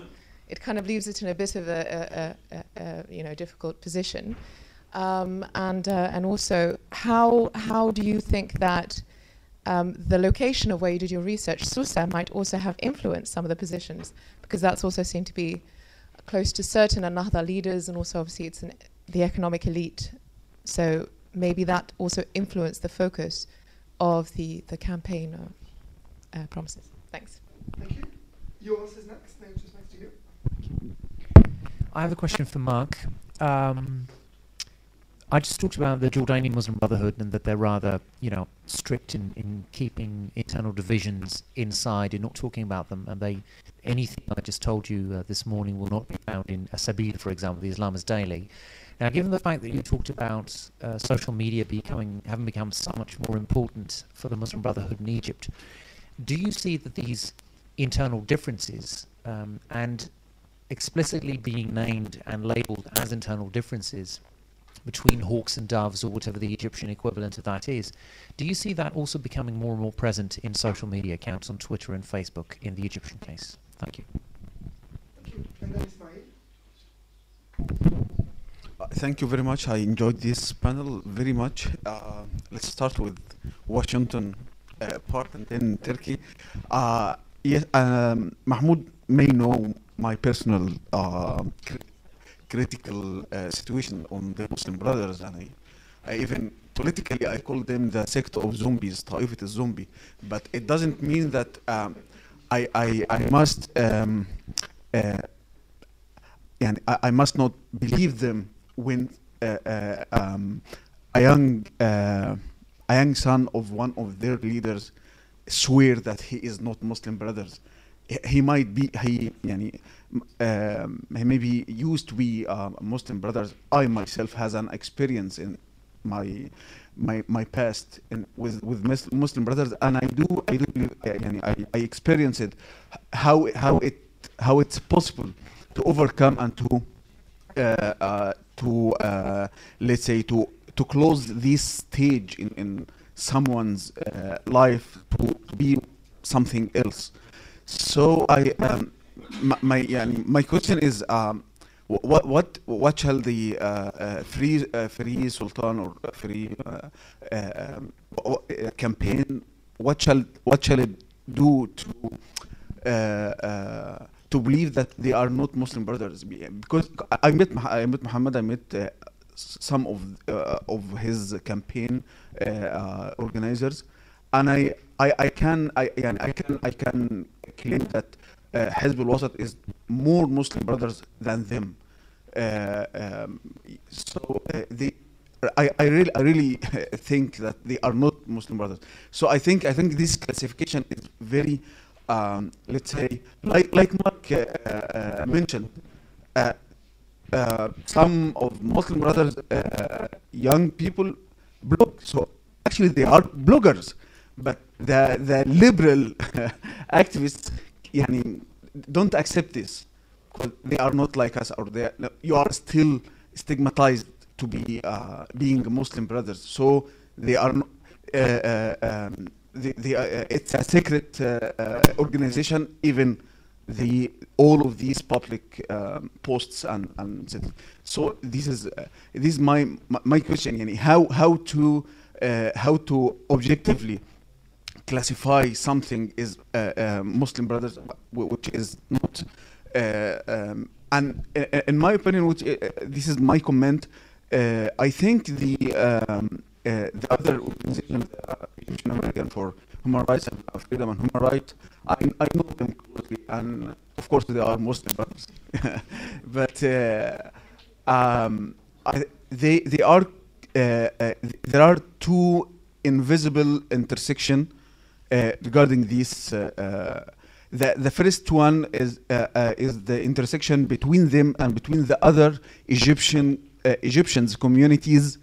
it kind of leaves it in a bit of a, a, a, a you know difficult position. Um, and uh, and also, how how do you think that um, the location of where you did your research, Susa, might also have influenced some of the positions? Because that's also seen to be close to certain Nahda leaders, and also obviously it's an, the economic elite. So maybe that also influenced the focus of the, the campaign uh, uh, promises. Thanks. Thank you. Yours is next. No, just next to you. I have a question for Mark. Um, I just talked about the Jordanian Muslim Brotherhood and that they're rather, you know, strict in, in keeping internal divisions inside and not talking about them. And they, anything I just told you uh, this morning will not be found in Asabil, for example, the Islamist Daily. Now, given the fact that you talked about uh, social media becoming having become so much more important for the Muslim Brotherhood in Egypt, do you see that these internal differences um, and explicitly being named and labelled as internal differences between hawks and doves or whatever the Egyptian equivalent of that is, do you see that also becoming more and more present in social media accounts on Twitter and Facebook in the Egyptian case? Thank you. Thank you. And then Ismail. Uh, Thank you very much. I enjoyed this panel very much. Uh, let's start with Washington uh, part and then Turkey. Uh, yes, um, Mahmoud may know my personal uh, cri- critical uh, situation on the Muslim Brothers, and I, I even politically I call them the sect of zombies, Taifat al-Zombie. But it doesn't mean that um, I, I, I must um, uh, and I, I, must not believe them when uh, uh um, a young uh, a young son of one of their leaders swear that he is not Muslim brothers. He, might be he yani, um, he may be used to be uh, Muslim brothers. I myself has an experience in my my my past and with with Muslim brothers, and I do I do believe, I, I experience it how how it how it's possible to overcome and to uh, uh, to uh, let's say to to close this stage in, in someone's uh, life to, to, be something else. So I um, my my, yeah, my question is um, what what what shall the uh, uh, free uh, free sultan or uh, free uh, um, uh, campaign what shall what shall it do to to believe that they are not Muslim brothers because I met I met Muhammad I met some of of his campaign organizers and I, I I can I I can I can claim that uh, Hezbollah is more Muslim brothers than them. Uh, um, so uh, I, I, really, I really think that they are not Muslim brothers. So I think, I think this classification is very, um, let's say, like, like Mark uh, uh, mentioned, uh, uh some of Muslim brothers, young people blog. So actually they are bloggers, but the, the liberal activists yani, don't accept this they are not like us or they you are still stigmatized to be uh, being Muslim brothers. So they are uh, uh, um, uh, it's a secret uh, organization. Even the all of these public um, posts and, and so this is this is my my question. How how to how to objectively classify something is Muslim brothers, which is not um, and uh, uh, in my opinion which uh, uh, this is my comment uh, I think the um, uh, the other organizations uh, Egyptian American for human rights and uh, freedom and human rights I, I know them closely and of course they are Muslim brothers but uh, um, I, they they are uh, uh, there are two invisible intersection uh, regarding this. The the first one is uh, uh, is the intersection between them and between the other Egyptian uh, Egyptians communities,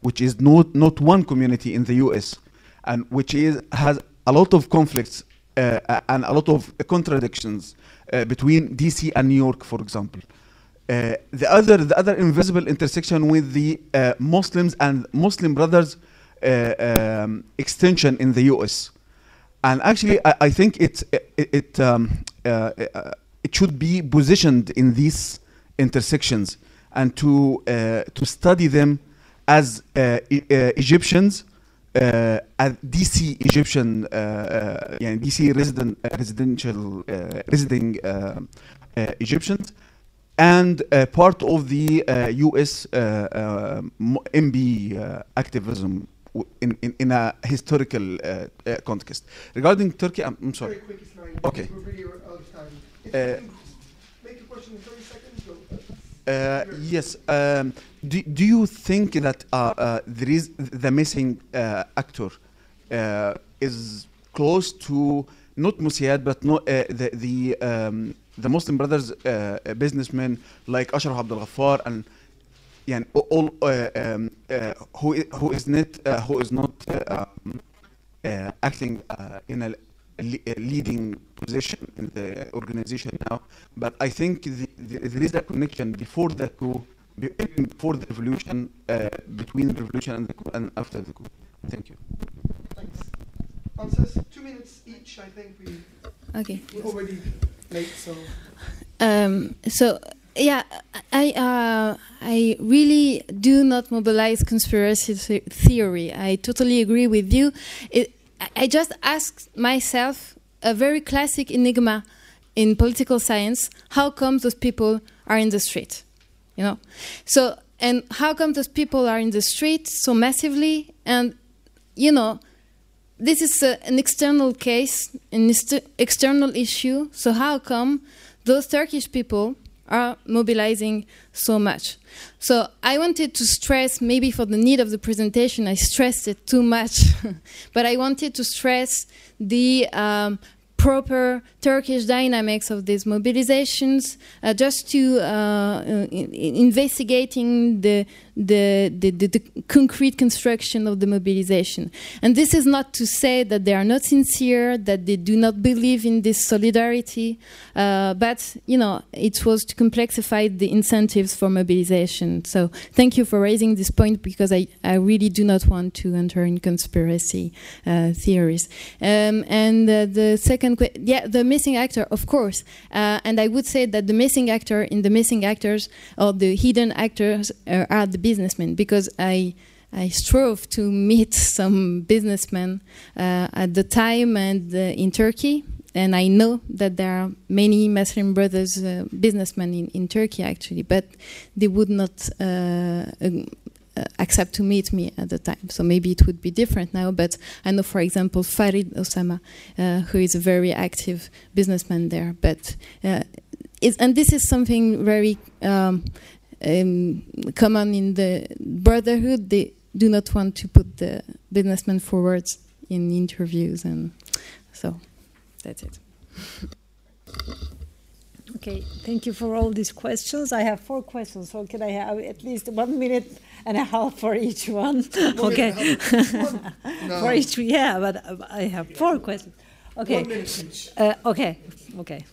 which is not not one community in the U.S. and which is has a lot of conflicts uh, uh, and a lot of contradictions uh, between DC and New York, for example. The other the other invisible intersection with the Muslims and Muslim brothers um, extension in the U.S and actually, I, I think it it it, um, uh, it should be positioned in these intersections and to uh, to study them as uh, e uh, Egyptians, uh, as DC Egyptian, uh, yeah, DC resident residential residing Egyptians, and part of the U.S. MB activism in, in, in a historical uh, uh, context. Regarding Turkey, I'm, I'm sorry. Very quick, Ismail. Okay. We're really out of time. If Uh, you make a question in 30 seconds, go. Uh, yes. Um, do, do you think that uh, uh, there is the missing uh, actor uh, is close to not Musiad but no, uh, the the um, the Muslim Brothers uh, businessmen like Ashraf Abdul Ghaffar and يعني all uh, um, uh, who i- who is not uh, who is not uh, um, uh, acting uh, in a le- a leading position in the organization now. But I think the, the, there is a connection before the coup, be- even before the revolution, uh, between the revolution and the coup and after the coup. Thank you. Thanks. Answers? Two minutes each, I think we, Okay. we're already late, so. Um, so yeah, I uh, I really do not mobilize conspiracy theory. I totally agree with you. It, I- just ask myself a very classic enigma in political science: How come those people are in the street? You know, so and how come those people are in the street so massively? And you know, this is uh, an external case, an ex- external issue. So how come those Turkish people are mobilizing so much? So I wanted to stress, maybe for the need of the presentation, I stressed it too much, but I wanted to stress the um, proper Turkish dynamics of these mobilizations, uh, just to uh, in investigating the the, the, the the concrete construction of the mobilization. And this is not to say that they are not sincere, that they do not believe in this solidarity, uh, but you know it was to complexify the incentives for mobilization. So thank you for raising this point because I, I really do not want to enter in conspiracy uh, theories. Um, and uh, the second, yeah, the missing actor, of course. Uh, and I would say that the missing actor in the missing actors or the hidden actors uh, are the businessmen because I. I strove to meet some businessmen uh, at the time and uh, in Turkey, and I know that there are many Muslim brothers, uh, businessmen in, in Turkey actually, but they would not uh, uh, accept to meet me at the time. So maybe it would be different now. But I know, for example, Farid Osama, uh, who is a very active businessman there. But and this is something very um, um, common in the brotherhood. They do not want to put the businessman forward in interviews, and so that's it. Okay, thank you for all these questions. I have four questions, so can I have at least one minute and a half for each one? okay, No. for each, yeah, but uh, I have four questions. Okay, One minute each. uh, okay, okay.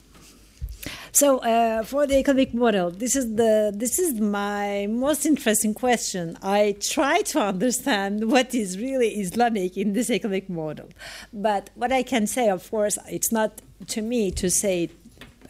So uh, for the economic model, this is the this is my most interesting question. I try to understand what is really Islamic in this economic model, but what I can say, of course, it's not to me to say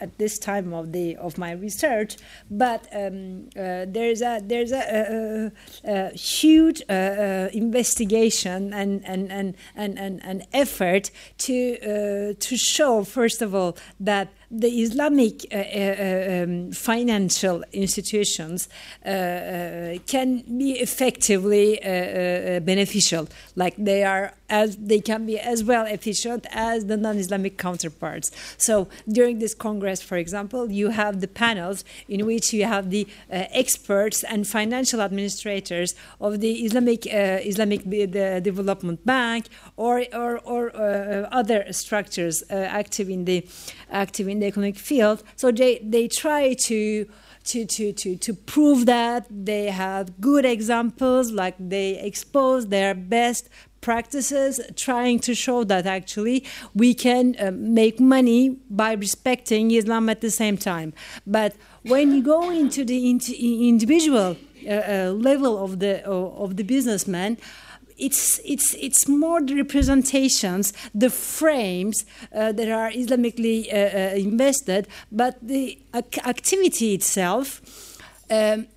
at this time of the of my research, but um, uh, there's a there's a, a, a, huge uh, uh, investigation and and, and, and, and and effort to uh, to show first of all that the Islamic uh, uh, um, financial institutions uh, uh, can be effectively uh, uh, beneficial, like they are as they can be as well efficient as the non-Islamic counterparts. So during this Congress, for example, you have the panels in which you have the uh, experts and financial administrators of the Islamic uh, Islamic the Development Bank or or, or uh, other structures uh, active in the active in the economic field. So they they try to. To, to, to, to prove that they have good examples, like they expose their best practices, trying to show that actually we can uh, make money by respecting Islam at the same time. But when you go into the int- individual uh, uh, level of the of the businessman, it's it's it's more the representations, the frames uh, that are Islamically uh, uh, invested, but the ac- activity itself. Um,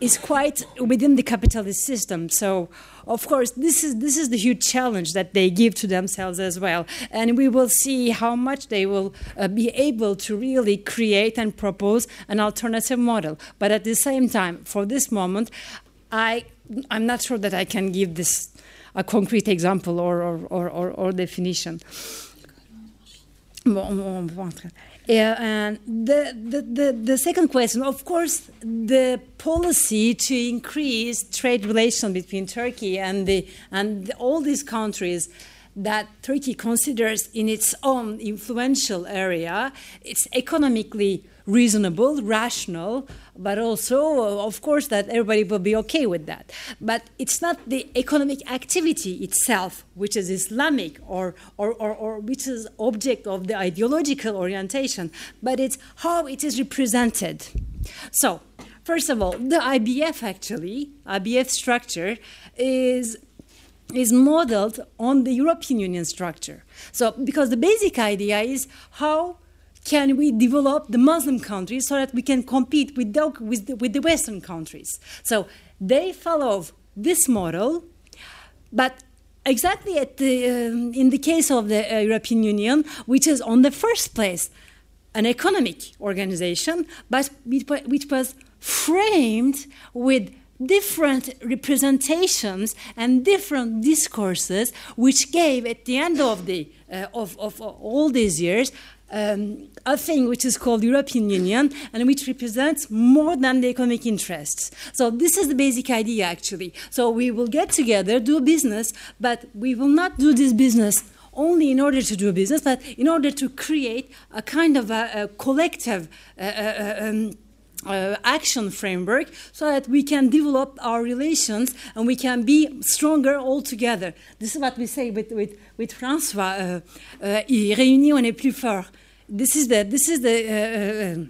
is quite within the capitalist system. So, of course, this is this is the huge challenge that they give to themselves as well, and we will see how much they will uh, be able to really create and propose an alternative model. But at the same time, for this moment, I I'm not sure that I can give this a concrete example or or, or, or, or definition. Yeah, and the, the, the, the second question, of course, the policy to increase trade relations between Turkey and, the, and all these countries that Turkey considers in its own influential area, it's economically reasonable, rational, but also, uh, of course, that everybody will be okay with that. But it's not the economic activity itself, which is Islamic or, or, or, or which is object of the ideological orientation, but it's how it is represented. So, first of all, the IBF actually, IBF structure is is modeled on the European Union structure. So, because the basic idea is how can we develop the Muslim countries so that we can compete with the, with the, with the Western countries? So, they follow this model, but exactly at the, um, in the case of the uh, European Union, which is on the first place an economic organization, but which was framed with different representations and different discourses, which gave at the end of the uh, of, of all these years um, a thing which is called European Union and which represents more than the economic interests. So this is the basic idea actually. So we will get together, do business, but we will not do this business only in order to do business, but in order to create a kind of a, a collective uh, uh, um, uh, action framework so that we can develop our relations and we can be stronger all together. This is what we say with, with, with François, uh, uh, réunis on est plus fort. This is the, this is the uh,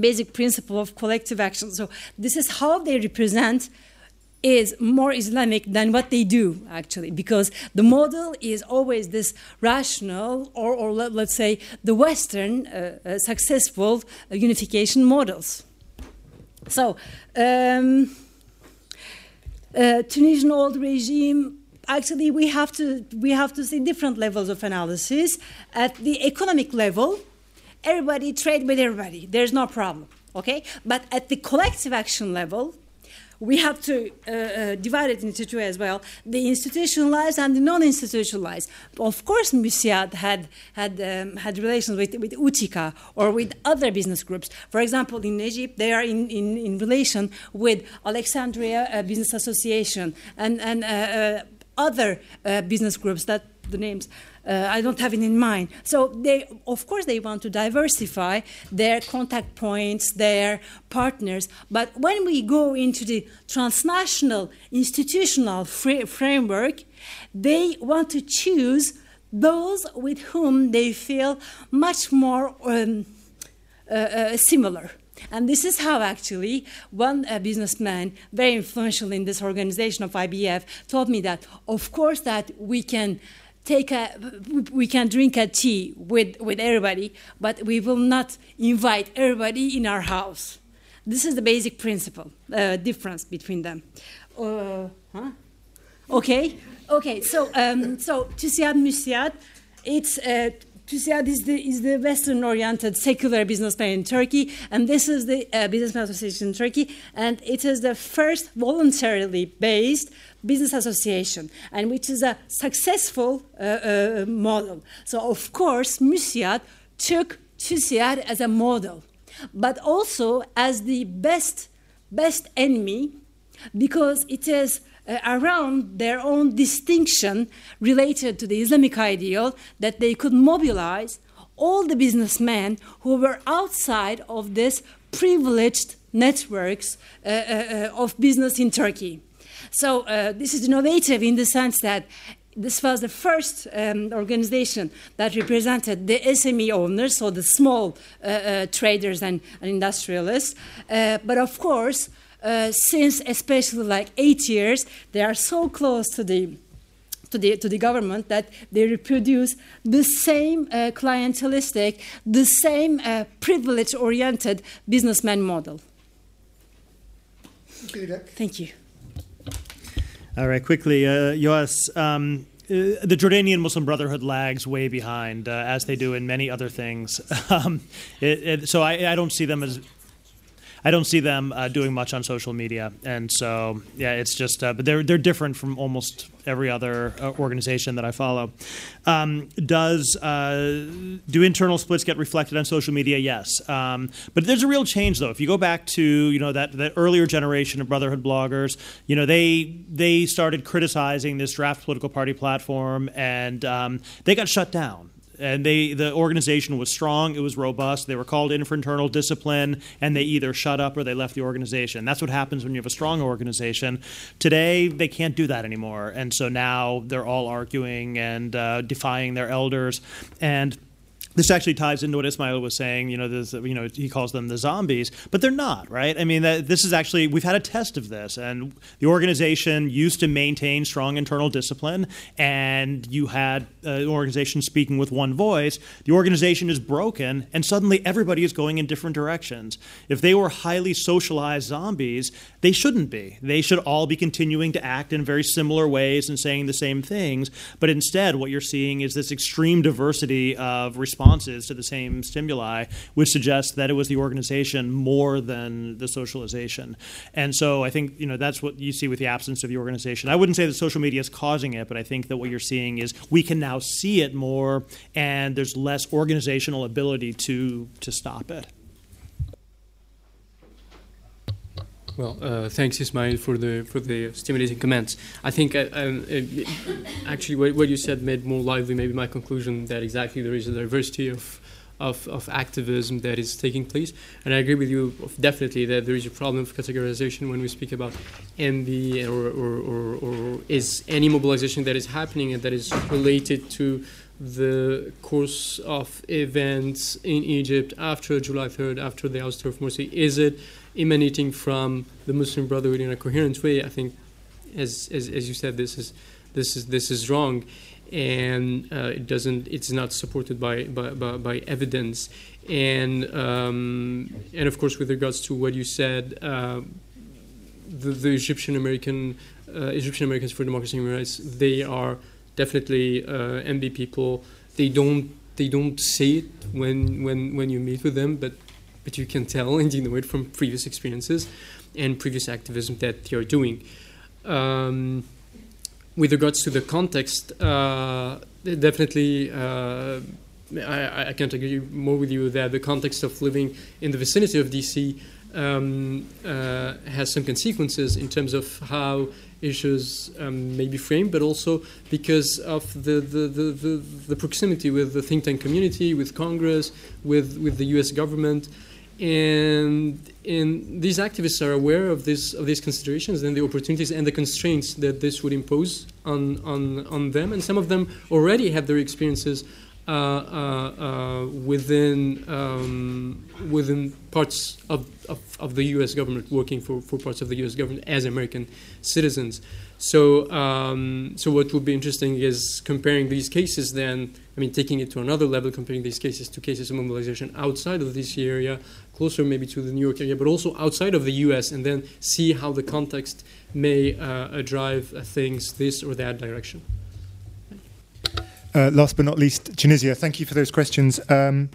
basic principle of collective action. So this is how they represent is more Islamic than what they do, actually, because the model is always this rational, or, or let, us say, the Western uh, uh, successful uh, unification models. So, um, Tunisian old regime, actually we have to we have to see different levels of analysis. At the economic level, everybody trade with everybody. There's no problem. Okay, but at the collective action level, we have to uh, uh, divide it into two as well the institutionalized and the non institutionalized. Of course, Musiad had, had, um, had relations with, with Utica or with other business groups. For example, in Egypt, they are in, in, in relation with Alexandria uh, Business Association and, and uh, uh, other uh, business groups that the names I don't have it in mind. So they, of course, they want to diversify their contact points, their partners. But when we go into the transnational institutional fr- framework, they want to choose those with whom they feel much more um, uh, uh, similar. And this is how actually one uh, businessman, very influential in this organization of IBF, told me that, of course, that we can take a we can drink a tea with with everybody but we will not invite everybody in our house. This is the basic principle uh, difference between them. Uh, huh? okay? Okay so um, so TUSIAD MÜSIAD it's uh, TUSIAD is the, is the Western oriented secular businessman in Turkey, and this is the uh, Businessman Association in Turkey, and it is the first voluntarily based business association, and which is a successful uh, uh, model. So, of course, MÜSIAD took TUSIAD as a model, but also as the best, best enemy because it is uh, around their own distinction related to the Islamic ideal that they could mobilize all the businessmen who were outside of this privileged networks uh, uh, uh of business in Turkey. So uh, this is innovative in the sense that this was the first um, organization that represented the SME owners, so the small uh, uh, traders and, and industrialists. Uh, but of course, uh, since especially like eight years, they are so close to the to the, to the government that they reproduce the same uh, clientelistic, the same uh, privilege oriented businessman model. Thank you. All right, quickly, uh, Joas. Um, uh, the Jordanian Muslim Brotherhood lags way behind, uh, as they do in many other things. um, it, it, so I, I, don't see them as I don't see them uh, doing much on social media, and so yeah, it's just. Uh, but they're they're different from almost every other uh, organization that I follow. Um, does uh, do internal splits get reflected on social media? Yes, um, but there's a real change though. If you go back to you know that that earlier generation of Brotherhood bloggers, you know they they started criticizing this draft political party platform, and um, they got shut down and they the organization was strong it was robust they were called in for internal discipline and they either shut up or they left the organization. That's what happens when you have a strong organization. Today they can't do that anymore and so now they're all arguing and uh, defying their elders. And this actually ties into what Ismail was saying. You know, this, you know, he calls them the zombies, but they're not, right? I mean, that, this is actually we've had a test of this, and the organization used to maintain strong internal discipline, and you had uh, an organization speaking with one voice. The organization is broken, and suddenly everybody is going in different directions. If they were highly socialized zombies, they shouldn't be. They should all be continuing to act in very similar ways and saying the same things. But instead, what you're seeing is this extreme diversity of responses to the same stimuli, which suggests that it was the organization more than the socialization. And so I think you know that's what you see with the absence of the organization. I wouldn't say that social media is causing it, but I think that what you're seeing is we can now see it more, and there's less organizational ability to to stop it. Well, uh, thanks, Ismail, for the for the stimulating comments. I think uh, um, uh, actually what, what, you said made more lively maybe my conclusion that exactly there is a diversity of, of, of activism that is taking place, and I agree with you definitely that there is a problem of categorization when we speak about MB or, or, or, or is any mobilization that is happening and that is related to the course of events in Egypt after July 3rd, after the ouster of Morsi? Is it emanating from the Muslim Brotherhood in a coherent way, I think, as as, as you said, this is this is this is wrong, and uh, it doesn't. It's not supported by by, by, by evidence, and um, and of course, with regards to what you said. Uh, the, the Egyptian American uh, Egyptian Americans for Democracy and Human Rights, they are definitely uh, MB people. They don't they don't say it when when when you meet with them, but but you can tell and you know it from previous experiences and previous activism that you're doing. Um, with regards to the context, uh, definitely. Uh, I, I, can't agree more with you that the context of living in the vicinity of DC um, uh, has some consequences in terms of how issues um, may be framed, but also because of the, the, the, the, the proximity with the think tank community, with Congress, with, with the US government. And, and these activists are aware of, this, of these considerations and the opportunities and the constraints that this would impose on, on, on them. And some of them already have their experiences uh, uh, uh, within um, within parts of, of, of, the U.S. government, working for, for parts of the U.S. government as American citizens. So, um, so what would be interesting is comparing these cases. Then, I mean, taking it to another level, comparing these cases to cases of mobilization outside of this area, closer maybe to the New York area, but also outside of the U.S., and then see how the context may uh, drive things this or that direction. Uh, last but not least, Tunisia, thank you for those questions. Um,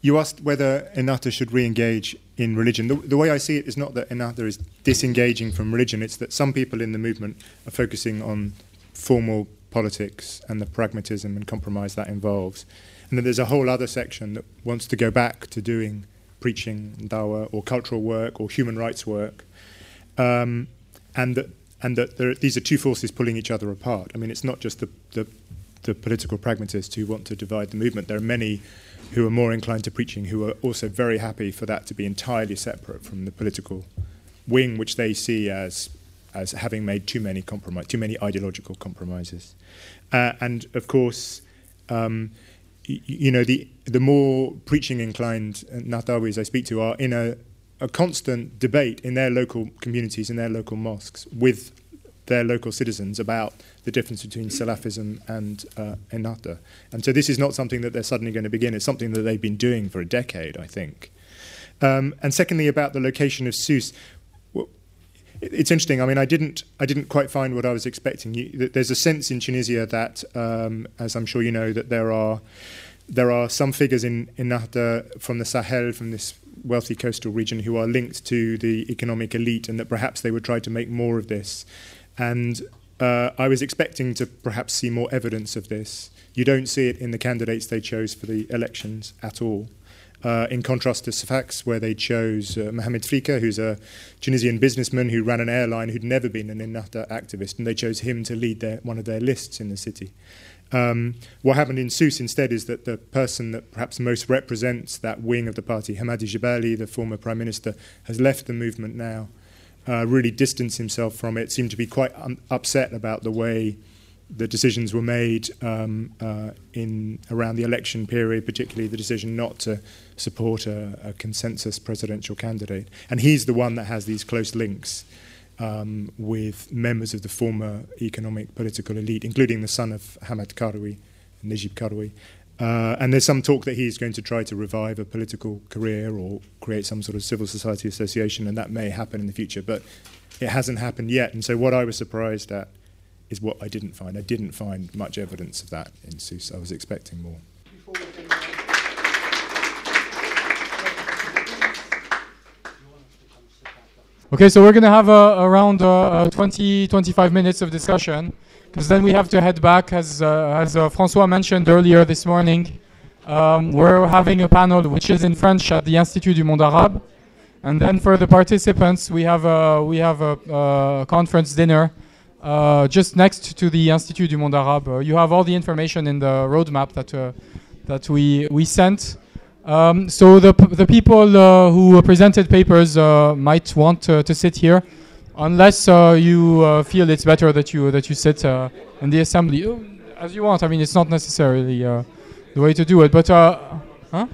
you asked whether Ennahda should re engage in religion. The, the, way I see it is not that Ennahda is disengaging from religion, it's that some people in the movement are focusing on formal politics and the pragmatism and compromise that involves. And then there's a whole other section that wants to go back to doing preaching, dawah, or cultural work, or human rights work. Um, and that, and that these are two forces pulling each other apart. I mean, it's not just the, the the political pragmatists who want to divide the movement. There are many who are more inclined to preaching who are also very happy for that to be entirely separate from the political wing, which they see as as having made too many compromise, too many ideological compromises. Uh, and of course, um, you know, the the more preaching inclined Nahdawis I speak to are in a a constant debate in their local communities, in their local mosques, with their local citizens about the difference between Salafism and uh, Ennahda. And so this is not something that they're suddenly going to begin. It's something that they've been doing for a decade, I think. Um, and secondly, about the location of Sousse. It's interesting. I mean, I didn't, I didn't quite find what I was expecting. You, there's a sense in Tunisia that, um, as I'm sure you know, that there are there are some figures in, in Nahda from the Sahel, from this wealthy coastal region, who are linked to the economic elite, and that perhaps they would try to make more of this. And uh, I was expecting to perhaps see more evidence of this. You don't see it in the candidates they chose for the elections at all. Uh, in contrast to Sfax, where they chose uh, Mohamed Frikha, who's a Tunisian businessman who ran an airline who'd never been an Ennahda activist, and they chose him to lead their, one of their lists in the city. Um, what happened in Sousse instead is that the person that perhaps most represents that wing of the party, Hamadi Jebali, the former prime minister, has left the movement now uh, really distanced himself from it, seemed to be quite un- upset about the way the decisions were made um, uh, in around the election period, particularly the decision not to support a, a, consensus presidential candidate. And he's the one that has these close links um, with members of the former economic political elite, including the son of Hamad Karoui, Najib Karoui, uh, and there's some talk that he's going to try to revive a political career or create some sort of civil society association, and that may happen in the future, but it hasn't happened yet. And so, what I was surprised at is what I didn't find. I didn't find much evidence of that in Sousse. I was expecting more. Okay, so we're going to have uh, around uh, 20, 25 minutes of discussion because then we have to head back, as uh, as uh, Francois mentioned earlier this morning. Um, we're having a panel which is in French at the Institut du Monde Arabe, and then for the participants, we have a we have a, conference dinner uh, just next to the Institut du Monde Arabe. Uh, you have all the information in the roadmap that that we we sent. Um, so the the people uh, who presented papers might want to sit here unless uh, you uh, feel it's better that you that you sit uh, in the assembly oh, as you want. I mean, it's not necessarily uh, the way to do it, but uh, huh?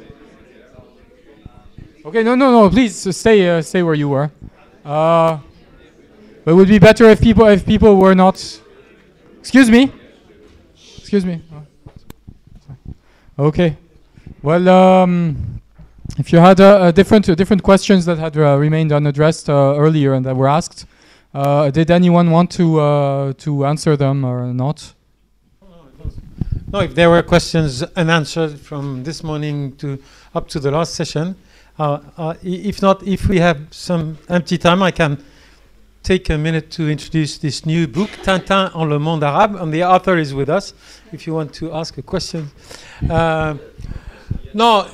Okay, no, no, no. Please stay uh, stay where you were. but it would be better if people if people were not. Excuse me. Excuse me. Okay. Well, um, if you had different different questions that had remained unaddressed earlier and that were asked, Uh, did anyone want to uh, to answer them or not? No, if there were questions unanswered from this morning to up to the last session, uh, uh, if not, if we have some empty time, I can take a minute to introduce this new book, Tintin en le monde arabe, and the author is with us. If you want to ask a question, uh, no.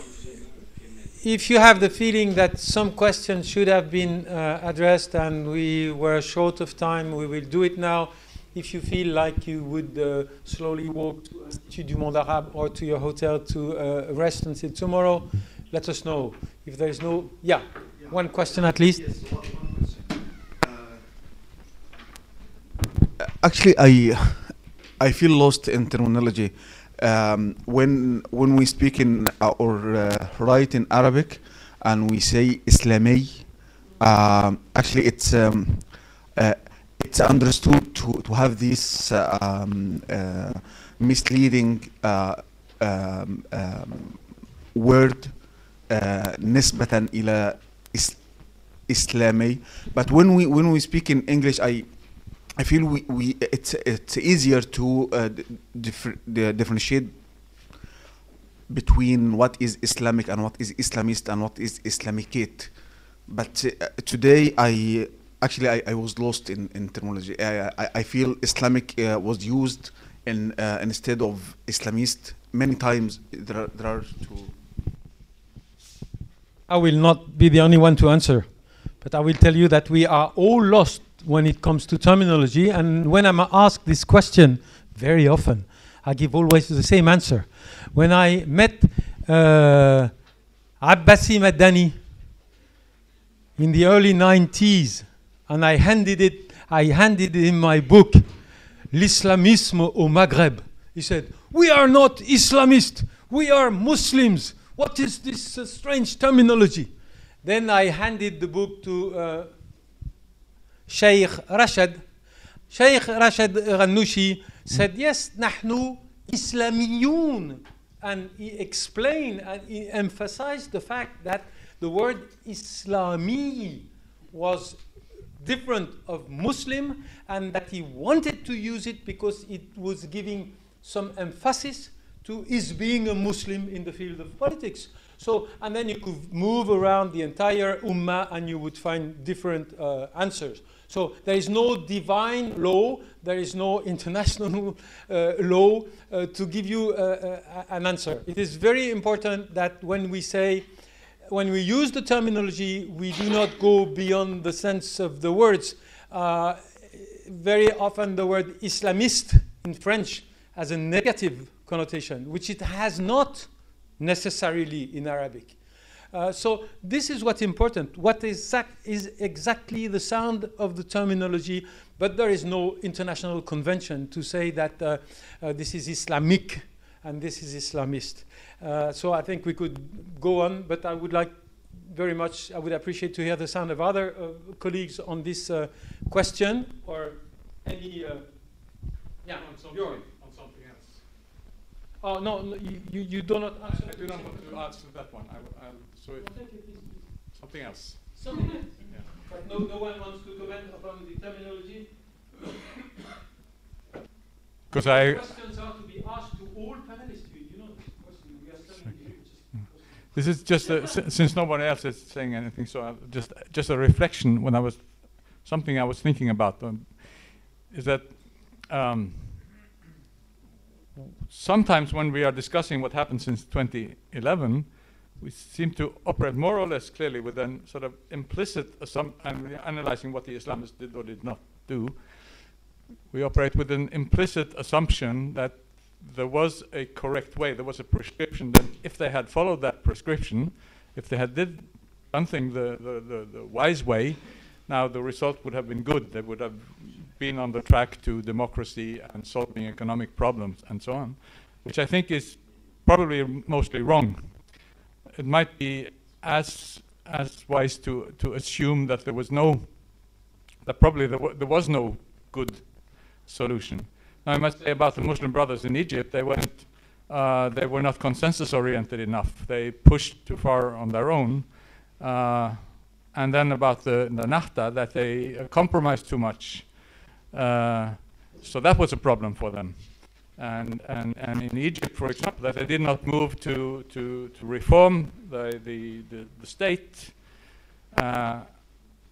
If you have the feeling that some questions should have been uh, addressed and we were short of time, we will do it now. If you feel like you would uh, slowly walk to Institut du Monde Arabe or to your hotel to uh, rest until tomorrow, let us know. If there is no, yeah, one question at least. Actually, I I feel lost in terminology. Um, when when we speak in uh, or uh, write in Arabic, and we say Islami, um, actually it's um, uh, it's understood to to have this uh, um, uh, misleading uh, um, um, word uh, نسبة إلى إس- Islami. But when we when we speak in English, I I feel we, we it's it's easier to uh, differentiate between what is Islamic and what is Islamist and what is Islamicate. But uh, today I actually I, I was lost in, in terminology. I, I, I feel Islamic uh, was used in uh, instead of Islamist many times. There are, there are two. I will not be the only one to answer, but I will tell you that we are all lost when it comes to terminology. And when I'm asked this question, very often, I give always the same answer. When I met uh, Abbasi Madani in the early 90s, and I handed it, I handed him my book, L'islamisme au Maghreb. He said, "We are not Islamists. We are Muslims. What is this uh, strange terminology?" Then I handed the book to uh, Sheikh Rashid, Sheikh Rashid Ghannouchi said, hmm. yes, nahnu Islamiyun. And he explained and he emphasized the fact that the word Islami was different of Muslim and that he wanted to use it because it was giving some emphasis to his being a Muslim in the field of politics. So, and then you could move around the entire Ummah and you would find different uh, answers. So there is no divine law, there is no international uh, law uh, to give you uh, uh, an answer. It is very important that when we say when we use the terminology, we do not go beyond the sense of the words. Uh, very often, the word Islamist in French has a negative connotation, which it has not necessarily in Arabic. Uh, so this is what's important. What exact is exactly the sound of the terminology, but there is no international convention to say that uh, uh, this is Islamic and this is Islamist. Uh, so I think we could go on, but I would like very much, I would appreciate to hear the sound of other uh, colleagues on this uh, question or any. Uh, yeah, on something, on something else. Oh no, no you, you, you do not answer. I do not want to answer that one. I, I'll, so it, something else. Something else. Yeah. But no, no one wants to comment upon the terminology. Because I, questions are to be asked to all panelists. You, you know this. We are studying. Just this is just a, since no one else is saying anything, so I, just just a reflection when I was something I was thinking about um, is that um, sometimes when we are discussing what happened since 2011, we seem to operate more or less clearly with an sort of implicit assumption, and analyzing what the Islamists did or did not do. We operate with an implicit assumption that there was a correct way, there was a prescription. That if they had followed that prescription, if they had did something the, the, the, the wise way, now the result would have been good. They would have been on the track to democracy and solving economic problems and so on, which I think is probably mostly wrong. It might be as as wise to, to assume that there was no that probably there, there was no good solution. Now, I must say about the Muslim brothers in Egypt, they went, uh, they were not consensus oriented enough. They pushed too far on their own. Uh, and then about the, the Nahda that they compromised too much. Uh, so that was a problem for them. And, and, and in Egypt, for example, that they did not move to, to, to reform the, the, the, the state. Uh,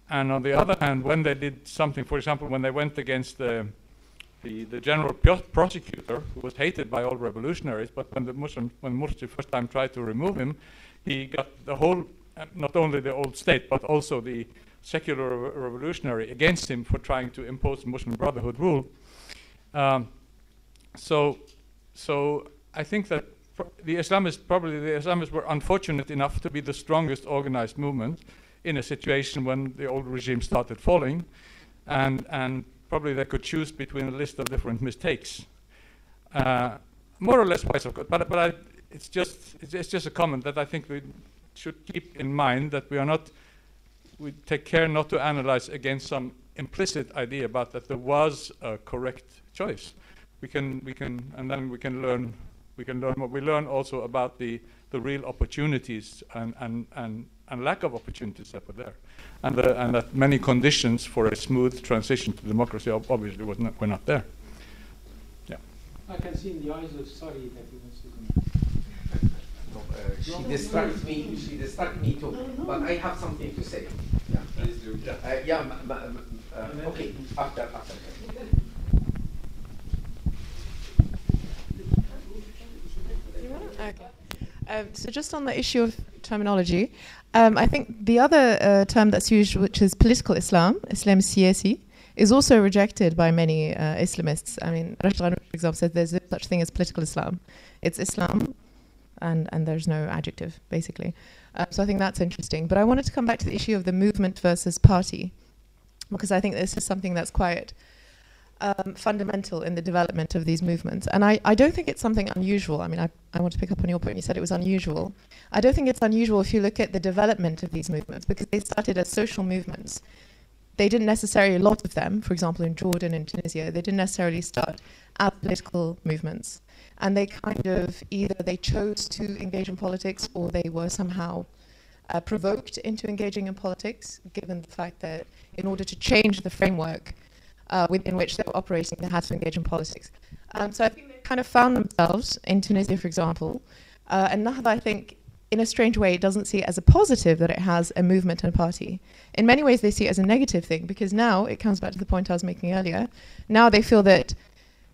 and on the other hand, when they did something, for example, when they went against the, the, the general pro- prosecutor, who was hated by all revolutionaries, but when the Muslim, when Mursi first time tried to remove him, he got the whole, uh, not only the old state, but also the secular re- revolutionary against him for trying to impose Muslim Brotherhood rule. Um, so, so I think that the Islamists, probably the Islamists were unfortunate enough to be the strongest organized movement in a situation when the old regime started falling, and, and probably they could choose between a list of different mistakes. Uh, more or less wise, of course, but, but I, it's, just, it's, it's just a comment that I think we should keep in mind that we are not, we take care not to analyze against some implicit idea about that there was a correct choice. We can, we can, and then we can learn, we can learn what we learn also about the, the real opportunities and, and, and, and lack of opportunities that were there. And, the, and that many conditions for a smooth transition to democracy obviously was not, were not there. Yeah. I can see in the eyes of Sari that he wants to Uh, she distracts me. She distracts me too. But I have something to say. Yeah. Please do. Yeah. Uh, yeah. Ma, ma, ma, uh, okay. After. After. Okay. Um, so just on the issue of terminology, um, I think the other uh, term that's used, which is political Islam, Islam siyasi, is also rejected by many uh, Islamists. I mean, Rashid for example, says there's no such thing as political Islam. It's Islam, and, and there's no adjective, basically. Uh, so I think that's interesting. But I wanted to come back to the issue of the movement versus party, because I think this is something that's quite um, fundamental in the development of these movements. And I, I don't think it's something unusual. I mean, I, I want to pick up on your point. You said it was unusual. I don't think it's unusual if you look at the development of these movements because they started as social movements. They didn't necessarily, a lot of them, for example, in Jordan and Tunisia, they didn't necessarily start as political movements. And they kind of either they chose to engage in politics or they were somehow uh, provoked into engaging in politics, given the fact that in order to change the framework uh, within which they were operating, they had to engage in politics. Um, so I think they kind of found themselves in Tunisia, for example. Uh, and Nahda, I think, in a strange way, doesn't see it as a positive that it has a movement and a party. In many ways, they see it as a negative thing because now it comes back to the point I was making earlier. Now they feel that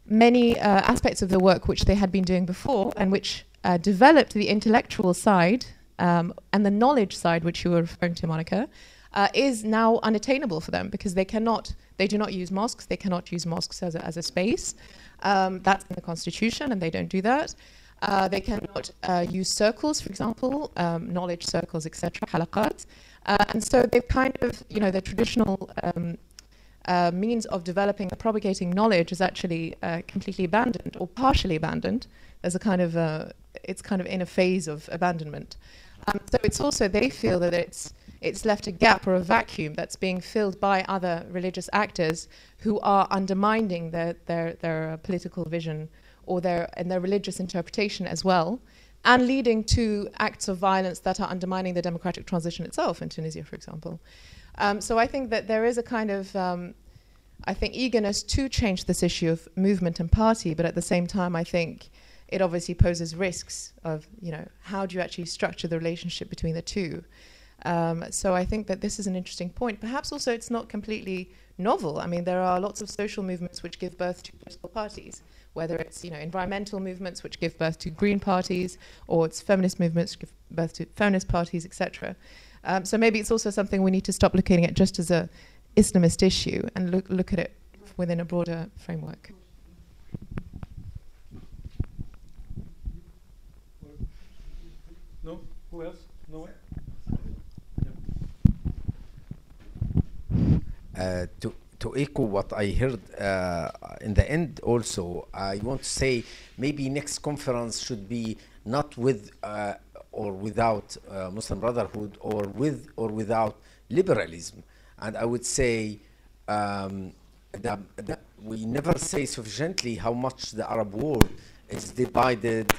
many uh, aspects of the work which they had been doing before and which uh, developed the intellectual side um, and the knowledge side, which you were referring to, Monica, uh, is now unattainable for them because they cannot, they do not use mosques, they cannot use mosques as a, as a space. Um, that's in the constitution, and they don't do that. Uh, they cannot uh, use circles, for example, um, knowledge circles, etc., halaqat. Uh, and so they've kind of, you know, the traditional um, uh, means of developing and propagating knowledge is actually uh, completely abandoned or partially abandoned. There's a kind of, it's kind of in a phase of abandonment. Um, so it's also, they feel that it's, it's left a gap or a vacuum that's being filled by other religious actors who are undermining their, their, their uh, political vision or their, and their religious interpretation as well, and leading to acts of violence that are undermining the democratic transition itself in Tunisia, for example. Um, so I think that there is a kind of, um, I think, eagerness to change this issue of movement and party, but at the same time, I think it obviously poses risks of, you know, how do you actually structure the relationship between the two? Um, so I think that this is an interesting point. Perhaps also it's not completely novel. I mean, there are lots of social movements which give birth to political parties, whether it's you know environmental movements which give birth to green parties, or it's feminist movements which give birth to feminist parties, etc. Um, so maybe it's also something we need to stop looking at just as a Islamist issue and look look at it within a broader framework. No? Who else? No way? Uh, to to echo what I heard uh, in the end, also I want to say maybe next conference should be not with uh, or without uh, Muslim Brotherhood, or with or without liberalism, and I would say um, that, that we never say sufficiently how much the Arab world is divided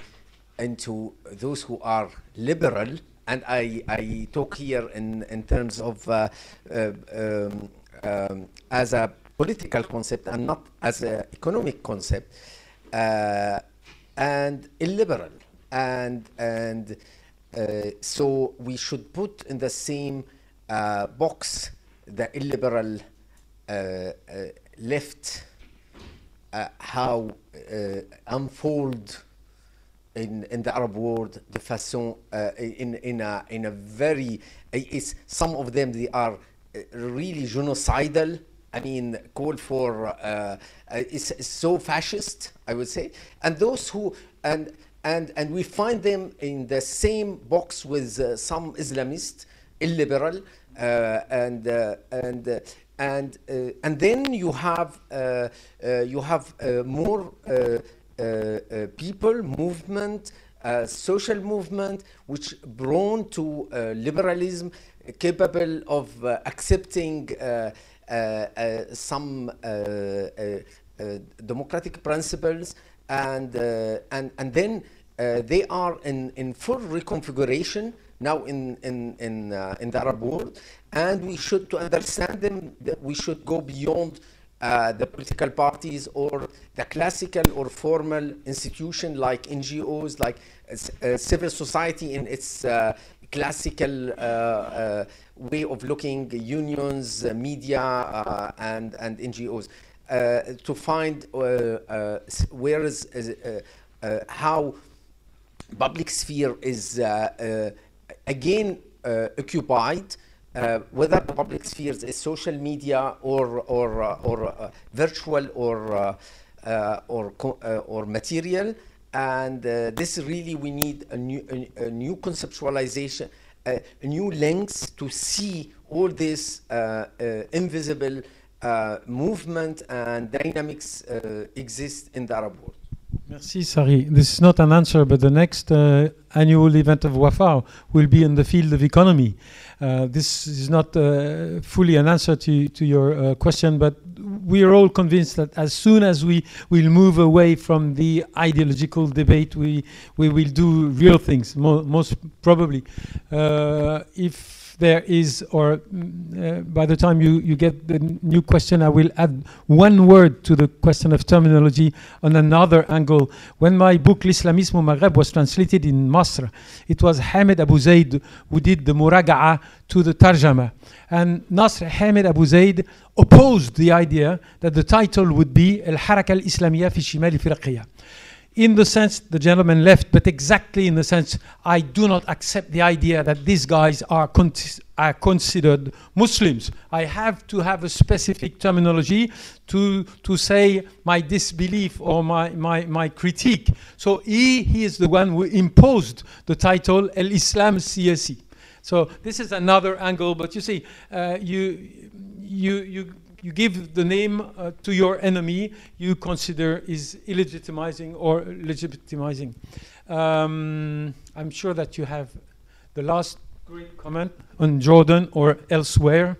into those who are liberal and I, I talk here in, in terms of uh, uh, um, um, as a political concept and not as an economic concept, uh, and illiberal. And, and uh, so we should put in the same uh, box the illiberal uh, left, how unfold in, in the Arab world de façon uh, in, in, a, in a very, it's, some of them they are uh, really genocidal. I mean, call for uh, uh, it's, it's so fascist, I would say, and those who and and and we find them in the same box with uh, some Islamists, illiberal, uh, and uh, and uh, and uh, and then you have uh, uh, you have uh, more uh, uh, uh, people movement. Uh, social movement which drawn to uh, liberalism capable of uh, accepting uh, uh, uh, some uh, uh, uh, democratic principles and uh, and and then uh, they are in, in full reconfiguration now in in in, uh, in the Arab world, and we should to understand them that we should go beyond uh, the political parties or the classical or formal institution like NGOs, like uh, uh, civil society in its uh, classical uh, uh way of looking, unions, uh, media, uh, and and NGOs, to find where is, how public sphere is again occupied, uh, whether the public spheres is social media or or uh, or uh, virtual or uh, uh, or uh, or material, and this really we need a new a, a new conceptualization, new lens to see all this invisible movement and dynamics exist in the Arab world. Merci, Sari. This is not an answer, but the next annual event of WAFAW will be in the field of economy. Uh, this is not uh, fully an answer to, to your uh, question, but we are all convinced that as soon as we will move away from the ideological debate, we, we will do real things, mo- most probably. If there is, or uh, by the time you, you get the new question, I will add one word to the question of terminology on another angle. When my book L'Islamisme au Maghreb was translated in Masr, it was Hamid Abu Zaid who did the muraga'a to the tarjama. And Nasr Hamid Abu Zaid opposed the idea that the title would be Al Haraka al Islamiyya fi Shimal Ifriqiyya in the sense the gentleman left, but exactly in the sense I do not accept the idea that these guys are, con- are considered Muslims. I have to have a specific terminology to, to say my disbelief or my, my, my critique. So he, he is the one who imposed the title El Islam Siyasi. So this is another angle, but you see, uh, you, you, you, you give the name uh, to your enemy you consider is illegitimizing or legitimizing. Um, I'm sure that you have the last great comment on Jordan or elsewhere.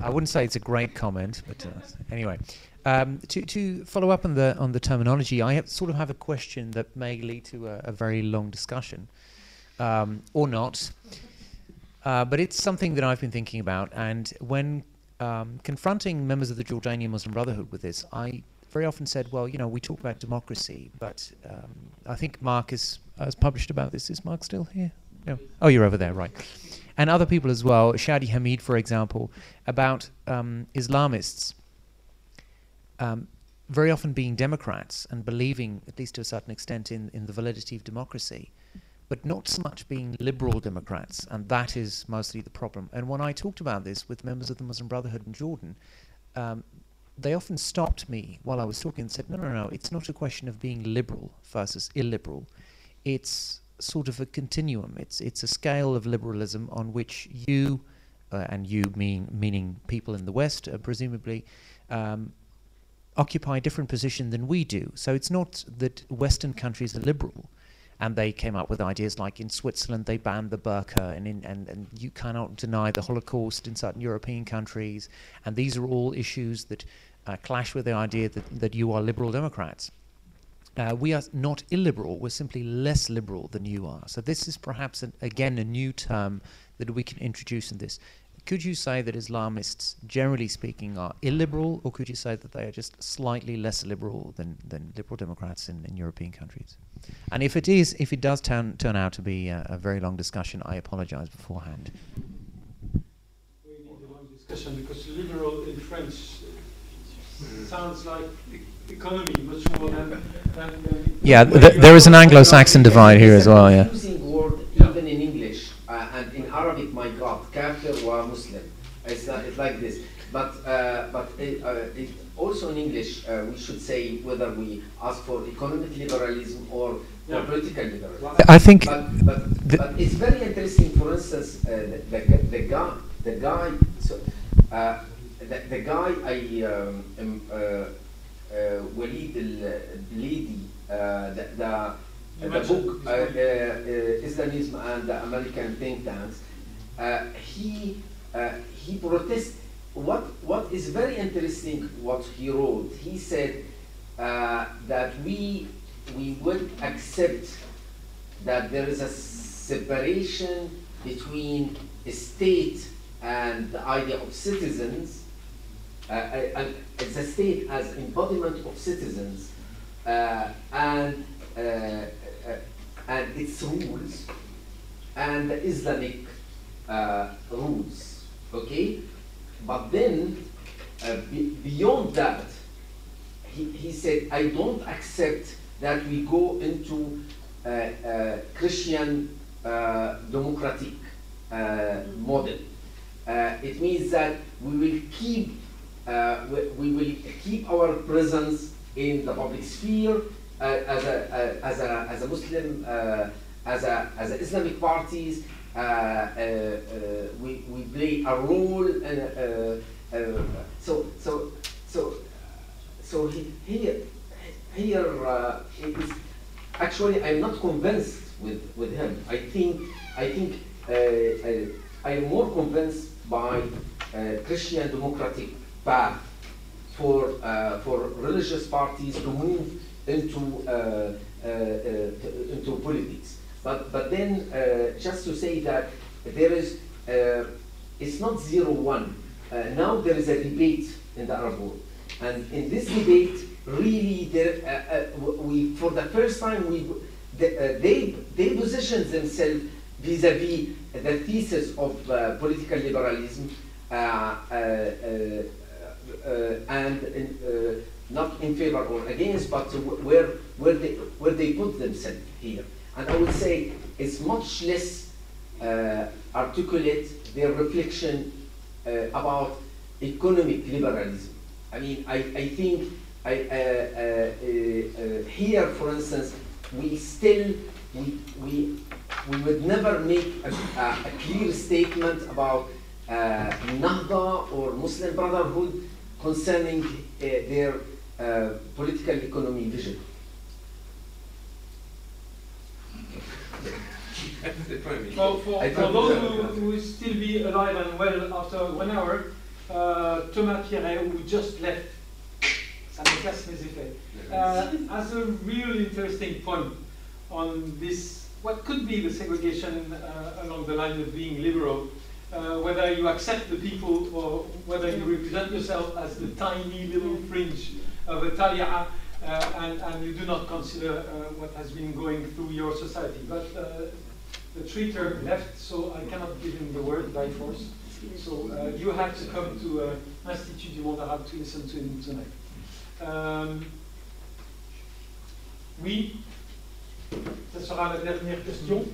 I wouldn't say it's a great comment, but uh, anyway, um, to to follow up on the on the terminology, I sort of have a question that may lead to a, a very long discussion, um, or not. Uh, but it's something that I've been thinking about, and when um, confronting members of the Jordanian Muslim Brotherhood with this, I very often said, "Well, you know, we talk about democracy, but um, I think Marc has has published about this. Is Marc still here? No. Oh, you're over there, right? And other people as well. Shadi Hamid, for example, about um, Islamists um, very often being Democrats and believing, at least to a certain extent, in, in the validity of democracy, but not so much being liberal Democrats, and that is mostly the problem. And when I talked about this with members of the Muslim Brotherhood in Jordan, um, they often stopped me while I was talking and said, no, no, no, it's not a question of being liberal versus illiberal. It's sort of a continuum. It's, it's a scale of liberalism on which you, uh, and you mean, meaning people in the West, uh, presumably, um, occupy a different position than we do. So it's not that Western countries are liberal. And they came up with ideas like in Switzerland they banned the burqa, and, in, and, and you cannot deny the Holocaust in certain European countries. And these are all issues that uh, clash with the idea that, that you are liberal Democrats. Uh, we are not illiberal, we're simply less liberal than you are. So, this is perhaps, an, again, a new term that we can introduce in this. Could you say that Islamists, generally speaking, are illiberal, or could you say that they are just slightly less liberal than, than liberal Democrats in, in European countries? And if it is, if it does turn, turn out to be a, a very long discussion, I apologize beforehand. We need a long discussion because liberal in French sounds like economy much more than. than, Yeah, th- there is an Anglo-Saxon divide here as well. Yeah. confusing word even in English uh, and in Arabic. My God, kafir wa Muslim. It's, not, it's like this. But uh, but it, uh, it also in English uh, we should say whether we ask for economic liberalism or, or Yeah. political liberalism. I think But but, but it's very interesting. For instance, uh, the, the, the guy the guy so uh, the, the guy I um, um, uh, uh, Walid al-Blidi uh, the, the You the book uh, uh, uh, Islamism and the American think tanks, uh, he uh, he protests. What what is very interesting what he wrote. He said uh, that we we would accept that there is a separation between state and the idea of citizens, uh, uh, and the state as embodiment of citizens, uh, and uh, uh, and its rules, and the Islamic uh, rules. Okay, but then uh, be- beyond that, he, he said, I don't accept that we go into uh, uh, Christian uh, democratic uh, model. It means that we will keep we, we will keep our presence in the public sphere as a as a as a Muslim as a as a Islamic parties. Uh, uh, uh, we, we play a role so so so so he, here here is actually I'm not convinced with, with him. I think I think I, am more convinced by Christian democratic path for uh, for religious parties to move into uh, uh, into politics. But but then uh, just to say that there is uh, it's not zero one. Uh, now there is a debate in the Arab world, and in this debate, really, there uh, uh, we for the first time we the, uh, they they position themselves vis-à-vis the thesis of political liberalism and in, not in favor or against, but where where they where they put themselves here. And I would say it's much less uh, articulate their reflection uh, about economic liberalism. I mean, I, I think I, uh, uh, uh, uh, here, for instance, we still we, we, we would never make a, a, clear statement about Nahda or Muslim Brotherhood concerning their political economy vision. For, for, I for those who, who will still be alive and well after one hour, uh, Thomas Pierret, who just left, uh, has a really interesting point on this, what could be the segregation uh, along the line of being liberal, uh, whether you accept the people or whether you represent yourself as the tiny little fringe of a and, and you do not consider uh, what has been going through your society. But uh, the treater left, so I cannot give him the word by force. So uh, you have to come to uh, Institut du Monde Arabe to listen to him tonight. Um, oui, ce sera la dernière question.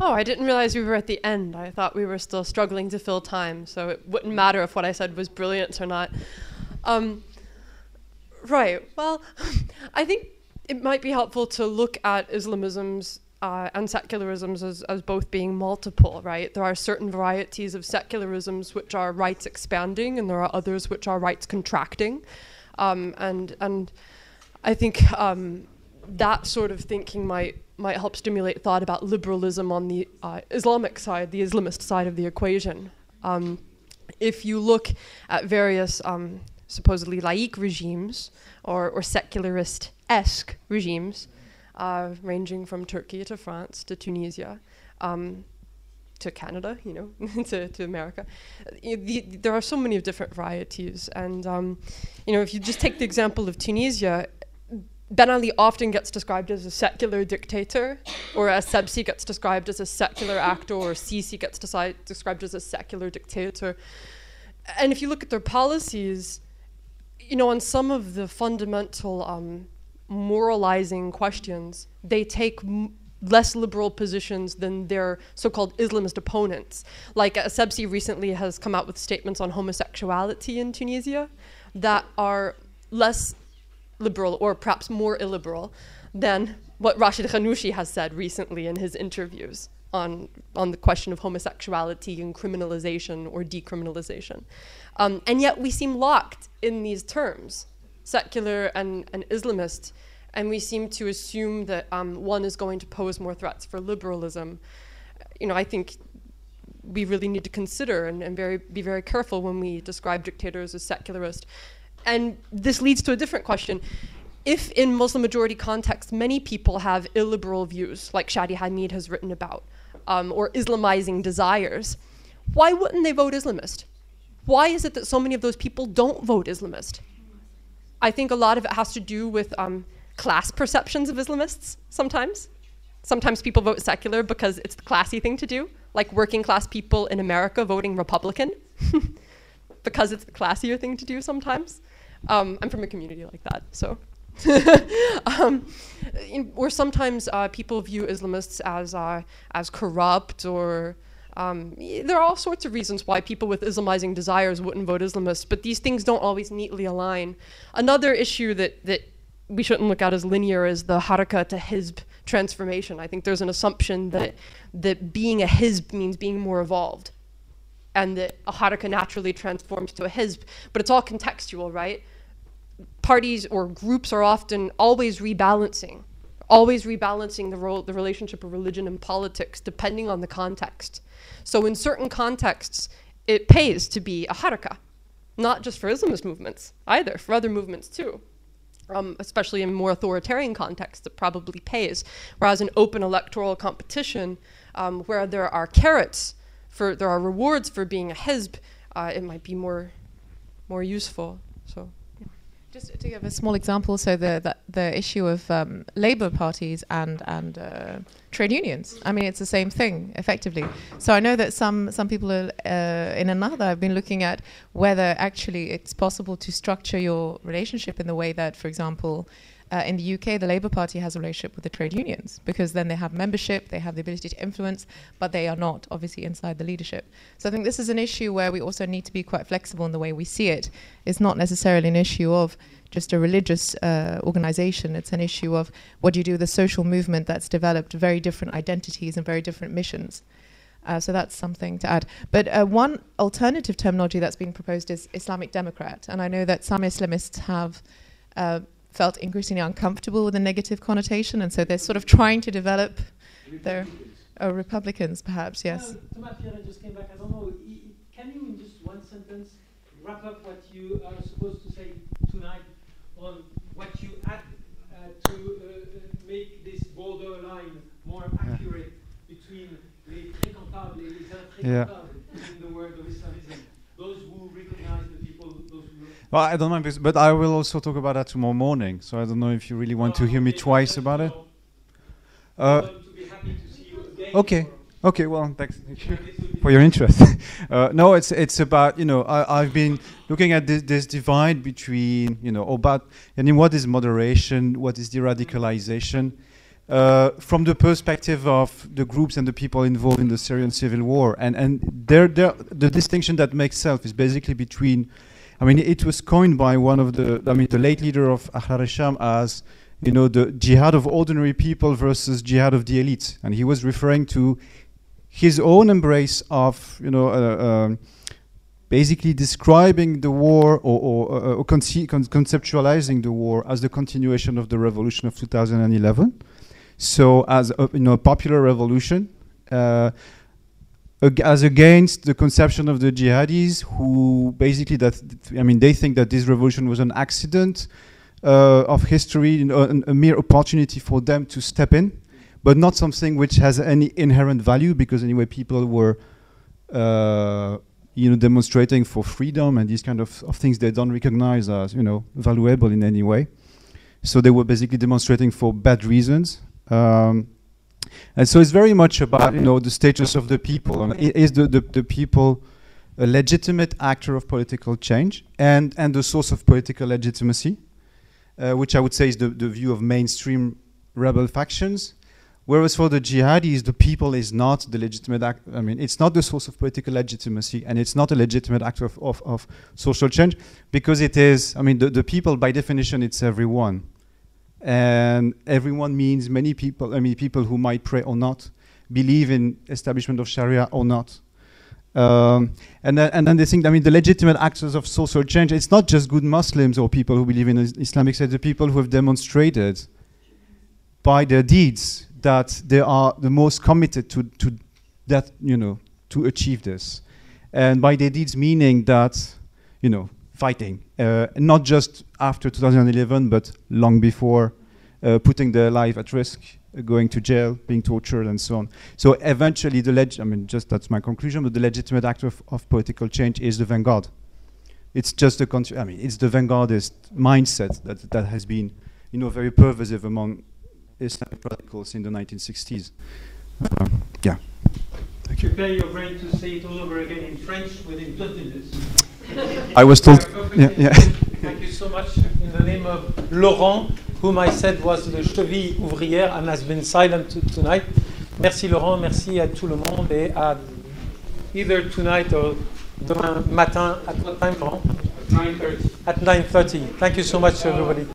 Oh, I didn't realize we were at the end. I thought we were still struggling to fill time, so it wouldn't matter if what I said was brilliant or not. Um, right. Well, I think it might be helpful to look at Islamisms uh, and secularisms as, as both being multiple, right? There are certain varieties of secularisms which are rights expanding, and there are others which are rights contracting. Um, and and I think um, that sort of thinking might might help stimulate thought about liberalism on the uh, Islamic side, the Islamist side of the equation. Um, if you look at various um, supposedly laïc regimes or, or secularist esque regimes, uh, ranging from Turkey to France to Tunisia. Um, to Canada, you know, to, to America. Uh, the, there are so many different varieties. And, um, you know, if you just take the example of Tunisia, Ben Ali often gets described as a secular dictator, or Essebsi gets described as a secular actor, or Sisi gets described as a secular dictator. And if you look at their policies, you know, on some of the fundamental um, moralizing questions, they take less liberal positions than their so-called Islamist opponents. Like uh, Sebsi recently has come out with statements on homosexuality in Tunisia that are less liberal or perhaps more illiberal than what Rashid Ghannouchi has said recently in his interviews on, on the question of homosexuality and criminalization or decriminalization. Um, and yet we seem locked in these terms, secular and, and Islamist, and we seem to assume that um, one is going to pose more threats for liberalism. You know, I think we really need to consider and, and very, be very careful when we describe dictators as secularist. And this leads to a different question. If in Muslim majority contexts many people have illiberal views, like Shadi Hamid has written about, um, or Islamizing desires, why wouldn't they vote Islamist? Why is it that so many of those people don't vote Islamist? I think a lot of it has to do with um, class perceptions of Islamists sometimes. Sometimes people vote secular because it's the classy thing to do, like working class people in America voting Republican because it's the classier thing to do sometimes. Um, I'm from a community like that, so. um, in, or sometimes uh, people view Islamists as, uh, as corrupt or um, there are all sorts of reasons why people with Islamizing desires wouldn't vote Islamist, but these things don't always neatly align. Another issue that, that we shouldn't look at as linear is the haraka to hizb transformation. I think there's an assumption that, that being a hizb means being more evolved and that a haraka naturally transforms to a hizb, but it's all contextual, right? Parties or groups are often always rebalancing, always rebalancing the role, the relationship of religion and politics depending on the context. So in certain contexts, it pays to be a haraka, not just for Islamist movements either, for other movements too. Um, especially in more authoritarian contexts, it probably pays. Whereas in open electoral competition, um, where there are carrots for there are rewards for being a hizb, uh, it might be more more useful. Just to give a small example, so the the, the issue of um, Labour parties and and uh, trade unions. I mean, it's the same thing effectively. So I know that some some people are, uh, in Ennahda have been looking at whether actually it's possible to structure your relationship in the way that, for example, uh, in the UK, the Labour Party has a relationship with the trade unions because then they have membership, they have the ability to influence, but they are not obviously inside the leadership. So I think this is an issue where we also need to be quite flexible in the way we see it. It's not necessarily an issue of just a religious uh, organization. It's an issue of what do you do with a social movement that's developed very different identities and very different missions. Uh, so that's something to add. But uh, one alternative terminology that's been proposed is Islamic Democrat. And I know that some Islamists have uh, felt increasingly uncomfortable with a negative connotation, and so they're sort of trying to develop their uh, Republicans, perhaps. Yes. Thomas Pierret just came back. I don't know. Can you, in just one sentence, wrap up what you are supposed to say tonight on what you add uh, to uh, make this borderline more accurate between les fréquentables et les infréquentables yeah. in the world of Islamism? Those who recognize the people, those who well, I don't mind, this, but I will also talk about that tomorrow morning. So I don't know if you really want to hear me twice about it. Uh, okay. Okay. Well, thanks for your interest. uh, no, it's it's about you know I, have been looking at this, this divide between you know about I mean what is moderation, what is de-radicalization. Uh, from the perspective of the groups and the people involved in the Syrian civil war, and and there, there the distinction that makes self is basically between I mean, it was coined by one of the, I mean, the late leader of Ahrar sham as, you know, the jihad of ordinary people versus jihad of the elite. And he was referring to his own embrace of, you know, uh, um, basically describing the war or, or, uh, or conce con conceptualizing the war as the continuation of the revolution of 2011. So as a, you know, popular revolution, uh, as against the conception of the jihadis, who basically that I mean they think that this revolution was an accident uh, of history, you know, an- a mere opportunity for them to step in, but not something which has any inherent value because anyway people were. Uh, you know, demonstrating for freedom and these kind of, of things they don't recognize as, you know, valuable in any way. So they were basically demonstrating for bad reasons. Um, and so it's very much about, you know, the status of the people. Is the, the, the people a legitimate actor of political change and, and the source of political legitimacy, uh, which I would say is the, the view of mainstream rebel factions. Whereas for the jihadis, the people is not the legitimate act. I mean, it's not the source of political legitimacy, and it's not a legitimate actor of, of, of social change, because it is. I mean, the, the people by definition, it's everyone, and everyone means many people. I mean, people who might pray or not, believe in establishment of Sharia or not. Um, and, then, and then they think, I mean, the legitimate actors of social change, it's not just good Muslims or people who believe in is- Islamic State, the people who have demonstrated by their deeds that they are the most committed to, to that, you know, to achieve this. And by their deeds, meaning that, you know, fighting, uh, not just after 2011, but long before, uh, putting their life at risk, uh, going to jail, being tortured, and so on. So eventually, the leg- I mean, just that's my conclusion, but the legitimate actor of, of political change is the vanguard. It's just the, con- I mean, it's the vanguardist mindset that, that has been, you know, very pervasive among Islamic radicals in the 1960s. Um, yeah. Prepare your brain to say it all over again in French 20 minutes. I was told- Perfect. yeah, yeah. Thank you so much. In the name of Laurent, whom I said was the cheville ouvrière and has been silent tonight. Merci Laurent, merci à tout le monde et à either tonight or demain matin at what time Laurent? 9.30. At 9.30. Thank you so much everybody.